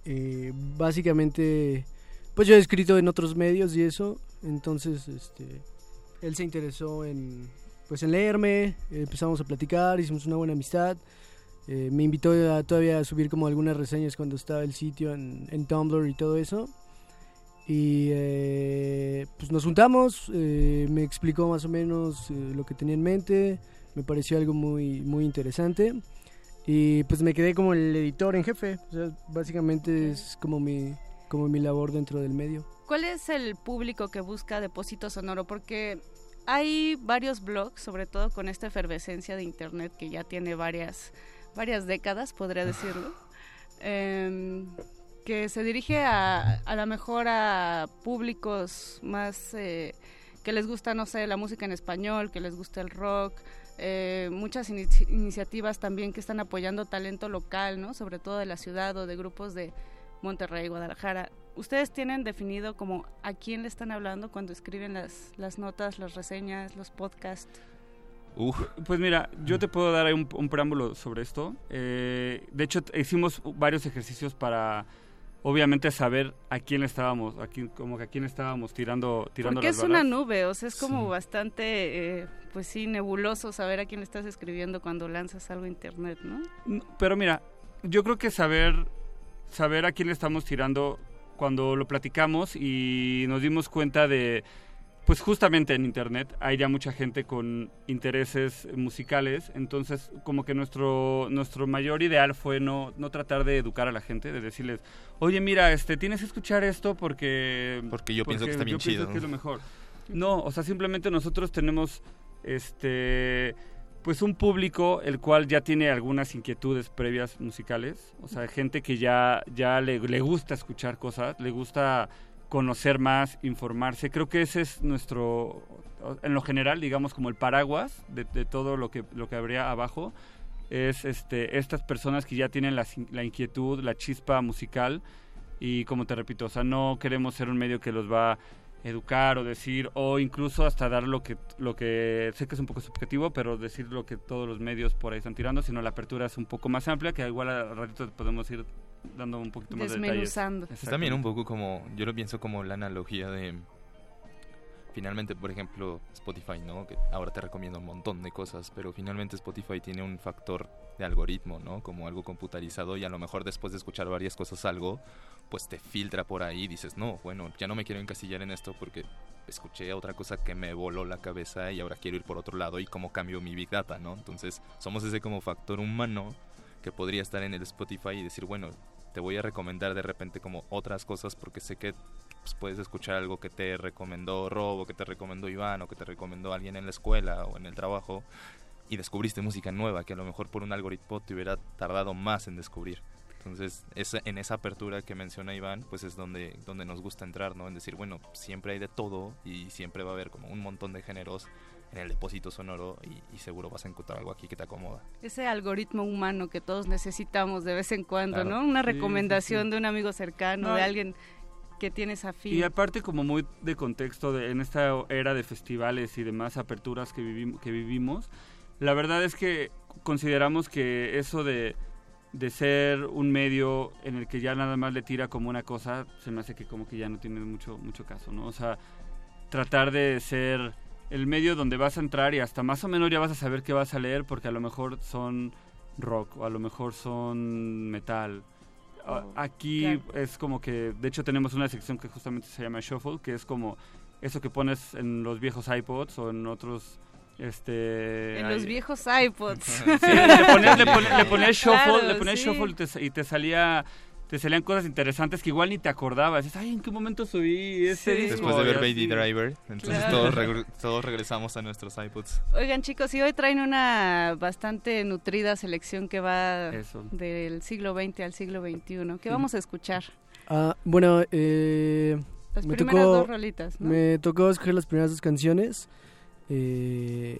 Eh, básicamente, pues yo he escrito en otros medios y eso, entonces este, él se interesó en, pues, en leerme, empezamos a platicar, hicimos una buena amistad. Eh, me invitó a, todavía a subir como algunas reseñas cuando estaba el sitio en, Tumblr y todo eso. Y eh, pues nos juntamos, eh, me explicó más o menos lo que tenía en mente, me pareció algo muy, muy interesante. Y pues me quedé como el editor en jefe. O sea, básicamente es como mi, como mi labor dentro del medio. ¿Cuál es el público que busca Depósito Sonoro? Porque hay varios blogs, sobre todo con esta efervescencia de Internet que ya tiene varias, varias décadas, podría decirlo, em, que se dirige a, a lo mejor a públicos más eh, que les gusta, no sé, la música en español, que les gusta el rock, eh, muchas iniciativas también que están apoyando talento local, ¿no? Sobre todo de la ciudad o de grupos de Monterrey, Guadalajara. ¿Ustedes tienen definido como a quién le están hablando cuando escriben las, las notas, las reseñas, los podcasts? Pues mira, yo te puedo dar un, un preámbulo sobre esto. Eh, de hecho, hicimos varios ejercicios para obviamente saber a quién estábamos, a quién, como que a quién estábamos tirando, tirando Porque es una nube, o sea, es como bastante, eh, pues sí, nebuloso saber a quién estás escribiendo cuando lanzas algo a internet, ¿no? Pero mira, yo creo que saber, saber a quién le estamos tirando cuando lo platicamos y nos dimos cuenta de pues justamente en internet hay ya mucha gente con intereses musicales, entonces como que nuestro nuestro mayor ideal fue no, no tratar de educar a la gente, de decirles, oye mira, este tienes que escuchar esto porque porque yo pienso que está bien chido, que es lo mejor. No, o sea simplemente nosotros tenemos este pues un público el cual ya tiene algunas inquietudes previas musicales, o sea gente que ya ya le, le gusta escuchar cosas, le gusta conocer más, informarse. Creo que ese es nuestro, en lo general, digamos, como el paraguas de, todo lo que, lo que habría abajo. Es este, estas personas que ya tienen la, la inquietud, la chispa musical. Y como te repito, o sea, no queremos ser un medio que los va educar o decir o incluso hasta dar lo que lo que sé que es un poco subjetivo pero decir lo que todos los medios por ahí están tirando sino la apertura es un poco más amplia que igual al ratito podemos ir dando un poquito más de detalles. Es también un poco como yo lo pienso como la analogía de finalmente por ejemplo Spotify no que ahora te recomiendo un montón de cosas pero finalmente Spotify tiene un factor de algoritmo no como algo computarizado y a lo mejor después de escuchar varias cosas algo pues te filtra por ahí y dices, no, bueno, ya no me quiero encasillar en esto porque escuché otra cosa que me voló la cabeza y ahora quiero ir por otro lado y cómo cambio mi Big Data, ¿no? Entonces somos ese como factor humano que podría estar en el Spotify y decir, bueno, te voy a recomendar de repente como otras cosas porque sé que pues, puedes escuchar algo que te recomendó Rob o que te recomendó Iván o que te recomendó alguien en la escuela o en el trabajo y descubriste música nueva que a lo mejor por un algoritmo te hubiera tardado más en descubrir. Entonces, en esa apertura que menciona Iván, pues es donde, donde nos gusta entrar, ¿no? En decir, bueno, siempre hay de todo y siempre va a haber como un montón de géneros en el depósito sonoro y, seguro vas a encontrar algo aquí que te acomoda. Ese algoritmo humano que todos necesitamos de vez en cuando, ¿no? Una recomendación de un amigo cercano, de alguien que tienes afín. Y aparte como muy de contexto de, en esta era de festivales y demás aperturas que, vivimos que vivimos, la verdad es que consideramos que eso de de ser un medio en el que ya nada más le tira como una cosa, se me hace que como que ya no tiene mucho, mucho caso, ¿no? O sea, tratar de ser el medio donde vas a entrar y hasta más o menos ya vas a saber qué vas a leer porque a lo mejor son rock o a lo mejor son metal. Oh, Aquí es como que, de hecho tenemos una sección que justamente se llama Shuffle, que es como eso que pones en los viejos iPods o en otros este, en los viejos iPods. Sí, le ponías, le shuffle, le ponías shuffle y te, salía te salían cosas interesantes que igual ni te acordabas. Dices, ay, ¿en qué momento subí ese disco? Después de ver Baby Driver, entonces todos, todos regresamos a nuestros iPods. Oigan, chicos, y hoy traen una bastante nutrida selección que va del siglo XX al siglo XXI. ¿Qué vamos a escuchar? Ah, bueno, eh, las me primeras tocó, dos rolitas, ¿no? Me tocó escoger las primeras dos canciones. Eh,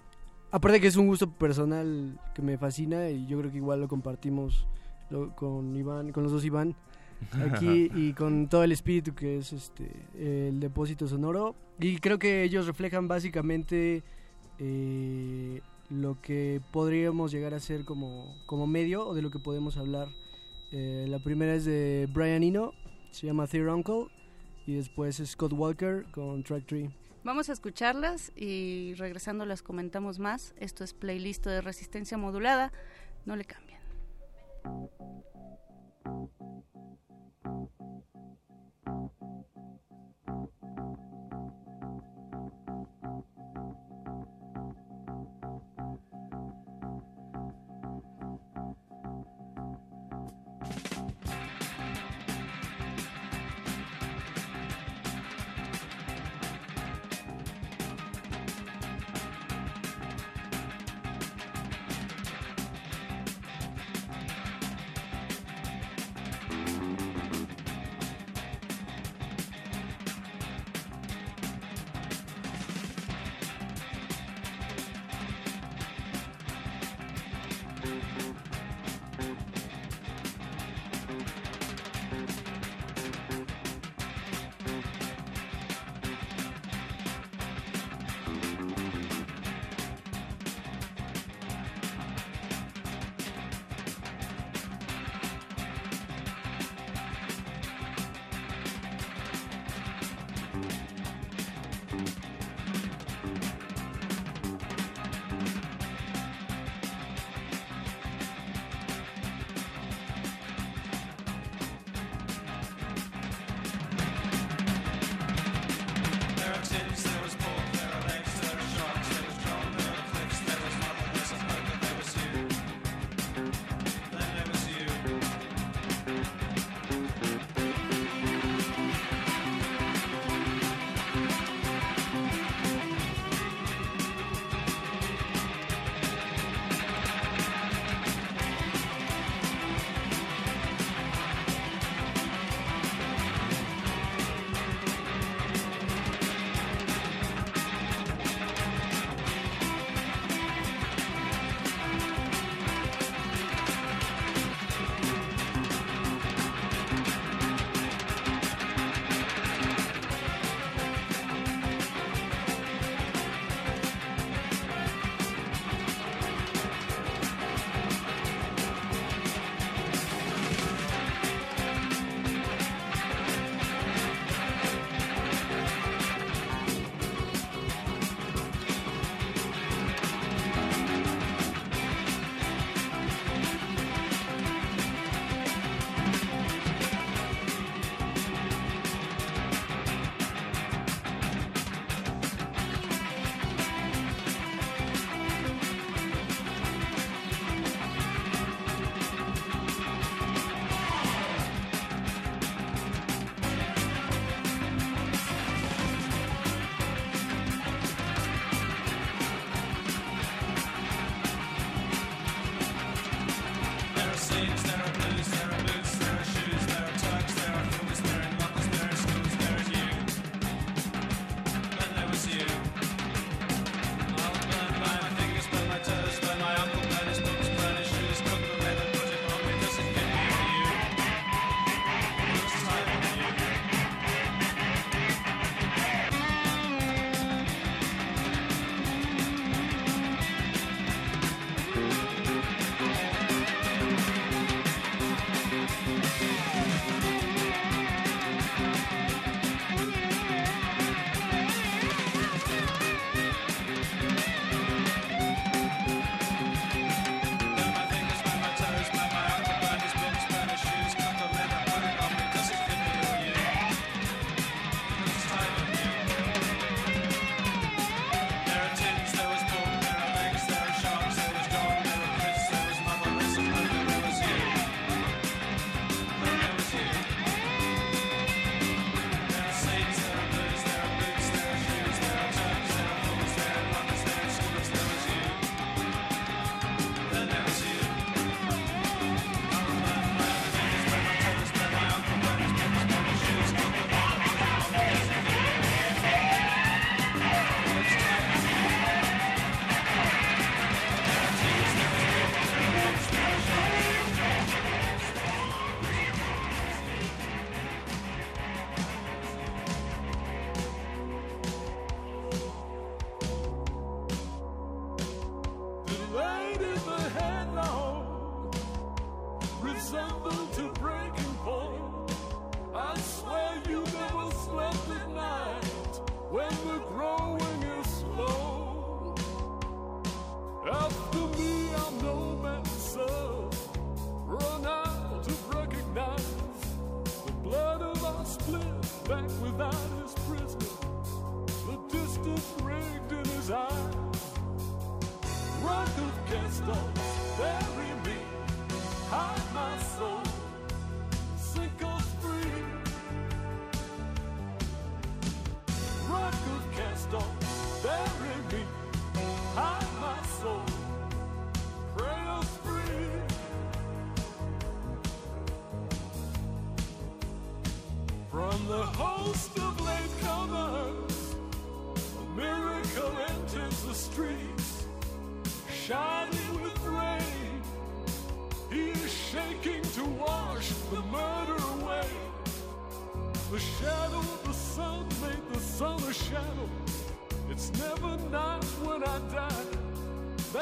aparte que es un gusto personal que me fascina y yo creo que igual lo compartimos con Iván, con los dos Iván aquí y con todo el espíritu que es este el depósito sonoro y creo que ellos reflejan básicamente eh, lo que podríamos llegar a ser como, como medio o de lo que podemos hablar. Eh, la primera es de Brian Eno, se llama Their Uncle y después Scott Walker con Track Tree. Vamos a escucharlas y regresando las comentamos más. Esto es playlist de resistencia modulada. No le cambien. Thank you.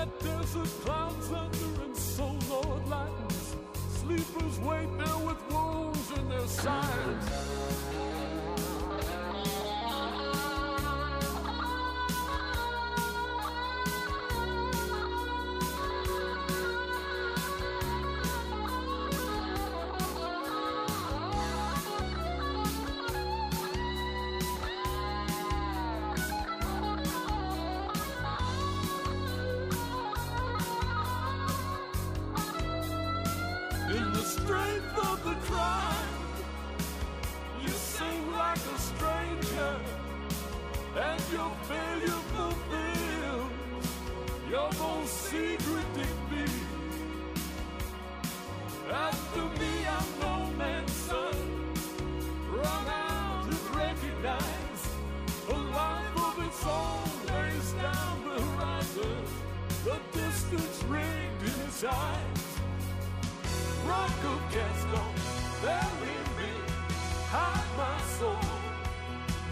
That desert clouds under your failure fulfills your most secret defeat. After me, I'm no man's son. Run out and recognize a life of its own lays down the horizon. The distance rigged in his eyes. Rock of Gaston, bury me, hide my soul,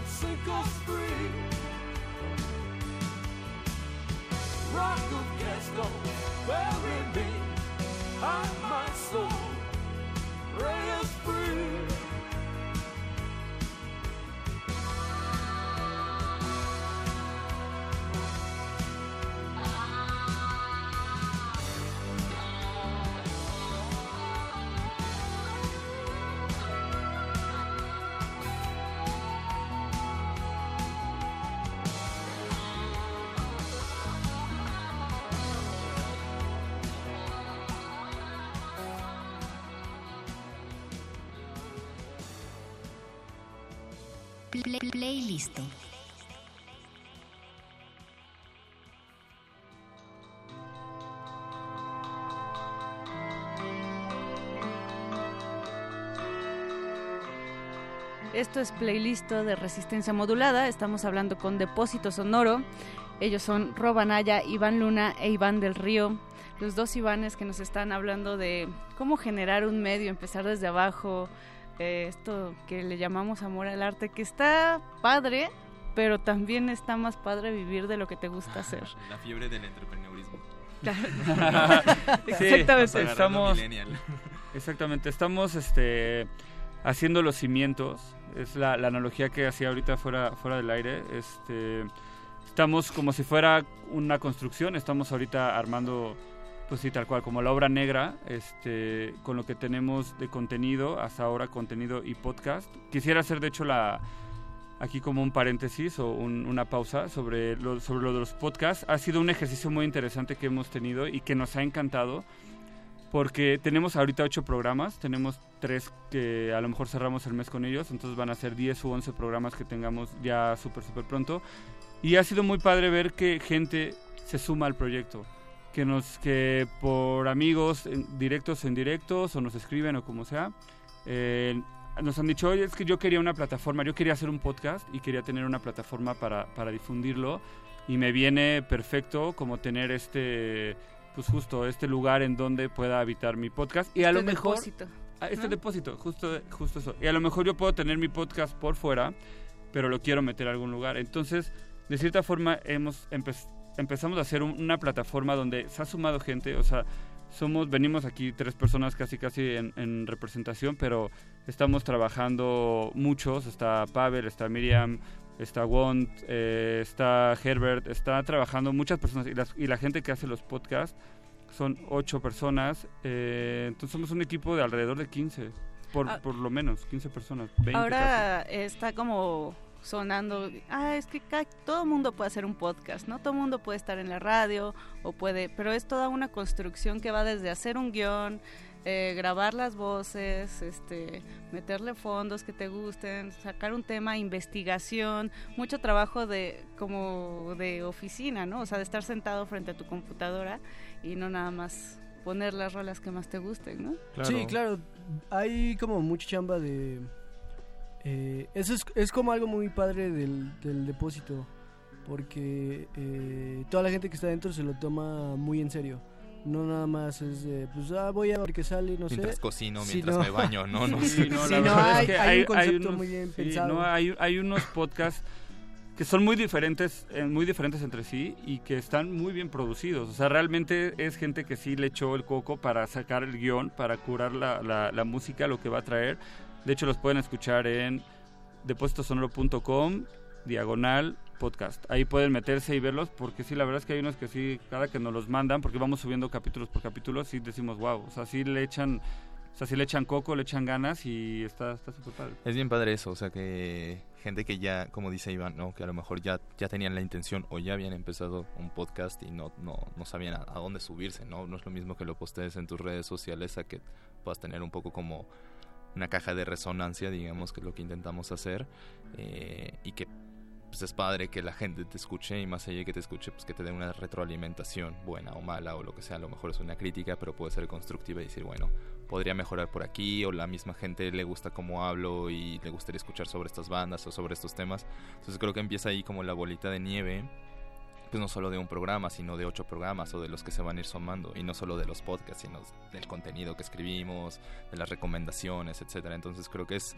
sink us free. Rock of Gaston, bury me, hide my soul, us free. Playlist. Esto es playlist de resistencia modulada. Estamos hablando con Depósito Sonoro. Ellos son Robanaya, Iván Luna e Iván del Río. Los dos Ivanes que nos están hablando de cómo generar un medio, empezar desde abajo. Eh, esto que le llamamos amor al arte, que está padre, pero también está más padre vivir de lo que te gusta hacer. La fiebre del entrepreneurismo. Sí, Exactamente. estamos, exactamente, estamos este, haciendo los cimientos. Es la, la analogía que hacía ahorita fuera, fuera del aire. Este, estamos como si fuera una construcción. Estamos ahorita armando, pues sí, tal cual, como la obra negra, este, con lo que tenemos de contenido, hasta ahora contenido y podcast. Quisiera hacer, de hecho, la aquí como un paréntesis o un- una pausa sobre lo, sobre lo de los podcasts. Ha sido un ejercicio muy interesante que hemos tenido y que nos ha encantado porque tenemos ahorita ocho programas, tenemos tres que a lo mejor cerramos el mes con ellos, entonces van a ser 10 u 11 programas que tengamos ya súper, súper pronto. Y ha sido muy padre ver que gente se suma al proyecto, que nos que por amigos en- directos o indirectos o nos escriben o como sea, eh, nos han dicho, oye, es que yo quería una plataforma, yo quería hacer un podcast y quería tener una plataforma para, para difundirlo y me viene perfecto como tener este, pues justo este lugar en donde pueda habitar mi podcast y a lo Este mejor... depósito, Ah, este depósito, justo, justo eso. Y a lo mejor yo puedo tener mi podcast por fuera, pero lo quiero meter a algún lugar. Entonces, de cierta forma, hemos empe- empezamos a hacer un- una plataforma donde se ha sumado gente, o sea, somos, venimos aquí tres personas casi casi en, en representación, pero estamos trabajando muchos, está Pavel, está Miriam, está Wont, eh, está Herbert, está trabajando muchas personas y, las- y la gente que hace los podcasts son ocho personas, eh, entonces somos un equipo de alrededor de 15. por, Ah. por lo menos, 15 personas. 20 Ahora está como sonando, ah, es que todo mundo puede hacer un podcast, ¿no? Todo mundo puede estar en la radio o puede, pero es toda una construcción que va desde hacer un guion, eh, grabar las voces, este, meterle fondos que te gusten, sacar un tema, investigación, mucho trabajo de como de oficina, ¿no? O sea, de estar sentado frente a tu computadora y no nada más poner las rolas que más te gusten, ¿no? Sí, claro. Hay como mucha chamba de... eh, eso es, es como algo muy padre del, del depósito. Porque eh, toda la gente que está dentro se lo toma muy en serio. No nada más es de, pues, ah, voy a ver qué sale, no sé. Mientras cocino, mientras no. me baño, no, no Sí, no, Sí, no, verdad hay, es que hay un hay concepto unos- muy bien sí, pensado. no, hay, hay unos podcasts que son muy diferentes, eh, muy diferentes entre sí y que están muy bien producidos. O sea, realmente es gente que sí le echó el coco para sacar el guion, para curar la, la- la música, lo que va a traer. De hecho, los pueden escuchar en depositosonoro.com, diagonal podcast. Ahí pueden meterse y verlos porque sí, la verdad es que hay unos que sí, cada que nos los mandan, porque vamos subiendo capítulos por capítulo, sí decimos, wow, o sea, sí le echan... O sea, sí le echan coco, le echan ganas y está está súper padre. Es bien padre eso, o sea que gente que ya, como dice Iván, ¿no? que a lo mejor ya, ya tenían la intención o ya habían empezado un podcast y no, no, no sabían a, a dónde subirse, ¿no? No es lo mismo que lo postees en tus redes sociales a que puedas tener un poco como una caja de resonancia, digamos, que es lo que intentamos hacer, eh, y que pues es padre que la gente te escuche y más allá de que te escuche, pues que te dé una retroalimentación, buena o mala o lo que sea, a lo mejor es una crítica, pero puede ser constructiva y decir, bueno, podría mejorar por aquí o la misma gente le gusta cómo hablo y le gustaría escuchar sobre estas bandas o sobre estos temas. Entonces creo que empieza ahí como la bolita de nieve, pues no solo de un programa, sino de ocho programas o de los que se van a ir sumando y no solo de los podcasts, sino del contenido que escribimos, de las recomendaciones, etcétera. Entonces creo que es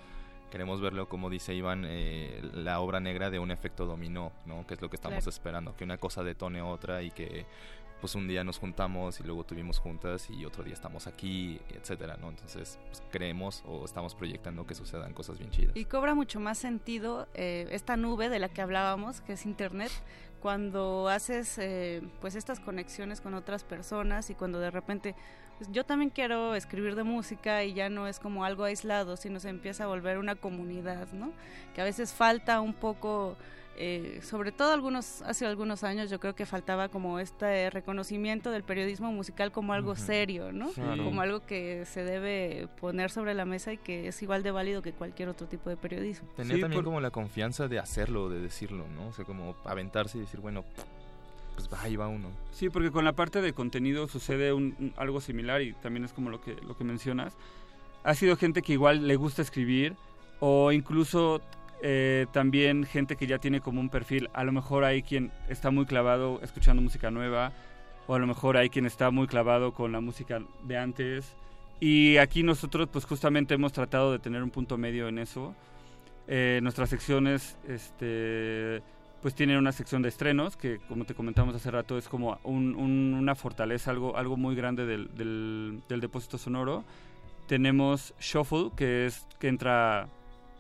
queremos verlo como dice Iván eh, la obra negra de un efecto dominó, ¿no? Que es lo que estamos Claro. esperando, que una cosa detone otra y que pues un día nos juntamos y luego tuvimos juntas y otro día estamos aquí, etcétera, ¿no? Entonces, pues, creemos o estamos proyectando que sucedan cosas bien chidas. Y cobra mucho más sentido eh, esta nube de la que hablábamos, que es Internet, cuando haces eh, pues estas conexiones con otras personas y cuando de repente pues, yo también quiero escribir de música y ya no es como algo aislado, sino se empieza a volver una comunidad, ¿no? Que a veces falta un poco eh, sobre todo algunos hace algunos años yo creo que faltaba como este reconocimiento del periodismo musical como algo serio, ¿no? Claro. Como algo que se debe poner sobre la mesa y que es igual de válido que cualquier otro tipo de periodismo. Tener Sí, también por- como la confianza de hacerlo, de decirlo, ¿no? O sea, como aventarse y decir, bueno, pues ahí va uno. Sí, porque con la parte de contenido sucede un, un- algo similar y también es como lo que, lo que mencionas. Ha sido gente que igual le gusta escribir o incluso eh, también gente que ya tiene como un perfil. A lo mejor hay quien está muy clavado escuchando música nueva o a lo mejor hay quien está muy clavado con la música de antes. Y aquí nosotros pues justamente hemos tratado de tener un punto medio en eso. Eh, nuestras secciones este, pues tienen una sección de estrenos que como te comentamos hace rato es como un- un- una fortaleza, algo, algo muy grande del, del, del depósito sonoro. Tenemos Shuffle, que es que entra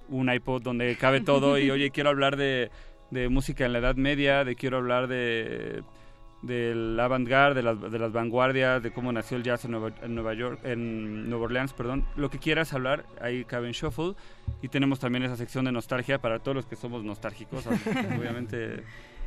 un iPod donde cabe todo y oye, quiero hablar de, de música en la Edad Media, de quiero hablar de del avant-garde, de las, de las vanguardias, de cómo nació el jazz en Nueva, York, en Nueva Orleans, perdón. Lo que quieras hablar, ahí cabe en Shuffle. Y tenemos también esa sección de nostalgia para todos los que somos nostálgicos. Obviamente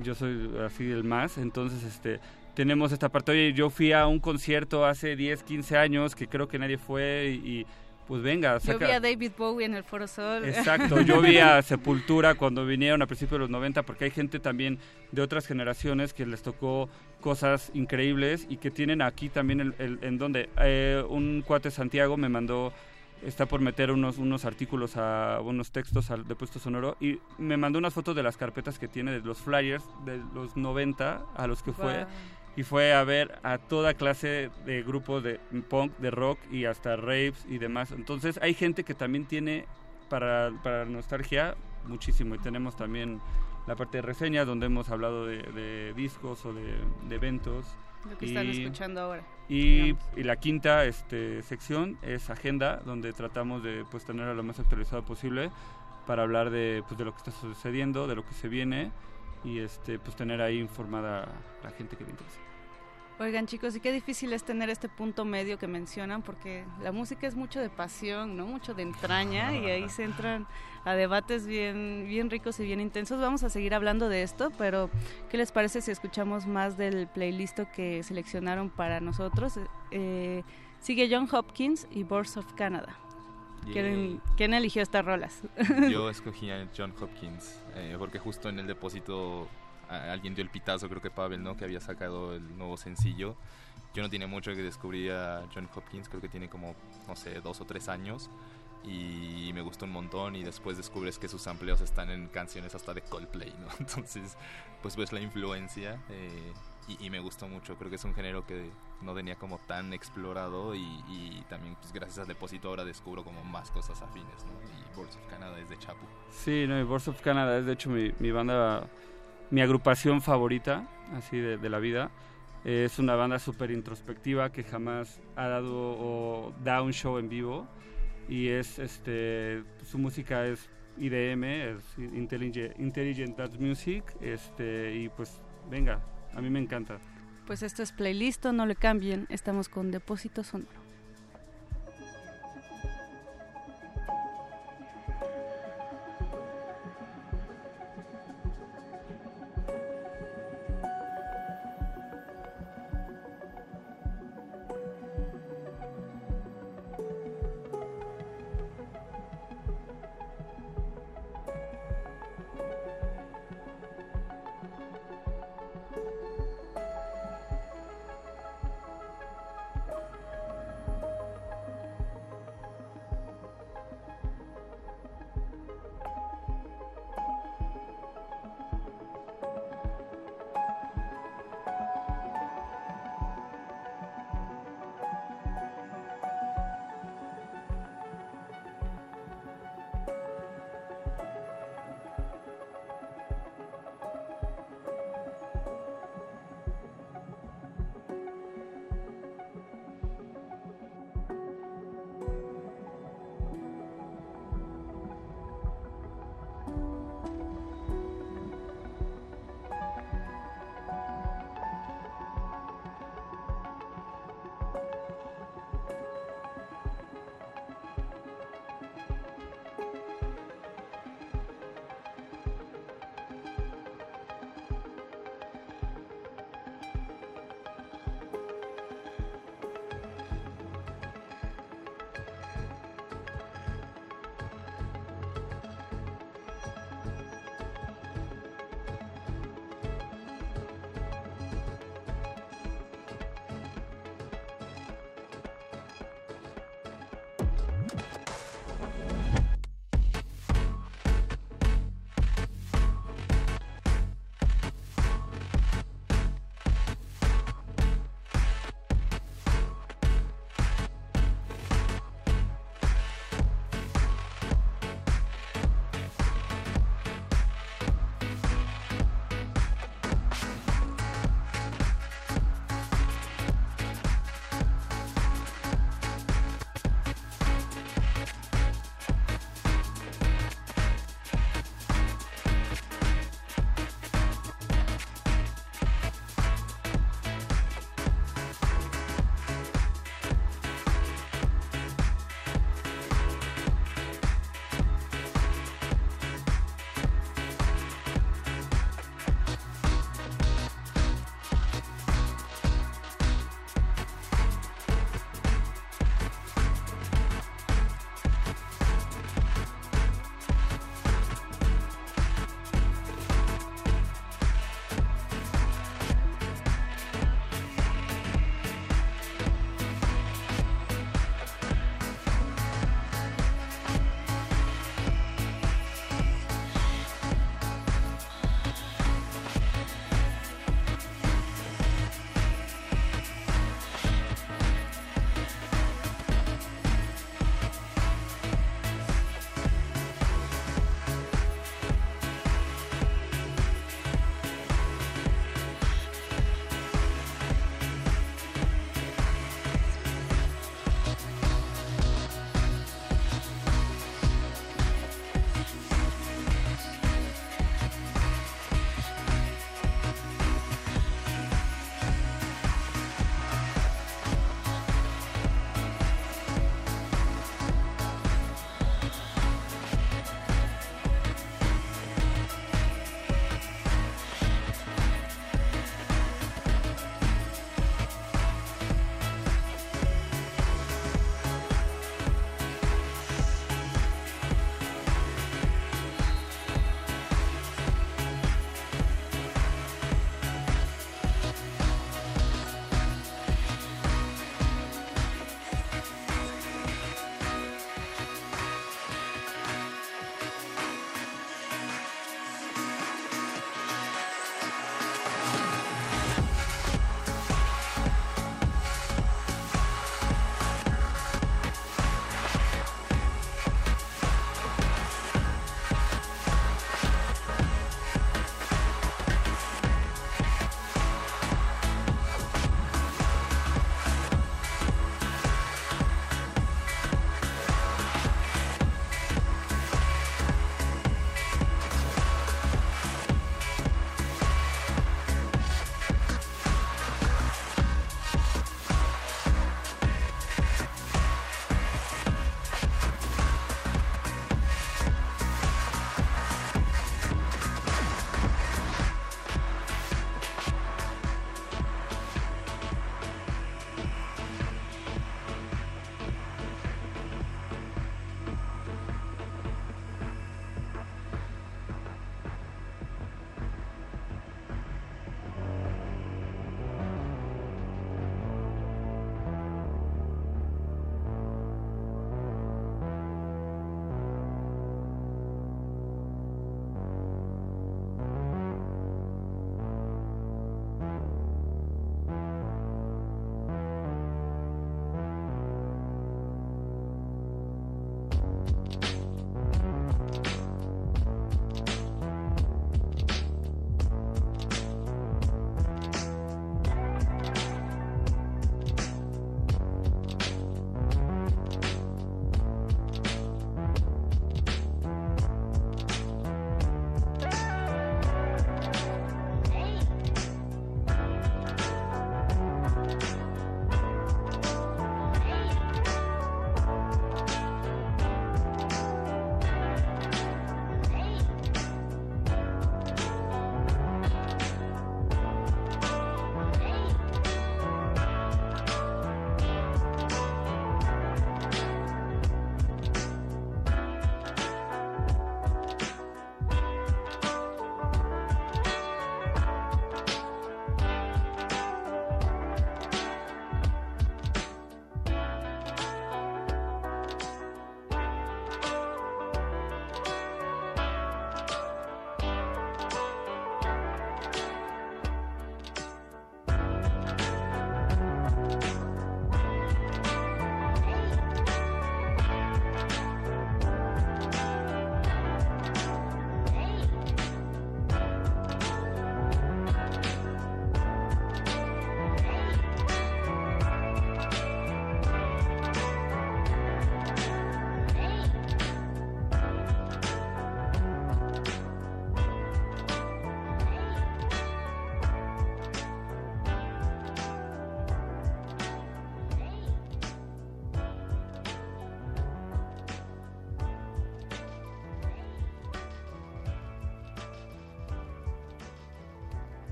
yo soy así el más. Entonces, este tenemos esta parte. Oye, yo fui a un concierto hace 10, 15 años que creo que nadie fue y, pues venga, Yo saca... vi a David Bowie en el Foro Sol. Exacto, yo vi a Sepultura cuando vinieron a principios de los 90 porque hay gente también de otras generaciones que les tocó cosas increíbles y que tienen aquí también el, el- en donde eh, un cuate Santiago me mandó está por meter unos unos artículos a unos textos al depuesto sonoro y me mandó unas fotos de las carpetas que tiene de los flyers de los 90 a los que fue. Y fue a ver a toda clase de grupos de punk, de rock y hasta raves y demás. Entonces hay gente que también tiene para, para nostalgia muchísimo y tenemos también la parte de reseñas donde hemos hablado de, de discos o de, de eventos. Lo que están escuchando ahora. Y, y la quinta este, sección es agenda, donde tratamos de pues, tenerla lo más actualizado posible para hablar de, pues, de lo que está sucediendo, de lo que se viene y este, pues, tener ahí informada a la gente que le interesa. Oigan chicos, y qué difícil es tener este punto medio que mencionan, porque la música es mucho de pasión, ¿no? Mucho de entraña, y ahí se entran a debates bien, bien ricos y bien intensos. Vamos a seguir hablando de esto, pero ¿qué les parece si escuchamos más del playlist que seleccionaron para nosotros? Eh, sigue John Hopkins y Birds of Canada. ¿Quién, ¿Quién, eligió estas rolas? Yo escogí a John Hopkins, eh, porque justo en el depósito alguien dio el pitazo, creo que Pavel, ¿no? Que había sacado el nuevo sencillo. Yo no tiene mucho que descubrir a John Hopkins, creo que tiene como, no sé, dos o tres años. Y me gustó un montón y después descubres que sus amplios están en canciones hasta de Coldplay, ¿no? Entonces, pues ves la influencia eh, y, me gustó mucho. Creo que es un género que no tenía como tan explorado y, también pues gracias al depósito ahora descubro como más cosas afines, ¿no? Y Boards of Canada es de Chapu. Sí, no, y Boards of Canada es de hecho mi, mi banda mi agrupación favorita, así de, la vida. Es una banda súper introspectiva que jamás ha dado o da un show en vivo. Y es, este, su música es IDM, es Intelligent, Intelligent Dance Music. Este, y pues, venga, a mí me encanta. Pues esto es playlist, no le cambien. Estamos con Depósito Sonoro.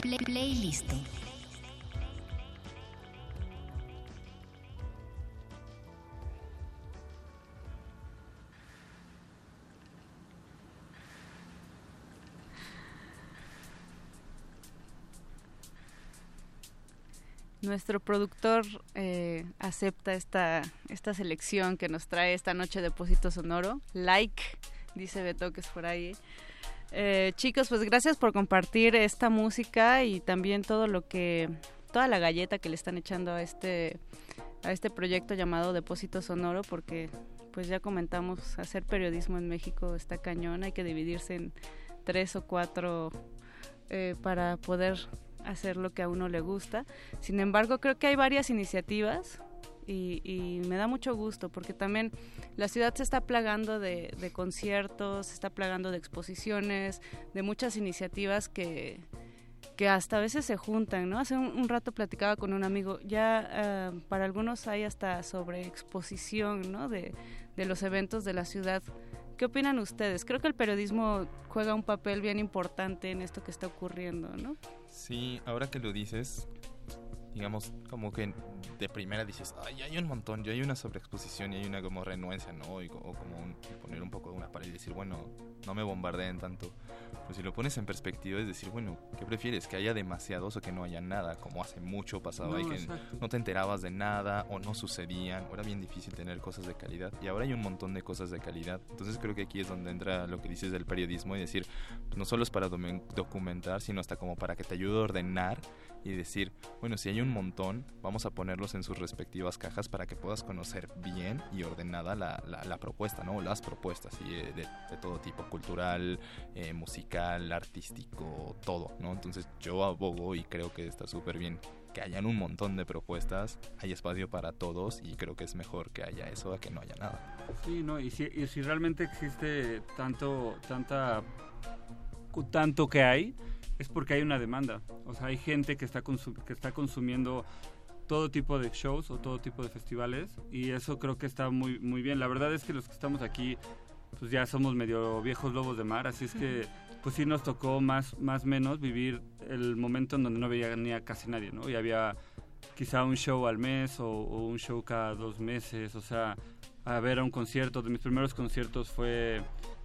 Playlist. Nuestro productor eh, acepta esta, esta selección que nos trae esta noche Depósito Sonoro. Like, dice Beto que es por ahí. Chicos, pues gracias por compartir esta música y también todo lo que, toda la galleta que le están echando a este, a este proyecto llamado Depósito Sonoro, porque pues ya comentamos, hacer periodismo en México está cañón, hay que dividirse en tres o cuatro eh, para poder hacer lo que a uno le gusta. Sin embargo, creo que hay varias iniciativas y, me da mucho gusto porque también la ciudad se está plagando de, conciertos, se está plagando de exposiciones, de muchas iniciativas que, que hasta a veces se juntan, ¿no? Hace un, rato platicaba con un amigo, ya ah, para algunos hay hasta sobre exposición, ¿no? De, de los eventos de la ciudad ¿Qué opinan ustedes? Creo que el periodismo juega un papel bien importante en esto que está ocurriendo, ¿no? Sí, ahora que lo dices, digamos, como que de primera dices, ay, hay un montón, ya hay una sobreexposición y hay una como renuencia, ¿no? Y, o como poner un poco de una pared y decir, bueno, no me bombardeen tanto. Pues si lo pones en perspectiva es decir, bueno, ¿qué prefieres? ¿Que haya demasiados o que no haya nada? Como hace mucho pasaba y que no te enterabas de nada o no sucedían. Era bien difícil tener cosas de calidad y ahora hay un montón de cosas de calidad. Entonces creo que aquí es donde entra lo que dices del periodismo y decir, pues no solo es para documentar, sino hasta como para que te ayude a ordenar y decir, bueno, si hay un montón, vamos a ponerlos en sus respectivas cajas para que puedas conocer bien y ordenada la, la, propuesta, ¿no? Las propuestas y de, de, todo tipo, cultural, eh, musical, artístico, todo, ¿no? Entonces yo abogo y creo que está súper bien que hayan un montón de propuestas, hay espacio para todos y creo que es mejor que haya eso a que no haya nada. Sí, no, y si, y si realmente existe tanto, tanta, tanto que hay, es porque hay una demanda. O sea, hay gente que está, que está consumiendo todo tipo de shows o todo tipo de festivales y eso creo que está muy, muy bien. La verdad es que los que estamos aquí pues ya somos medio viejos lobos de mar, así es que pues sí nos tocó más más menos vivir el momento en donde no veía ni a casi nadie, ¿no? Y había quizá un show al mes o, un show cada dos meses, o sea, a ver a un concierto. De mis primeros conciertos fue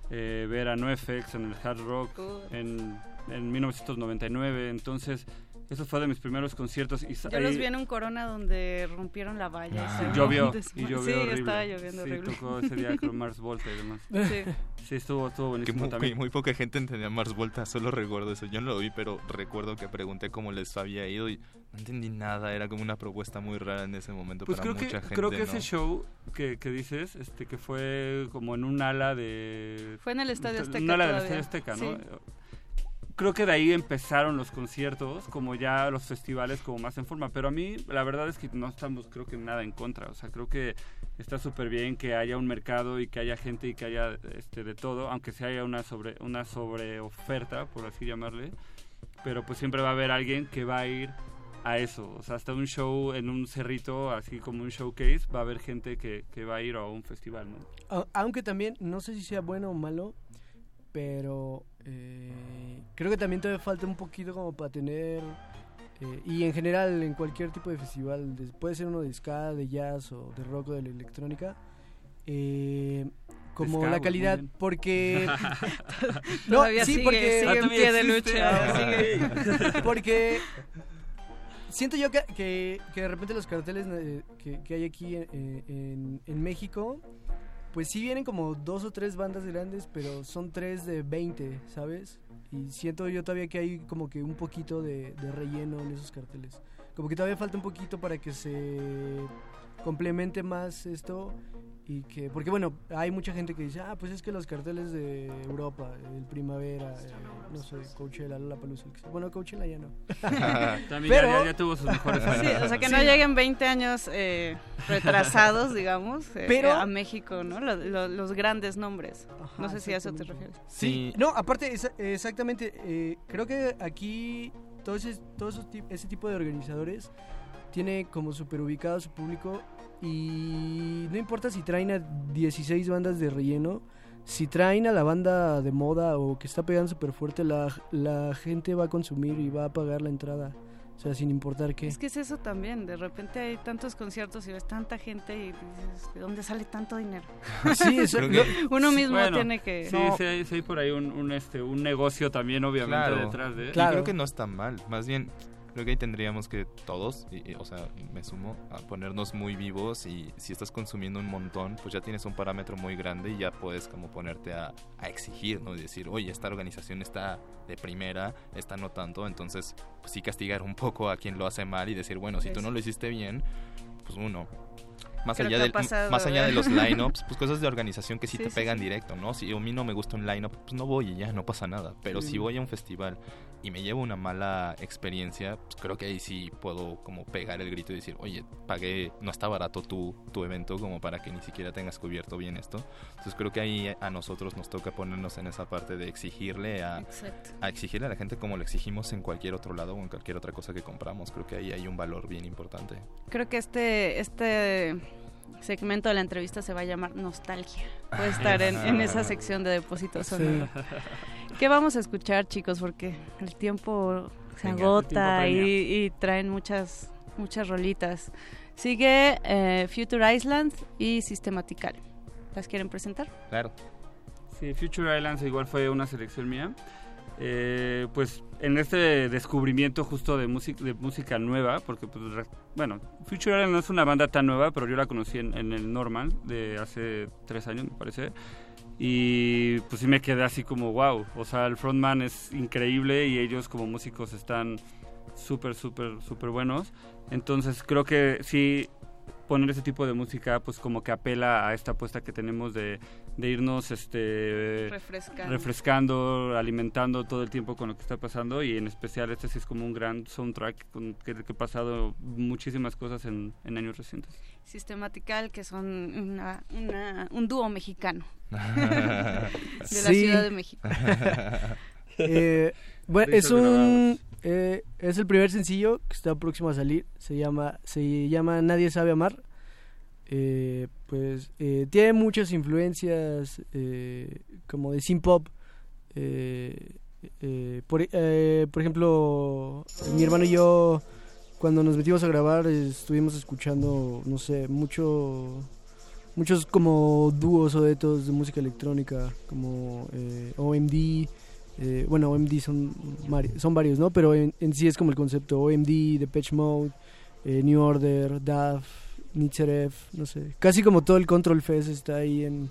eh, ver a NoFX en el Hard Rock en en 1999, entonces eso fue de mis primeros conciertos. Y Yo los vi en un Corona donde rompieron la valla. Ah. Llovió, y llovió Sí, horrible. estaba lloviendo sí, horrible. tocó ese día con Mars Volta y demás. Sí. Sí, estuvo, estuvo buenísimo muy, también. Muy poca gente entendía Mars Volta, solo recuerdo eso. Yo no lo vi, pero recuerdo que pregunté cómo les había ido y no entendí nada. Era como una propuesta muy rara en ese momento pues para creo mucha que, gente. Creo que ese show que, que, dices, este que fue como en un ala de... Fue en el Estadio Azteca Un ala del Estadio Azteca, ¿no? Creo que de ahí empezaron los conciertos, como ya los festivales como más en forma, pero a mí la verdad es que no estamos creo que nada en contra, o sea, creo que está súper bien que haya un mercado y que haya gente y que haya este de todo, aunque se haya una sobre una sobre oferta, por así llamarle, pero pues siempre va a haber alguien que va a ir a eso, o sea, hasta un show en un cerrito, así como un showcase, va a haber gente que, que va a ir a un festival, ¿no? Aunque también, no sé si sea bueno o malo, pero eh, creo que también todavía falta un poquito como para tener eh, y en general en cualquier tipo de festival puede ser uno de ska de jazz o de rock o de la electrónica eh, como la calidad porque no sí porque sigue en pie de lucha porque siento yo que, que, de repente los carteles que, que hay aquí en, en México pues sí vienen como dos o tres bandas grandes, pero son tres de 20, ¿sabes? Y siento yo todavía que hay como que un poquito de, de relleno en esos carteles. Como que todavía falta un poquito para que se complemente más esto y que porque bueno hay mucha gente que dice ah pues es que los carteles de Europa el primavera eh, no sé Coachella Lollapalooza bueno Coachella ya no. También pero, ya, tuvo sus mejores años. sí, o sea que no lleguen 20 años eh, retrasados digamos eh, pero, a México no los, los grandes nombres. No sé si a eso te refieres. Sí, no aparte exactamente creo que aquí todo ese todo ese tipo de organizadores tiene como super ubicado a su público y no importa si traen a 16 bandas de relleno, si traen a la banda de moda o que está pegando súper fuerte, la, la gente va a consumir y va a pagar la entrada. O sea, sin importar qué. Es que es eso también. De repente hay tantos conciertos y ves tanta gente y dices, ¿de dónde sale tanto dinero? sí, eso, uno mismo tiene que... Sí, sí, hay, sí, hay, por ahí un, un, este, un negocio también, obviamente, detrás de... Claro. Y creo que no está mal. Más bien, creo que ahí tendríamos que todos, y, o sea, me sumo, a ponernos muy vivos y si estás consumiendo un montón, pues ya tienes un parámetro muy grande y ya puedes como ponerte a, a exigir, ¿no? Y decir, oye, esta organización está de primera, esta no tanto, entonces pues sí castigar un poco a quien lo hace mal y decir, bueno, si tú no lo hiciste bien, pues uno, más allá, del, más allá de los lineups, pues cosas de organización que sí, te pegan directo, ¿no? Si a mí no me gusta un lineup, pues no voy y ya, no pasa nada. Pero si voy a un festival y me llevo una mala experiencia, pues creo que ahí sí puedo como pegar el grito y decir, oye, pagué, no está barato tu, tu evento como para que ni siquiera tengas cubierto bien esto. Entonces creo que ahí a nosotros nos toca ponernos en esa parte de exigirle a, a exigirle a la gente como lo exigimos en cualquier otro lado o en cualquier otra cosa que compramos. Creo que ahí hay un valor bien importante. Creo que este, este segmento de la entrevista se va a llamar Nostalgia. Puede estar en, en esa sección de depósitos sonoro. ¿Qué vamos a escuchar, chicos? Porque el tiempo se agota y, traen muchas, muchas rolitas. Sigue eh, Future Island y Systematical. ¿Las quieren presentar? Claro. Sí, Future Islands igual fue una selección mía. Eh, pues en este descubrimiento justo de, música de música nueva, porque pues, bueno, Future Island no es una banda tan nueva, pero yo la conocí en, en el Normal de hace tres años, me parece. Y pues sí me quedé así como, wow, o sea, el frontman es increíble y ellos como músicos están súper, súper, súper buenos. Entonces creo que sí poner ese tipo de música pues como que apela a esta apuesta que tenemos de, irnos este refrescando. alimentando todo el tiempo con lo que está pasando y en especial este sí es como un gran soundtrack con que, que ha pasado muchísimas cosas en, años recientes. Sistematical, que son una, un dúo mexicano de la Ciudad de México. eh, bueno, es un eh, es el primer sencillo que está próximo a salir. Se llama, se llama Nadie sabe amar. Eh, pues eh, tiene muchas influencias como de synth pop. Por, por, ejemplo, mi hermano y yo cuando nos metimos a grabar estuvimos escuchando, no sé, mucho muchos como dúos o duetos de música electrónica como OMD eh, bueno, OMD son, son varios, ¿no? Pero en, sí es como el concepto OMD, Depeche Mode, eh, New Order, DAF, Nitzeref, no sé. Casi como todo el Control Fest está ahí en...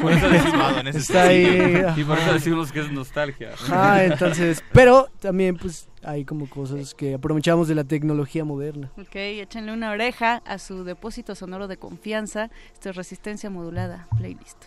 por eso en ese está ahí, Y por eso decimos que es nostalgia. Ah, entonces... Pero también pues hay como cosas que aprovechamos de la tecnología moderna. Ok, échenle una oreja a su depósito sonoro de confianza. Esto es Resistencia Modulada, playlist.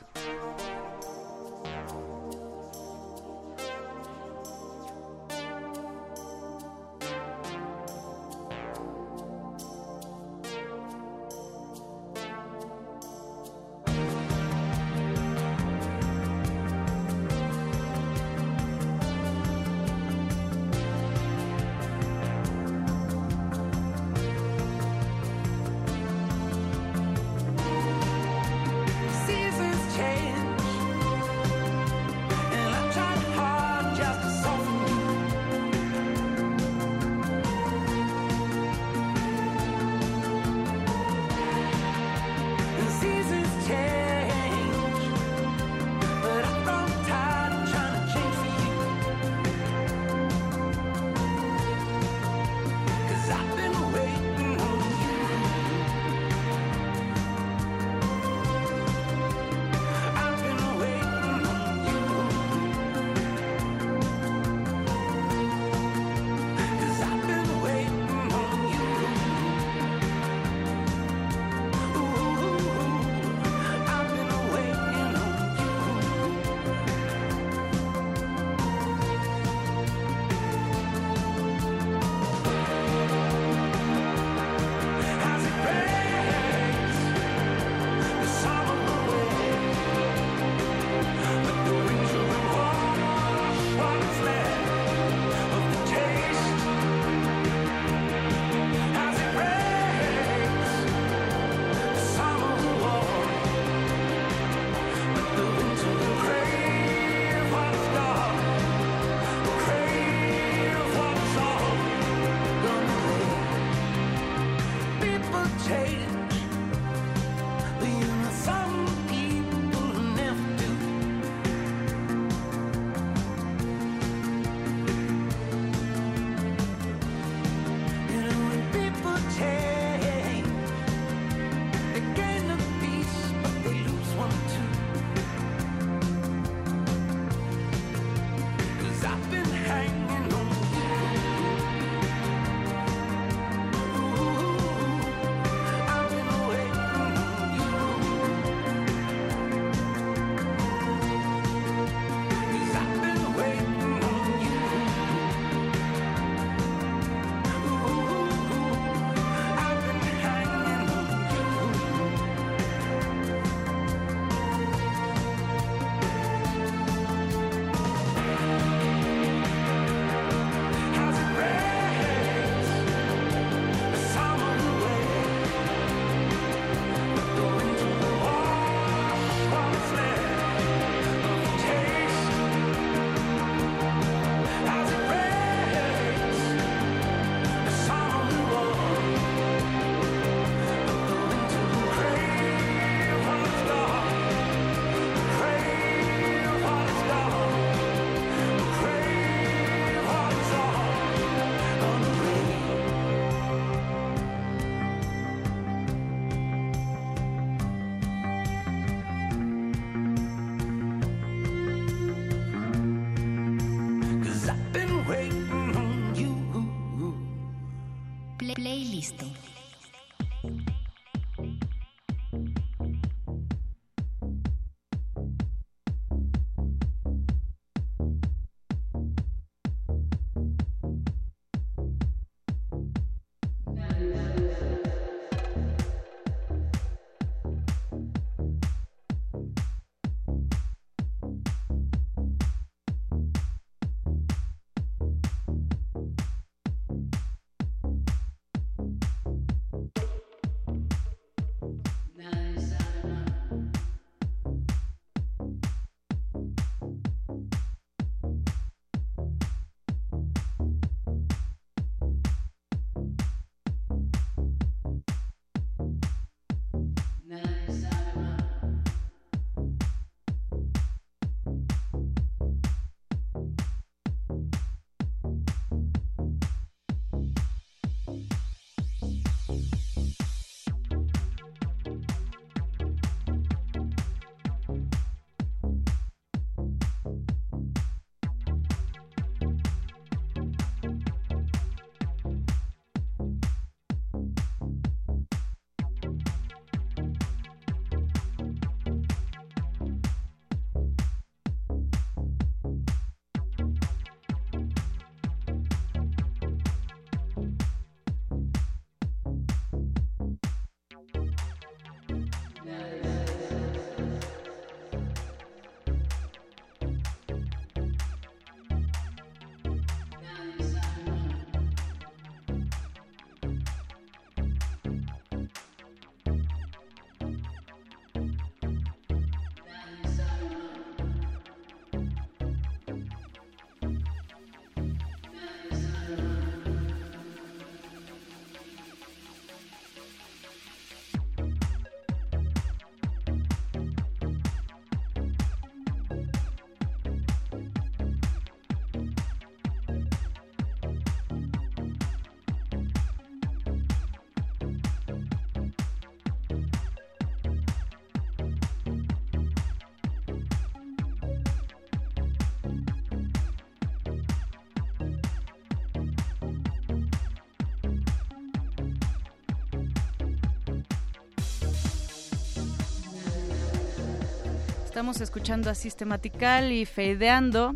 Estamos escuchando a Sistematical y Fadeando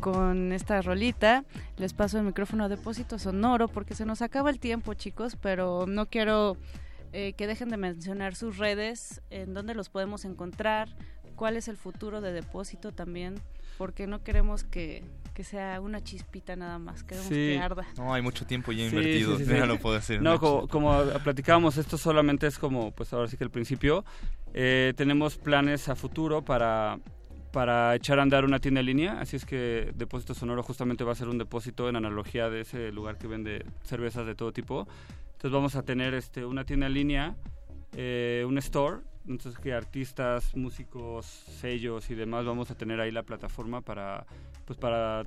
con esta rolita. Les paso el micrófono a Depósito Sonoro porque se nos acaba el tiempo, chicos, pero no quiero eh, que dejen de mencionar sus redes, en dónde los podemos encontrar, cuál es el futuro de Depósito también, porque no queremos que, sea una chispita nada más, queremos que arda. No, hay mucho tiempo ya invertido, no lo puedo hacer. No, como, como, platicábamos, esto solamente es como, pues ahora sí que el principio. Eh, tenemos planes a futuro para, para echar a andar una tienda en línea, así es que Depósito Sonoro justamente va a ser un depósito en analogía de ese lugar que vende cervezas de todo tipo. Entonces vamos a tener este, una tienda en línea, eh, un store, entonces que artistas, músicos, sellos y demás vamos a tener ahí la plataforma para, pues para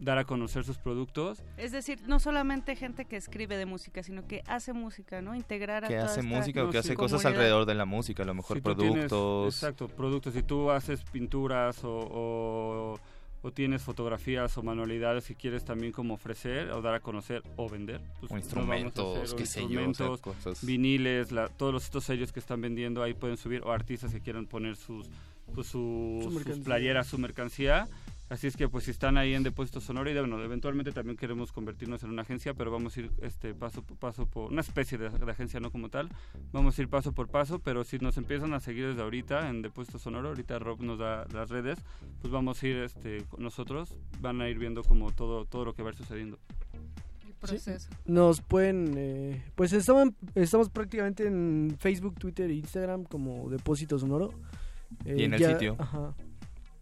dar a conocer sus productos. Es decir, no solamente gente que escribe de música, sino que hace música, ¿no? Integrar a que hace música o que hace cosas alrededor de la música, a lo mejor productos. exacto, productos. Si tú haces pinturas o, o, tienes fotografías o manualidades que quieres también como ofrecer o dar a conocer o vender. Pues o instrumentos, qué sé yo, cosas. viniles, todos estos sellos que están vendiendo ahí pueden subir o artistas que quieran poner sus, pues, sus playeras, su mercancía Así es que pues si están ahí en Depósito Sonoro y bueno, eventualmente también queremos convertirnos en una agencia, pero vamos a ir este paso por paso por una especie de, agencia no como tal. Vamos a ir paso por paso, pero si nos empiezan a seguir desde ahorita en Depósito Sonoro, ahorita Rob nos da las redes, pues vamos a ir este nosotros van a ir viendo como todo todo lo que va a ir sucediendo. proceso. Nos pueden, eh, pues estamos, estamos prácticamente en Facebook, Twitter e Instagram como Depósito Sonoro. y en el eh, sitio. Ajá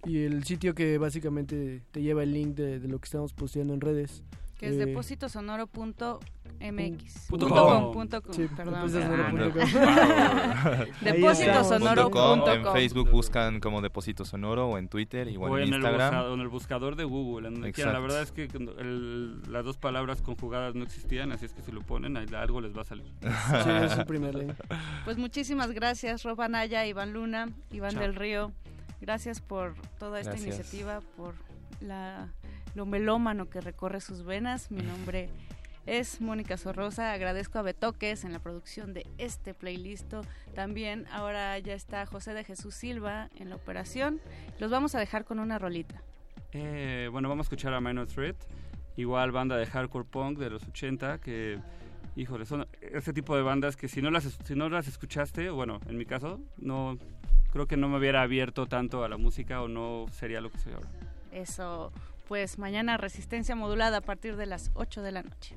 y el sitio que básicamente te lleva el link de, lo que estamos posteando en redes. Que es eh, depósitosonoro.mx. Punto com. Sí, perdón. Depósitosonoro.com. En Facebook buscan como Depósito Sonoro o en Twitter y o en, Instagram. El en el buscador de Google. la verdad es que las dos palabras conjugadas no existían, así es que si lo ponen, algo les va a salir. sí, es el primer link. Pues muchísimas gracias, Rob Naya, Iván Luna, Iván del Río. Gracias por toda esta iniciativa, por la, lo melómano que recorre sus venas. Mi nombre es Mónica Sorrosa. Agradezco a Betoques en la producción de este playlist. También ahora ya está José de Jesús Silva en la operación. Los vamos a dejar con una rolita. Eh, bueno, vamos a escuchar a Minor Threat, igual banda de hardcore punk de los 80 que híjole, son ese tipo de bandas que si no las si no las escuchaste, bueno, en mi caso, no creo que no me hubiera abierto tanto a la música o no sería lo que soy ahora. Eso, pues mañana resistencia modulada a partir de las 8 de la noche.